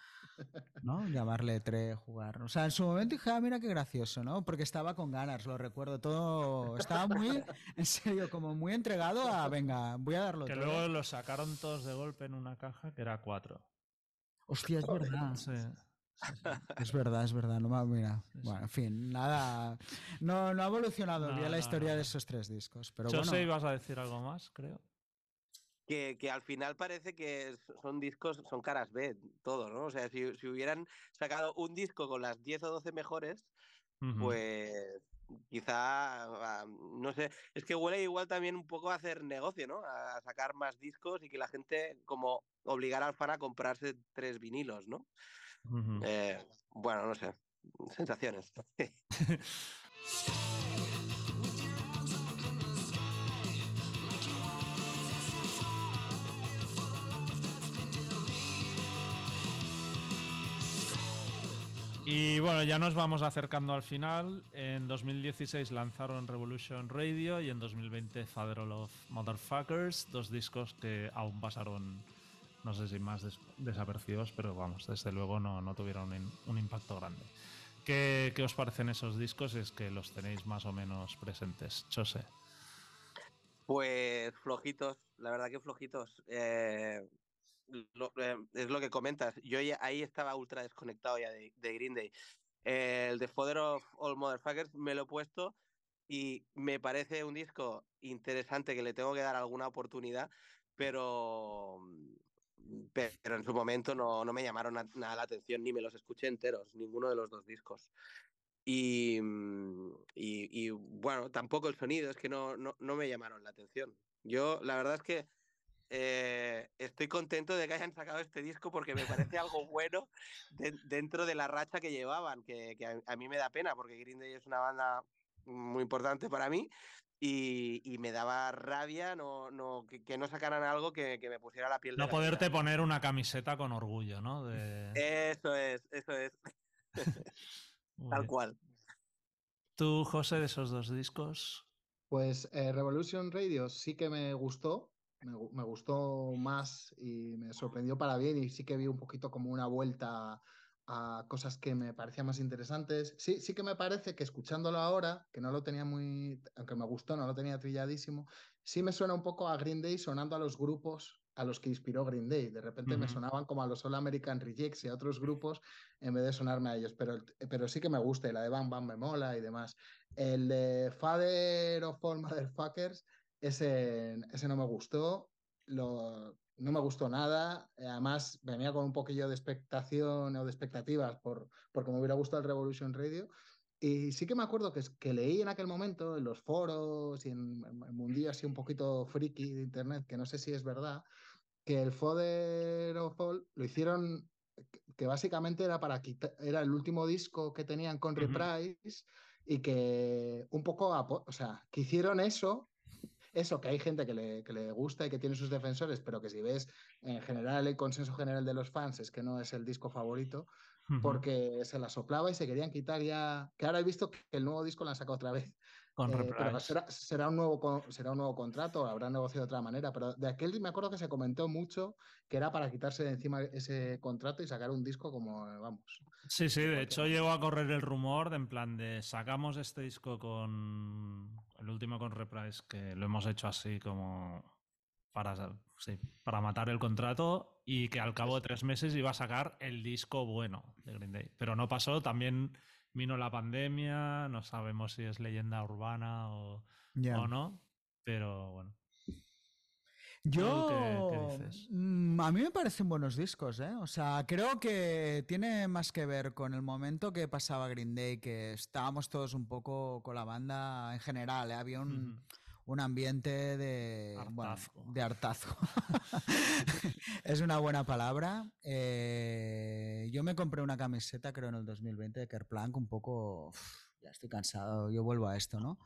Speaker 2: ¿No? Llamarle tres, jugar. O sea, en su momento dije, ah, mira qué gracioso, ¿no? Porque estaba con ganas, lo recuerdo todo. Estaba muy, en serio, como muy entregado a, venga, voy a darlo
Speaker 1: que
Speaker 2: todo.
Speaker 1: Que luego lo sacaron todos de golpe en una caja que era cuatro.
Speaker 2: Hostia, es verdad. Es verdad, es verdad. No, mira, bueno, en fin, nada. No, no ha evolucionado bien la historia de esos tres discos. Pero
Speaker 1: Yo
Speaker 2: bueno.
Speaker 1: sé, ibas a decir algo más, creo
Speaker 4: que, al final parece que son discos, son caras B, todo, ¿no? O sea, si, hubieran sacado un disco con las 10 o 12 mejores, pues quizá, no sé, es que huele igual también un poco a hacer negocio, ¿no? A sacar más discos y que la gente como obligar al fan a comprarse tres vinilos, ¿no? Eh, bueno, no sé, sensaciones.
Speaker 1: Y bueno, ya nos vamos acercando al final. En 2016 lanzaron Revolution Radio y en 2020 Father of Motherfuckers, dos discos que aún pasaron, no sé si más desapercibidos, pero vamos, desde luego no, no tuvieron un, impacto grande. ¿Qué, ¿Qué, os parecen esos discos? Es que los tenéis más o menos presentes. Chose.
Speaker 4: Pues flojitos, la verdad que flojitos. Eh, eh, es lo que comentas. Yo ahí estaba ultra desconectado ya de, Green Day. el de Father of All Motherfuckers me lo he puesto y me parece un disco interesante que le tengo que dar alguna oportunidad, pero, pero en su momento no, no me llamaron nada la atención ni me los escuché enteros, ninguno de los dos discos. Y, y, y bueno, tampoco el sonido, es que no, no, no me llamaron la atención. Yo, la verdad es que eh, estoy contento de que hayan sacado este disco porque me parece algo bueno dentro de la racha que llevaban, que, a, mí me da pena porque Green Day es una banda muy importante para mí y, me daba rabia no, no, que, no sacaran algo que, me pusiera la piel
Speaker 1: de No poderte poner una camiseta con orgullo, ¿no?
Speaker 4: Eso es, eso es. Tal cual.
Speaker 1: ¿Tú, José, de esos dos discos?
Speaker 5: Pues eh, Revolution Radio sí que me gustó, me, gustó más y me sorprendió para bien y sí que vi un poquito como una vuelta a cosas que me parecían más interesantes. Sí, sí que me parece que escuchándolo ahora, que no lo tenía muy, aunque me gustó, no lo tenía trilladísimo, sí me suena un poco a Green Day sonando a los grupos a los que inspiró Green Day. De repente me sonaban como a los All American Rejects y a otros grupos en vez de sonarme a ellos. Pero, pero sí que me gusta, y la de Bam Bam me mola y demás. El de Father of All Motherfuckers ese, ese no me gustó, no me gustó nada. Además, venía con un poquillo de expectación o de expectativas por, porque me hubiera gustado el Revolution Radio. Y sí que me acuerdo que, que leí en aquel momento en los foros y en, el mundillo así un poquito friki de internet, que no sé si es verdad, que el Fodder of All lo hicieron, que básicamente era para quitar, era el último disco que tenían con Reprise y que un poco, o sea, que hicieron eso eso, que hay gente que le, que le, gusta y que tiene sus defensores, pero que si ves en general el consenso general de los fans es que no es el disco favorito, porque se la soplaba y se querían quitar ya. Que ahora he visto que el nuevo disco lo han sacado otra vez.
Speaker 1: Con eh,
Speaker 5: será, un nuevo, será un nuevo contrato, habrá negociado de otra manera, pero de aquel me acuerdo que se comentó mucho que era para quitarse de encima ese contrato y sacar un disco como, vamos.
Speaker 1: Sí, sí, de hecho llegó a correr el rumor de en plan de sacamos este disco con el último con Reprise, que lo hemos hecho así como para, para matar el contrato y que al cabo de tres meses iba a sacar el disco bueno de Green Day. Pero no pasó, también vino la pandemia, no sabemos si es leyenda urbana o, no, pero bueno.
Speaker 2: Yo, mm, a mí me parecen buenos discos, ¿eh? O sea, creo que tiene más que ver con el momento que pasaba Green Day, que estábamos todos un poco con la banda en general, ¿eh? había un, un ambiente de hartazgo. de hartazgo. es una buena palabra. Eh, yo me compré una camiseta, creo, en el 2020 de Kerplank, un poco. ya estoy cansado, yo vuelvo a esto, ¿no?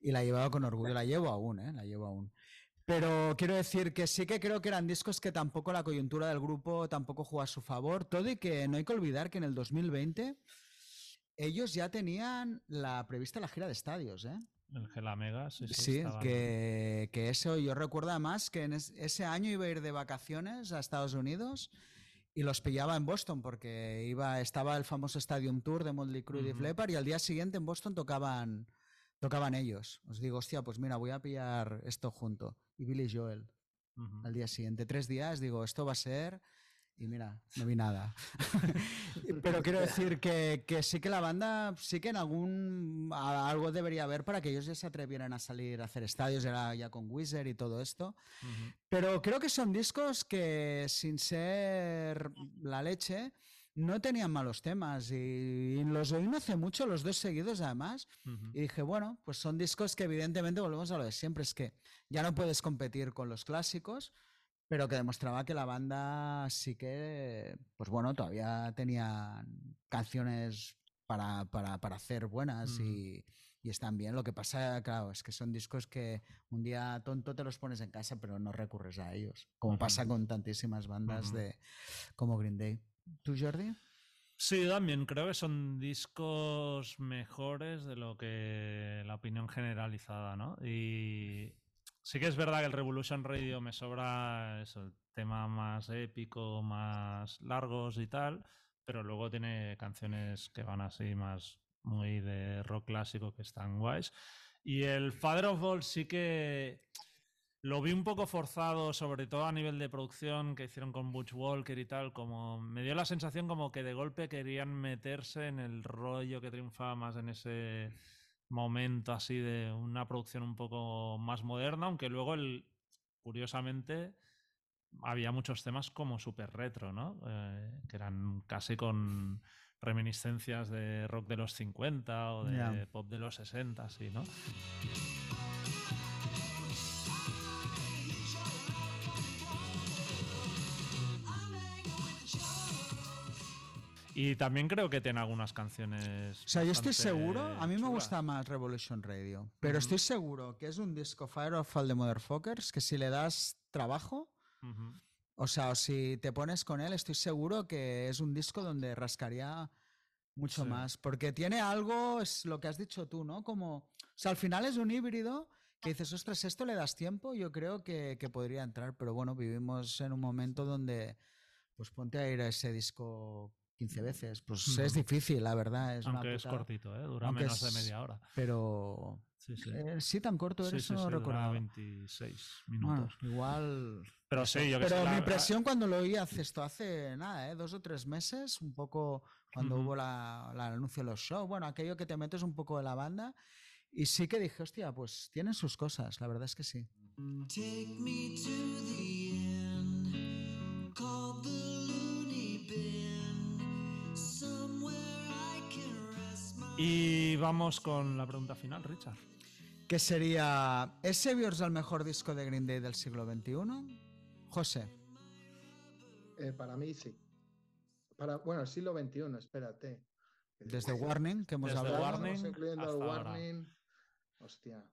Speaker 2: Y la llevaba con orgullo, la llevo aún, ¿eh? La llevo aún. Pero quiero decir que sí que creo que eran discos que tampoco la coyuntura del grupo tampoco jugó a su favor. Todo y que no hay que olvidar que en el 2020 ellos ya tenían la prevista la gira de estadios, ¿eh?
Speaker 1: El Gelamega, sí, sí.
Speaker 2: Sí, que, que, eso yo recuerdo además que en ese año iba a ir de vacaciones a Estados Unidos y los pillaba en Boston porque iba, estaba el famoso Stadium Tour de Motley Crue y Flepper y al día siguiente en Boston tocaban, tocaban ellos. Os digo, hostia, pues mira, voy a pillar esto junto. Y Billy Joel al día siguiente. Tres días, digo, esto va a ser y mira, no vi nada. Pero quiero decir que, que, sí que la banda, sí que en algún. algo debería haber para que ellos ya se atrevieran a salir a hacer estadios, ya, ya con Wizard y todo esto. Pero creo que son discos que, sin ser la leche, no tenían malos temas. Y, los oí no hace mucho, los dos seguidos además. Y dije, bueno, pues son discos que evidentemente volvemos a lo de siempre: es que ya no puedes competir con los clásicos pero que demostraba que la banda sí que, pues bueno, todavía tenía canciones para, para, para hacer buenas y, y, están bien. Lo que pasa, claro, es que son discos que un día tonto te los pones en casa, pero no recurres a ellos, como pasa con tantísimas bandas de como Green Day. ¿Tú, Jordi?
Speaker 1: Sí, también creo que son discos mejores de lo que la opinión generalizada, ¿no? Y sí que es verdad que el Revolution Radio me sobra eso, el tema más épico, más largos y tal, pero luego tiene canciones que van así más muy de rock clásico que están guays. Y el Father of All sí que lo vi un poco forzado, sobre todo a nivel de producción que hicieron con Butch Walker y tal, como me dio la sensación como que de golpe querían meterse en el rollo que triunfaba más en ese momento así de una producción un poco más moderna, aunque luego el, curiosamente había muchos temas como súper retro, ¿no? Eh, que eran casi con reminiscencias de rock de los 50 o de pop de los 60, así, ¿no? Y también creo que tiene algunas canciones.
Speaker 2: O sea, yo estoy seguro, a mí me
Speaker 1: chulas.
Speaker 2: gusta más Revolution Radio, pero estoy seguro que es un disco Fire of All the Motherfuckers que si le das trabajo,
Speaker 1: Ujú.
Speaker 2: o sea, o si te pones con él, estoy seguro que es un disco donde rascaría mucho
Speaker 1: Sí.
Speaker 2: más, porque tiene algo, es lo que has dicho tú, ¿no? Como, o sea, al final es un híbrido que dices, ostras, esto le das tiempo, yo creo que, que podría entrar, pero bueno, vivimos en un momento donde, pues ponte a ir a ese disco 15 veces, pues es difícil, la verdad, es una
Speaker 1: Aunque es cortito, ¿eh? dura
Speaker 2: Aunque
Speaker 1: menos de
Speaker 2: es-
Speaker 1: media hora.
Speaker 2: pero
Speaker 1: Sí, sí.
Speaker 2: eh, sí tan corto
Speaker 1: Sí,
Speaker 2: eres,
Speaker 1: sí,
Speaker 2: no
Speaker 1: sí,
Speaker 2: lo
Speaker 1: dura
Speaker 2: recordaba.
Speaker 1: 26
Speaker 2: Bueno,
Speaker 1: minutos.
Speaker 2: igual.
Speaker 1: pero sí, yo que sé,
Speaker 2: Pero
Speaker 1: la-
Speaker 2: mi
Speaker 1: la-
Speaker 2: impresión cuando lo oí hace esto, hace nada, ¿eh? dos o tres meses, un poco cuando
Speaker 1: Ujú.
Speaker 2: hubo la, la anuncio de los shows, bueno, aquello que te metes un poco de la banda, y sí que dije, hostia, pues tienen sus cosas, la verdad es que sí.
Speaker 6: Take me to the
Speaker 1: Y vamos con la pregunta final, Richard.
Speaker 2: Que sería, ¿es Saviors el mejor disco de Green Day del siglo XXI? José,
Speaker 5: Eh, para mí sí. Para, bueno, el siglo XXI, espérate.
Speaker 2: desde Warning, que hemos
Speaker 1: Desde
Speaker 2: hablado.
Speaker 1: Warning
Speaker 5: Estamos incluyendo el
Speaker 1: ahora.
Speaker 5: Warning. Hostia.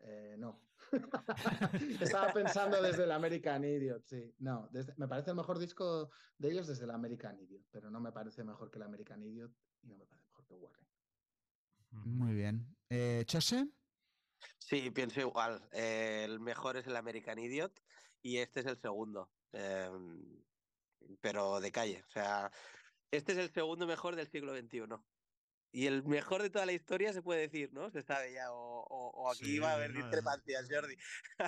Speaker 5: Eh, no. Estaba pensando desde el American Idiot, sí. No, desde- me parece el mejor disco de ellos desde el American Idiot, pero no me parece mejor que el American Idiot y no me parece mejor que Warning.
Speaker 2: Muy bien. Eh, ¿Chose?
Speaker 4: Sí, pienso igual. Eh, el mejor es el American Idiot y este es el segundo. Em, pero de calle. O sea, este es el segundo mejor del siglo XXI. Y el mejor de toda la historia se puede decir, ¿no? Se sabe ya. O, o- o aquí
Speaker 1: Sí,
Speaker 4: va a haber
Speaker 1: no,
Speaker 4: discrepancias, Jordi.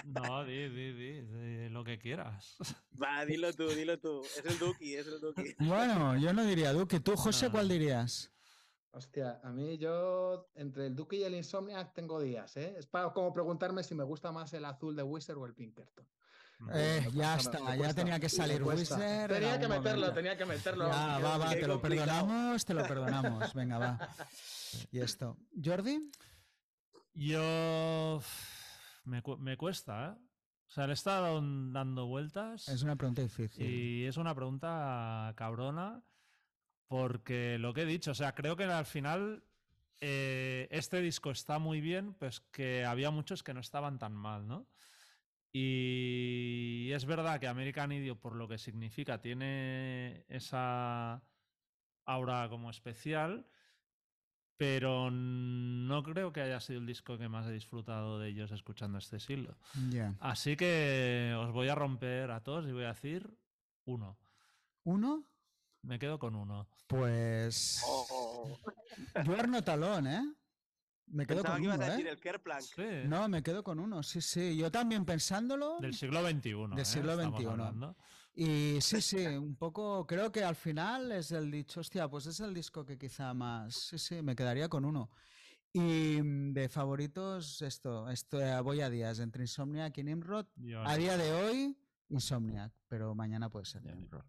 Speaker 1: No, di, di, di, di lo que quieras.
Speaker 4: Va, dilo tú, dilo tú. Es el Duki, es el Duki.
Speaker 2: Bueno, yo no diría Duque. ¿Tú, José,
Speaker 1: No.
Speaker 2: cuál dirías?
Speaker 5: Hostia, a mí yo entre el Duke y el Insomniac tengo días, ¿eh? Es para como preguntarme si me gusta más el azul de Wizard o el Pinkerton.
Speaker 2: Eh,
Speaker 5: Me
Speaker 2: ya está,
Speaker 5: me
Speaker 2: ya tenía que salir. Wizard. en
Speaker 5: Tenía que meterlo,
Speaker 2: momento.
Speaker 5: tenía que meterlo.
Speaker 2: Ya, va, va, te lo perdonamos, te lo perdonamos. Venga, va. Y esto. ¿Jordi?
Speaker 1: Yo. Me, cu- me cuesta, ¿eh? O sea, le he estado dando vueltas.
Speaker 2: Es una pregunta difícil.
Speaker 1: Y es una pregunta cabrona, porque lo que he dicho, o sea, creo que al final eh, este disco está muy bien, pues que había muchos que no estaban tan mal, ¿no? Y es verdad que American Idiot, por lo que significa, tiene esa aura como especial, pero no creo que haya sido el disco que más he disfrutado de ellos escuchando este siglo.
Speaker 2: Ya.
Speaker 1: Así que os voy a romper a todos y voy a decir uno.
Speaker 2: ¿Uno?
Speaker 1: Me quedo con uno.
Speaker 2: Pues.
Speaker 4: Oh,
Speaker 2: Duerno talón, ¿eh? Me quedo
Speaker 4: pensaba
Speaker 2: con
Speaker 4: que ibas
Speaker 2: uno,
Speaker 4: a decir
Speaker 2: ¿eh?
Speaker 4: el Kerplank.
Speaker 1: Sí,
Speaker 2: No, me quedo con uno, sí, sí. Yo también pensándolo.
Speaker 1: Del siglo XXI.
Speaker 2: Del
Speaker 1: ¿eh?
Speaker 2: siglo XXI.
Speaker 1: hablando.
Speaker 2: Y sí, sí, un poco. Creo que al final es el dicho, hostia, pues es el disco que quizá más. Sí, sí, me quedaría con uno. Y de favoritos, esto, esto eh, voy a días entre Insomniac y Nimrod.
Speaker 1: Yo
Speaker 2: A
Speaker 1: no.
Speaker 2: día de hoy, Insomniac, pero mañana puede ser Nimrod.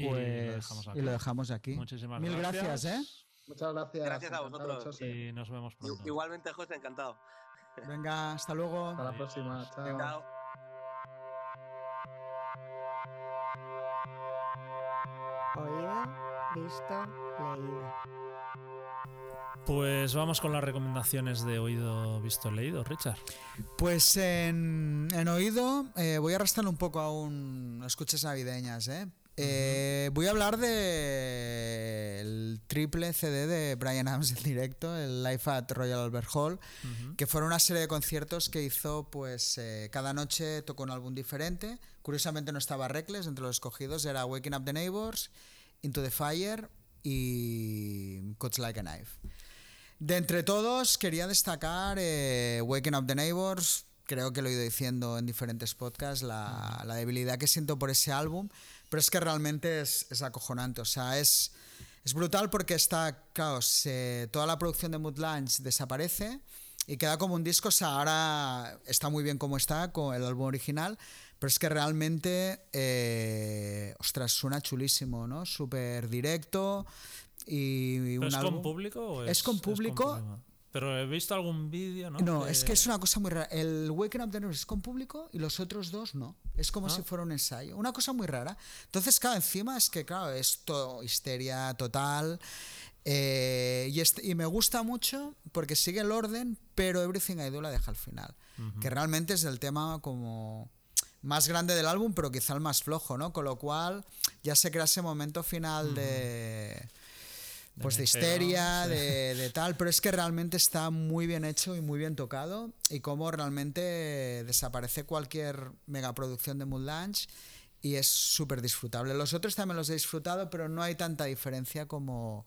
Speaker 1: Y lo
Speaker 2: Pues,
Speaker 1: dejamos
Speaker 2: y
Speaker 1: aquí.
Speaker 2: lo dejamos aquí.
Speaker 1: Muchísimas
Speaker 2: Mil gracias, ¿eh?
Speaker 5: Muchas gracias.
Speaker 4: Gracias a vosotros.
Speaker 5: José.
Speaker 1: Y nos vemos pronto.
Speaker 4: Igualmente, José, encantado.
Speaker 2: Venga, hasta luego.
Speaker 5: Hasta la próxima. Chao.
Speaker 4: Chao.
Speaker 7: Oído, visto, leído.
Speaker 1: Pues vamos con las recomendaciones de oído, visto, leído, Richard.
Speaker 2: Pues en, en oído eh, voy a arrastrarlo un poco a un escuchas navideñas, ¿eh? Eh, voy a hablar del triple CD de Brian Adams en directo, el Live at Royal Albert Hall, que fueron una serie de conciertos que hizo, pues eh, cada noche tocó un álbum diferente. Curiosamente no estaba Reckless, entre los escogidos era Waking Up the Neighbors, Into the Fire y Cuts Like a Knife. De entre todos, quería destacar eh, Waking Up the Neighbors. Creo que lo he ido diciendo en diferentes podcasts, la, la debilidad que siento por ese álbum, pero es que realmente es, es acojonante. O sea, es, es brutal porque está, claro, se- toda la producción de Mood Lunch desaparece y queda como un disco. O sea, ahora está muy bien como está con el álbum original, pero es que realmente, eh, ostras, suena chulísimo, ¿no? Súper directo y,
Speaker 1: ¿Pero
Speaker 2: un
Speaker 1: ¿Es
Speaker 2: álbum-
Speaker 1: con público o
Speaker 2: Es con público.
Speaker 1: Pero he visto algún vídeo, ¿no?
Speaker 2: No, es que es una cosa muy rara. El Waking Up the es con público y los otros dos no. Es como
Speaker 1: Ah.
Speaker 2: si fuera un ensayo. Una cosa muy rara. Entonces, claro, encima es que, claro, es todo histeria total. eh, y, este- y me gusta mucho porque sigue el orden, pero Everything I Do la deja al final. Que realmente es el tema como más grande del álbum, pero quizá el más flojo, ¿no? Con lo cual ya se crea ese momento final de pues de histeria, de, de tal, pero es que realmente está muy bien hecho y muy bien tocado y como realmente desaparece cualquier megaproducción de Mood Lunch y es súper disfrutable. Los otros también los he disfrutado, pero no hay tanta diferencia como,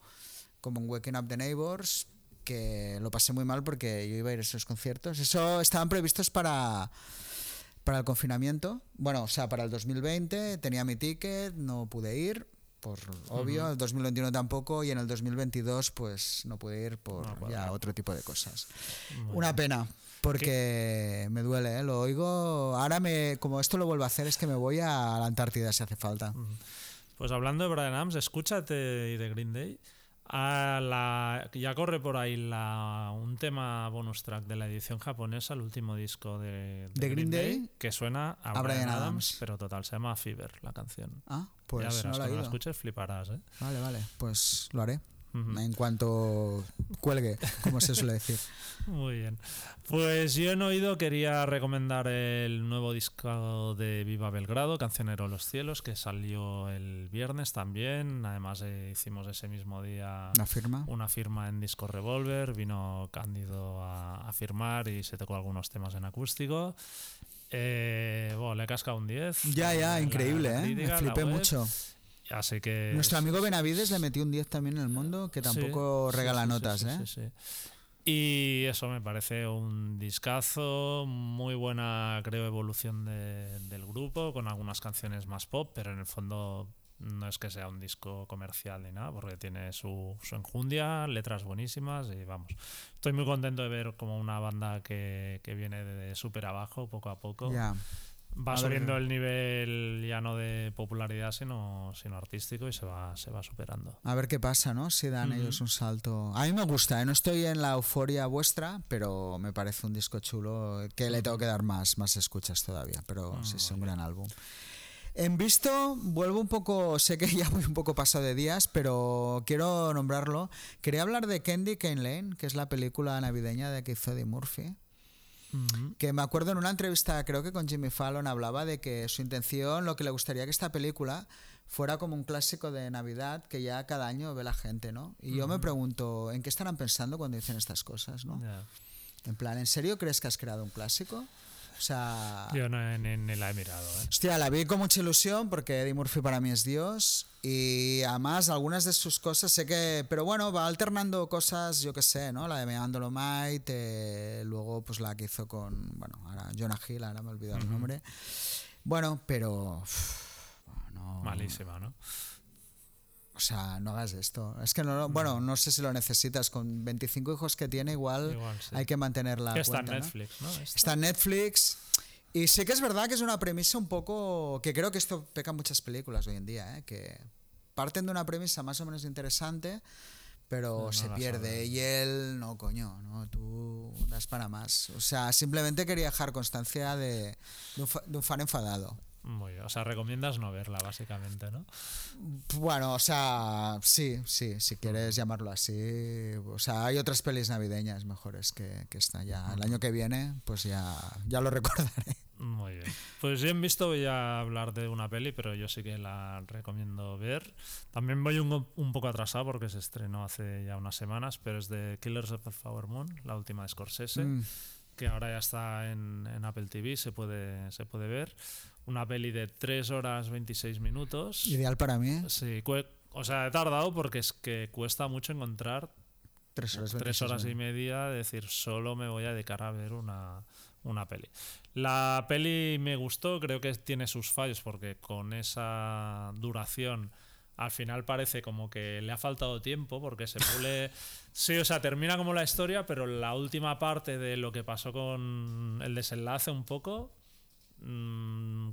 Speaker 2: como en Waking Up the Neighbors, que lo pasé muy mal porque yo iba a ir a esos conciertos. Eso estaban previstos para, para el confinamiento, bueno, o sea, para el 2020, tenía mi ticket, no pude ir, por obvio, el 2021 tampoco y en el 2022 pues no pude ir por
Speaker 1: No,
Speaker 2: ya otro tipo de cosas. Una pena, porque me duele, ¿eh? lo oigo, ahora me, como esto lo vuelvo a hacer es que me voy a la Antártida si hace falta.
Speaker 1: Pues hablando de Brian Adams, escúchate y de Green Day. A la, ya corre por ahí la, un tema bonus track de la edición japonesa, el último disco de,
Speaker 2: ¿De Green Day?
Speaker 1: que suena a,
Speaker 2: A
Speaker 1: Brian, Adams,
Speaker 2: Adams.
Speaker 1: pero total, se llama Fever la canción.
Speaker 2: Ah, pues
Speaker 1: ya verás,
Speaker 2: no la
Speaker 1: cuando la escuches fliparás, ¿eh?
Speaker 2: Vale, vale, pues lo haré. En cuanto cuelgue, como se suele decir.
Speaker 1: Muy bien. Pues yo en oído quería recomendar el nuevo disco de Viva Belgrado, Cancionero de los Cielos, que salió el viernes también. Además eh, hicimos ese mismo día
Speaker 2: ¿La firma?
Speaker 1: una firma en Disco Revolver, vino Cándido a, a firmar y se tocó algunos temas en acústico. Eh, bueno, le casca un 10.
Speaker 2: Ya, ya,
Speaker 1: la
Speaker 2: increíble, ¿eh?
Speaker 1: crítica,
Speaker 2: Me flipé mucho.
Speaker 1: Así que.
Speaker 2: Nuestro amigo Benavides le metió un 10 también en el mundo, que tampoco
Speaker 1: sí,
Speaker 2: regala
Speaker 1: sí,
Speaker 2: notas,
Speaker 1: sí,
Speaker 2: ¿eh?
Speaker 1: Y eso me parece un discazo, muy buena, creo, evolución de- del grupo, con algunas canciones más pop, pero en el fondo no es que sea un disco comercial ni nada, porque tiene su, su enjundia, letras buenísimas y vamos. Estoy muy contento de ver como una banda que, que viene de súper abajo, poco a poco.
Speaker 2: Ya.
Speaker 1: Va
Speaker 2: A ver.
Speaker 1: subiendo el nivel ya no de popularidad, sino, sino artístico y se va, se va superando.
Speaker 2: A ver qué pasa, ¿no? Si dan ellos un salto. A mí me gusta, ¿eh? no estoy en la euforia vuestra, pero me parece un disco chulo que le tengo que dar más, más escuchas todavía, pero
Speaker 1: Ah,
Speaker 2: sí, es un gran álbum. En visto, vuelvo un poco, sé que ya voy un poco pasado de días, pero quiero nombrarlo. Quería hablar de Candy Cane Lane, que es la película navideña de que hizo Eddie Murphy. Que me acuerdo en una entrevista, creo que con Jimmy Fallon, hablaba de que su intención, lo que le gustaría que esta película fuera como un clásico de Navidad que ya cada año ve la gente, ¿no? Y yo me pregunto, ¿en qué estarán pensando cuando dicen estas cosas, no? En plan, ¿en serio crees que has creado un clásico? O sea,
Speaker 1: Yo no, ni, ni la he mirado. ¿eh?
Speaker 2: hostia, la vi con mucha ilusión porque Eddie Murphy para mí es Dios y además algunas de sus cosas sé que, pero bueno, va alternando cosas, yo que sé, ¿no? La de Meandolo Might, eh, luego pues la que hizo con, bueno, ahora Jonah Hill, ahora me he olvidado el nombre. Bueno, pero uf, no,
Speaker 1: Malísima, ¿no?
Speaker 2: O sea, no hagas esto. Es que no, bueno, no sé si lo necesitas. Con 25 hijos que tiene, igual,
Speaker 1: Igual sí.
Speaker 2: hay que mantener la
Speaker 1: está. Netflix.
Speaker 2: Está en Netflix. Y sí que es verdad que es una premisa un poco. que creo que esto peca en muchas películas hoy en día, ¿eh? que parten de una premisa más o menos interesante, pero
Speaker 1: No
Speaker 2: se pierde. Y él, no, coño, no, tú das para más. O sea, simplemente quería dejar constancia de, de un, fa- de un fan enfadado.
Speaker 1: Muy bien. O sea, recomiendas no verla, básicamente, ¿no?
Speaker 2: Bueno, o sea, sí, sí, si quieres llamarlo así. O sea, hay otras pelis navideñas mejores que, que esta ya. El año que viene, pues ya, ya lo recordaré.
Speaker 1: Muy bien. Pues bien visto, voy a hablar de una peli, pero yo sí que la recomiendo ver. También voy un, un poco atrasado porque se estrenó hace ya unas semanas, pero es de Killers of the Flower Moon, la última de Scorsese,
Speaker 2: Mm.
Speaker 1: que ahora ya está en, en Apple TV, se puede, se puede ver. Una peli de 3 horas 26 minutos.
Speaker 2: Ideal para mí. ¿eh?
Speaker 1: Sí, o sea, he tardado porque es que cuesta mucho encontrar
Speaker 2: Tres horas.
Speaker 1: tres
Speaker 2: 26
Speaker 1: horas y media, decir, solo me voy a dedicar a ver una, una peli. La peli me gustó, creo que tiene sus fallos porque con esa duración al final parece como que le ha faltado tiempo porque se pule... sí, o sea, termina como la historia, pero la última parte de lo que pasó con el desenlace un poco mm,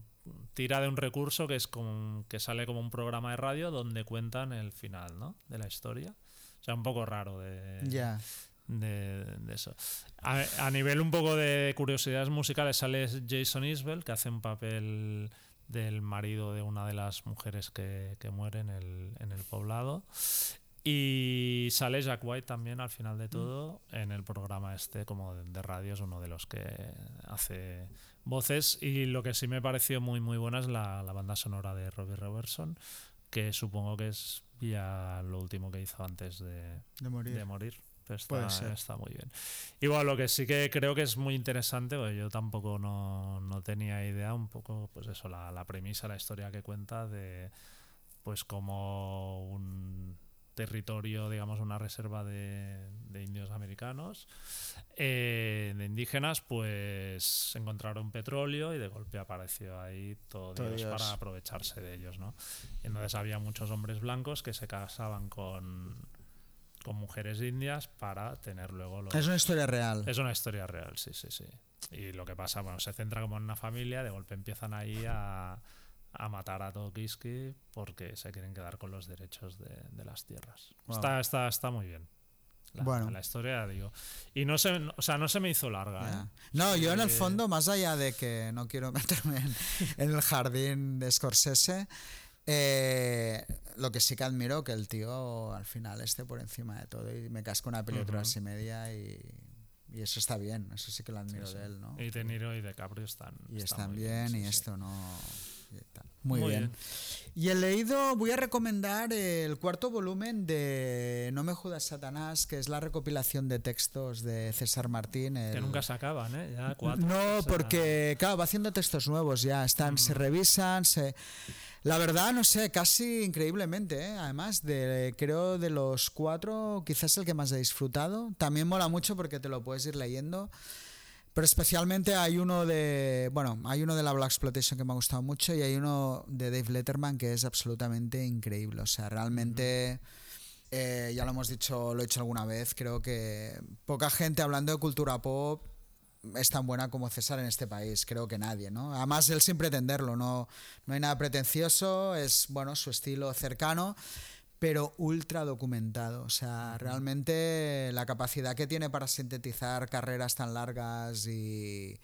Speaker 1: tira de un recurso que es como que sale como un programa de radio donde cuentan el final, ¿no? De la historia. O sea, un poco raro de,
Speaker 2: Ya.
Speaker 1: de, de eso. A, a nivel un poco de curiosidades musicales sale Jason Isbell, que hace un papel del marido de una de las mujeres que, que muere en el, en el poblado. Y sale Jack White también al final de todo en el programa este como de, de radio, es uno de los que hace voces. Y lo que sí me pareció muy muy buena es la, la banda sonora de Robbie Robertson, que supongo que es ya lo último que hizo antes de,
Speaker 2: De morir.
Speaker 1: de morir. Pero está, está muy bien. Y bueno, lo que sí que creo que es muy interesante, porque yo tampoco no, no tenía idea, un poco, pues eso, la, la premisa, la historia que cuenta de, pues como un territorio, digamos, una reserva de, de indios americanos, eh, de indígenas, pues encontraron petróleo y de golpe apareció ahí todo,
Speaker 2: Todo
Speaker 1: Dios
Speaker 2: Dios.
Speaker 1: para aprovecharse de ellos, ¿no? Y entonces había muchos hombres blancos que se casaban con, con mujeres indias para tener luego los...
Speaker 2: Es una historia real.
Speaker 1: Es una historia real, sí, sí, sí. Y lo que pasa, bueno, se centra como en una familia, de golpe empiezan ahí a, a matar a todo Kiski porque se quieren quedar con los derechos de, de las tierras.
Speaker 2: Wow.
Speaker 1: Está, está, está muy bien. La,
Speaker 2: Bueno.
Speaker 1: la historia, digo. Y no se, o sea, no se me hizo larga.
Speaker 2: Ya.
Speaker 1: ¿eh?
Speaker 2: No, yo en el
Speaker 1: Sí.
Speaker 2: fondo, más allá de que no quiero meterme en, en el jardín de Scorsese, eh, lo que sí que admiro que el tío al final esté por encima de todo y me casco una de tres horas y media y, y eso está bien, eso sí que lo admiro
Speaker 1: Sí, sí.
Speaker 2: de él, ¿no?
Speaker 1: Y De Niro y DiCaprio están,
Speaker 2: Y
Speaker 1: están
Speaker 2: están bien,
Speaker 1: sí,
Speaker 2: y
Speaker 1: sí.
Speaker 2: esto no... tal. Muy,
Speaker 1: Muy
Speaker 2: bien.
Speaker 1: bien.
Speaker 2: Y he leído, voy a recomendar el cuarto volumen de No me jodas Satanás, que es la recopilación de textos de César Martín.
Speaker 1: Que
Speaker 2: el-
Speaker 1: nunca se acaban, ¿eh? Ya cuatro.
Speaker 2: no,
Speaker 1: o sea,
Speaker 2: porque, claro, va haciendo textos nuevos ya, están, se revisan, se... La verdad, no sé, casi increíblemente, ¿eh? además, de, creo de los cuatro, quizás el que más he disfrutado. También mola mucho porque te lo puedes ir leyendo. Pero especialmente hay uno de, bueno, hay uno de la Black Exploitation que me ha gustado mucho y hay uno de Dave Letterman que es absolutamente increíble. O sea, realmente, eh, ya lo hemos dicho, lo he dicho alguna vez, creo que poca gente hablando de cultura pop es tan buena como César en este país, creo que nadie, ¿no? Además, él sin pretenderlo, no, no hay nada pretencioso, es, bueno, su estilo cercano, pero ultra documentado. O sea, realmente la capacidad que tiene para sintetizar carreras tan largas y,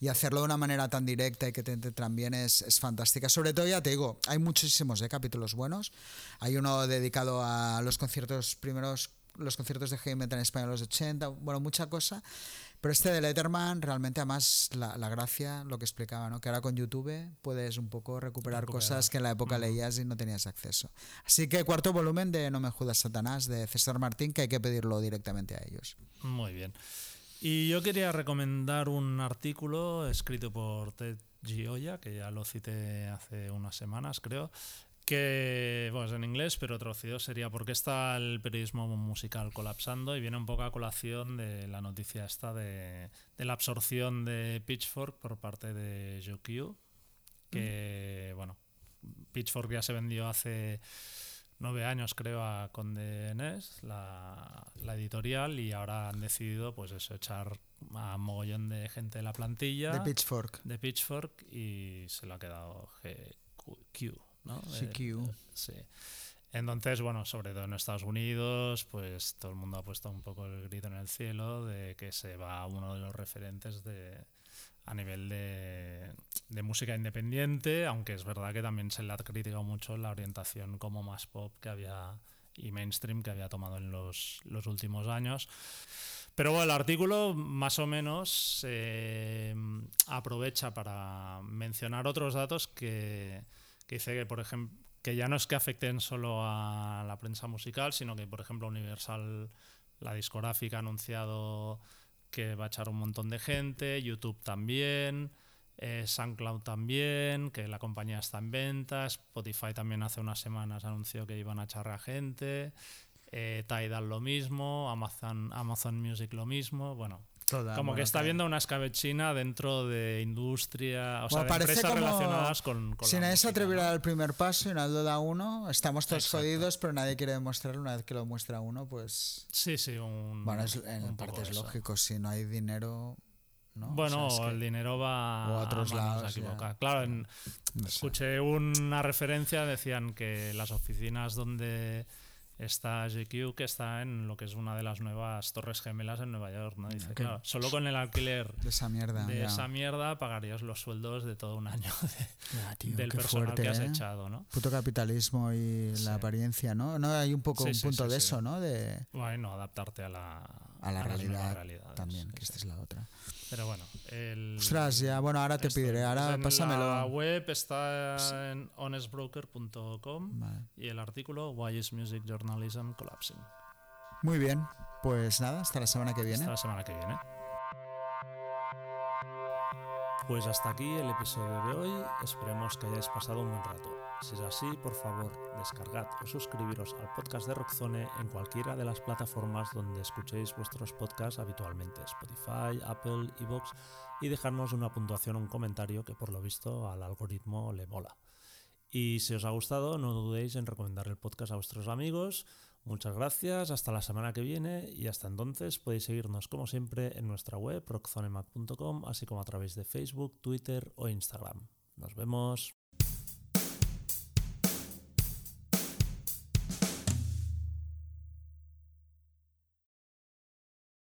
Speaker 2: y hacerlo de una manera tan directa y que te bien es, es fantástica. Sobre todo, ya te digo, hay muchísimos ¿eh? capítulos buenos. Hay uno dedicado a los conciertos primeros los conciertos de heavy metal en España en los 80, bueno, mucha cosa. Pero este de Letterman, realmente, además, la, la gracia, lo que explicaba, ¿no? Que ahora con YouTube puedes un poco recuperar,
Speaker 1: Recuperar.
Speaker 2: cosas que en la época leías y no tenías acceso. Así que cuarto volumen de No me jodas Satanás de César Martín, que hay que pedirlo directamente a ellos.
Speaker 1: Muy bien. Y yo quería recomendar un artículo escrito por Ted Gioia, que ya lo cité hace unas semanas, creo, que bueno, es en inglés, pero traducido sería ¿Por qué está el periodismo musical colapsando? Y viene un poco a colación de la noticia esta de, de la absorción de Pitchfork por parte de GQ, que, bueno, Pitchfork ya se vendió hace nueve años creo a Conde Nast, la, la editorial, y ahora han decidido pues eso, echar a mogollón de gente de la plantilla
Speaker 2: De Pitchfork.
Speaker 1: de Pitchfork y se lo ha quedado GQ, ¿no?
Speaker 2: GQ.
Speaker 1: Eh, sí. Entonces, bueno, sobre todo en Estados Unidos, pues todo el mundo ha puesto un poco el grito en el cielo de que se va uno de los referentes de a nivel de, de música independiente, aunque es verdad que también se le ha criticado mucho la orientación como más pop que había y mainstream que había tomado en los, los últimos años. Pero bueno, el artículo más o menos eh, aprovecha para mencionar otros datos que, que dice que, por ejemplo, que ya no es que afecten solo a la prensa musical, sino que, por ejemplo, Universal, la discográfica, ha anunciado que va a echar un montón de gente, YouTube también, eh, SoundCloud también, que la compañía está en venta, Spotify también hace unas semanas anunció que iban a echar a gente, eh, Tidal lo mismo, Amazon, Amazon Music lo mismo, bueno,
Speaker 2: Toda,
Speaker 1: como que está viendo una escabechina dentro de industria, o sea, de
Speaker 2: parece
Speaker 1: empresas
Speaker 2: como
Speaker 1: relacionadas con, con
Speaker 2: Si nadie se atreviera a dar el primer paso y Naldo da uno, estamos todos
Speaker 1: Exacto.
Speaker 2: jodidos, pero nadie quiere demostrarlo. Una vez que lo muestra uno, pues.
Speaker 1: Sí, sí, un,
Speaker 2: Bueno, es, en
Speaker 1: un
Speaker 2: parte es
Speaker 1: eso.
Speaker 2: lógico. Si no hay dinero. ¿no? O
Speaker 1: Bueno,
Speaker 2: sea, es que-
Speaker 1: el dinero va
Speaker 2: o a otros lados, ya.
Speaker 1: Claro, en-
Speaker 2: no sé.
Speaker 1: escuché una referencia, decían que las oficinas donde está GQ, que está en lo que es una de las nuevas torres gemelas en Nueva York, ¿no? Dice, claro, solo con el alquiler
Speaker 2: De esa mierda.
Speaker 1: de
Speaker 2: ya.
Speaker 1: esa mierda pagarías los sueldos de todo un año de-
Speaker 2: Ya, tío,
Speaker 1: del personal
Speaker 2: fuerte,
Speaker 1: que has
Speaker 2: ¿eh?
Speaker 1: echado, ¿no?
Speaker 2: Puto capitalismo y
Speaker 1: Sí.
Speaker 2: la apariencia, ¿no? No hay un poco
Speaker 1: Sí,
Speaker 2: un
Speaker 1: sí,
Speaker 2: punto de eso, ¿no? De
Speaker 1: Bueno, adaptarte a la,
Speaker 2: a la realidad también, que esta es la otra.
Speaker 1: Pero bueno, el...
Speaker 2: Ostras, ya, bueno, ahora te
Speaker 1: esto,
Speaker 2: pediré, ahora
Speaker 1: en
Speaker 2: pásamelo.
Speaker 1: La web está en honestbroker.com
Speaker 2: Vale.
Speaker 1: y el artículo Why is Music Journalism Collapsing.
Speaker 2: Muy bien, pues nada, hasta la semana que viene.
Speaker 1: Hasta la semana que viene. Pues hasta aquí el episodio de hoy. Esperemos que hayáis pasado un buen rato. Si es así, por favor, descargad o suscribiros al podcast de Rockzone en cualquiera de las plataformas donde escuchéis vuestros podcasts habitualmente, Spotify, Apple, Evox, y dejarnos una puntuación o un comentario que por lo visto al algoritmo le mola. Y si os ha gustado, no dudéis en recomendar el podcast a vuestros amigos. Muchas gracias, hasta la semana que viene y hasta entonces podéis seguirnos como siempre en nuestra web rockzonemac.com, así como a través de Facebook, Twitter o Instagram. Nos vemos.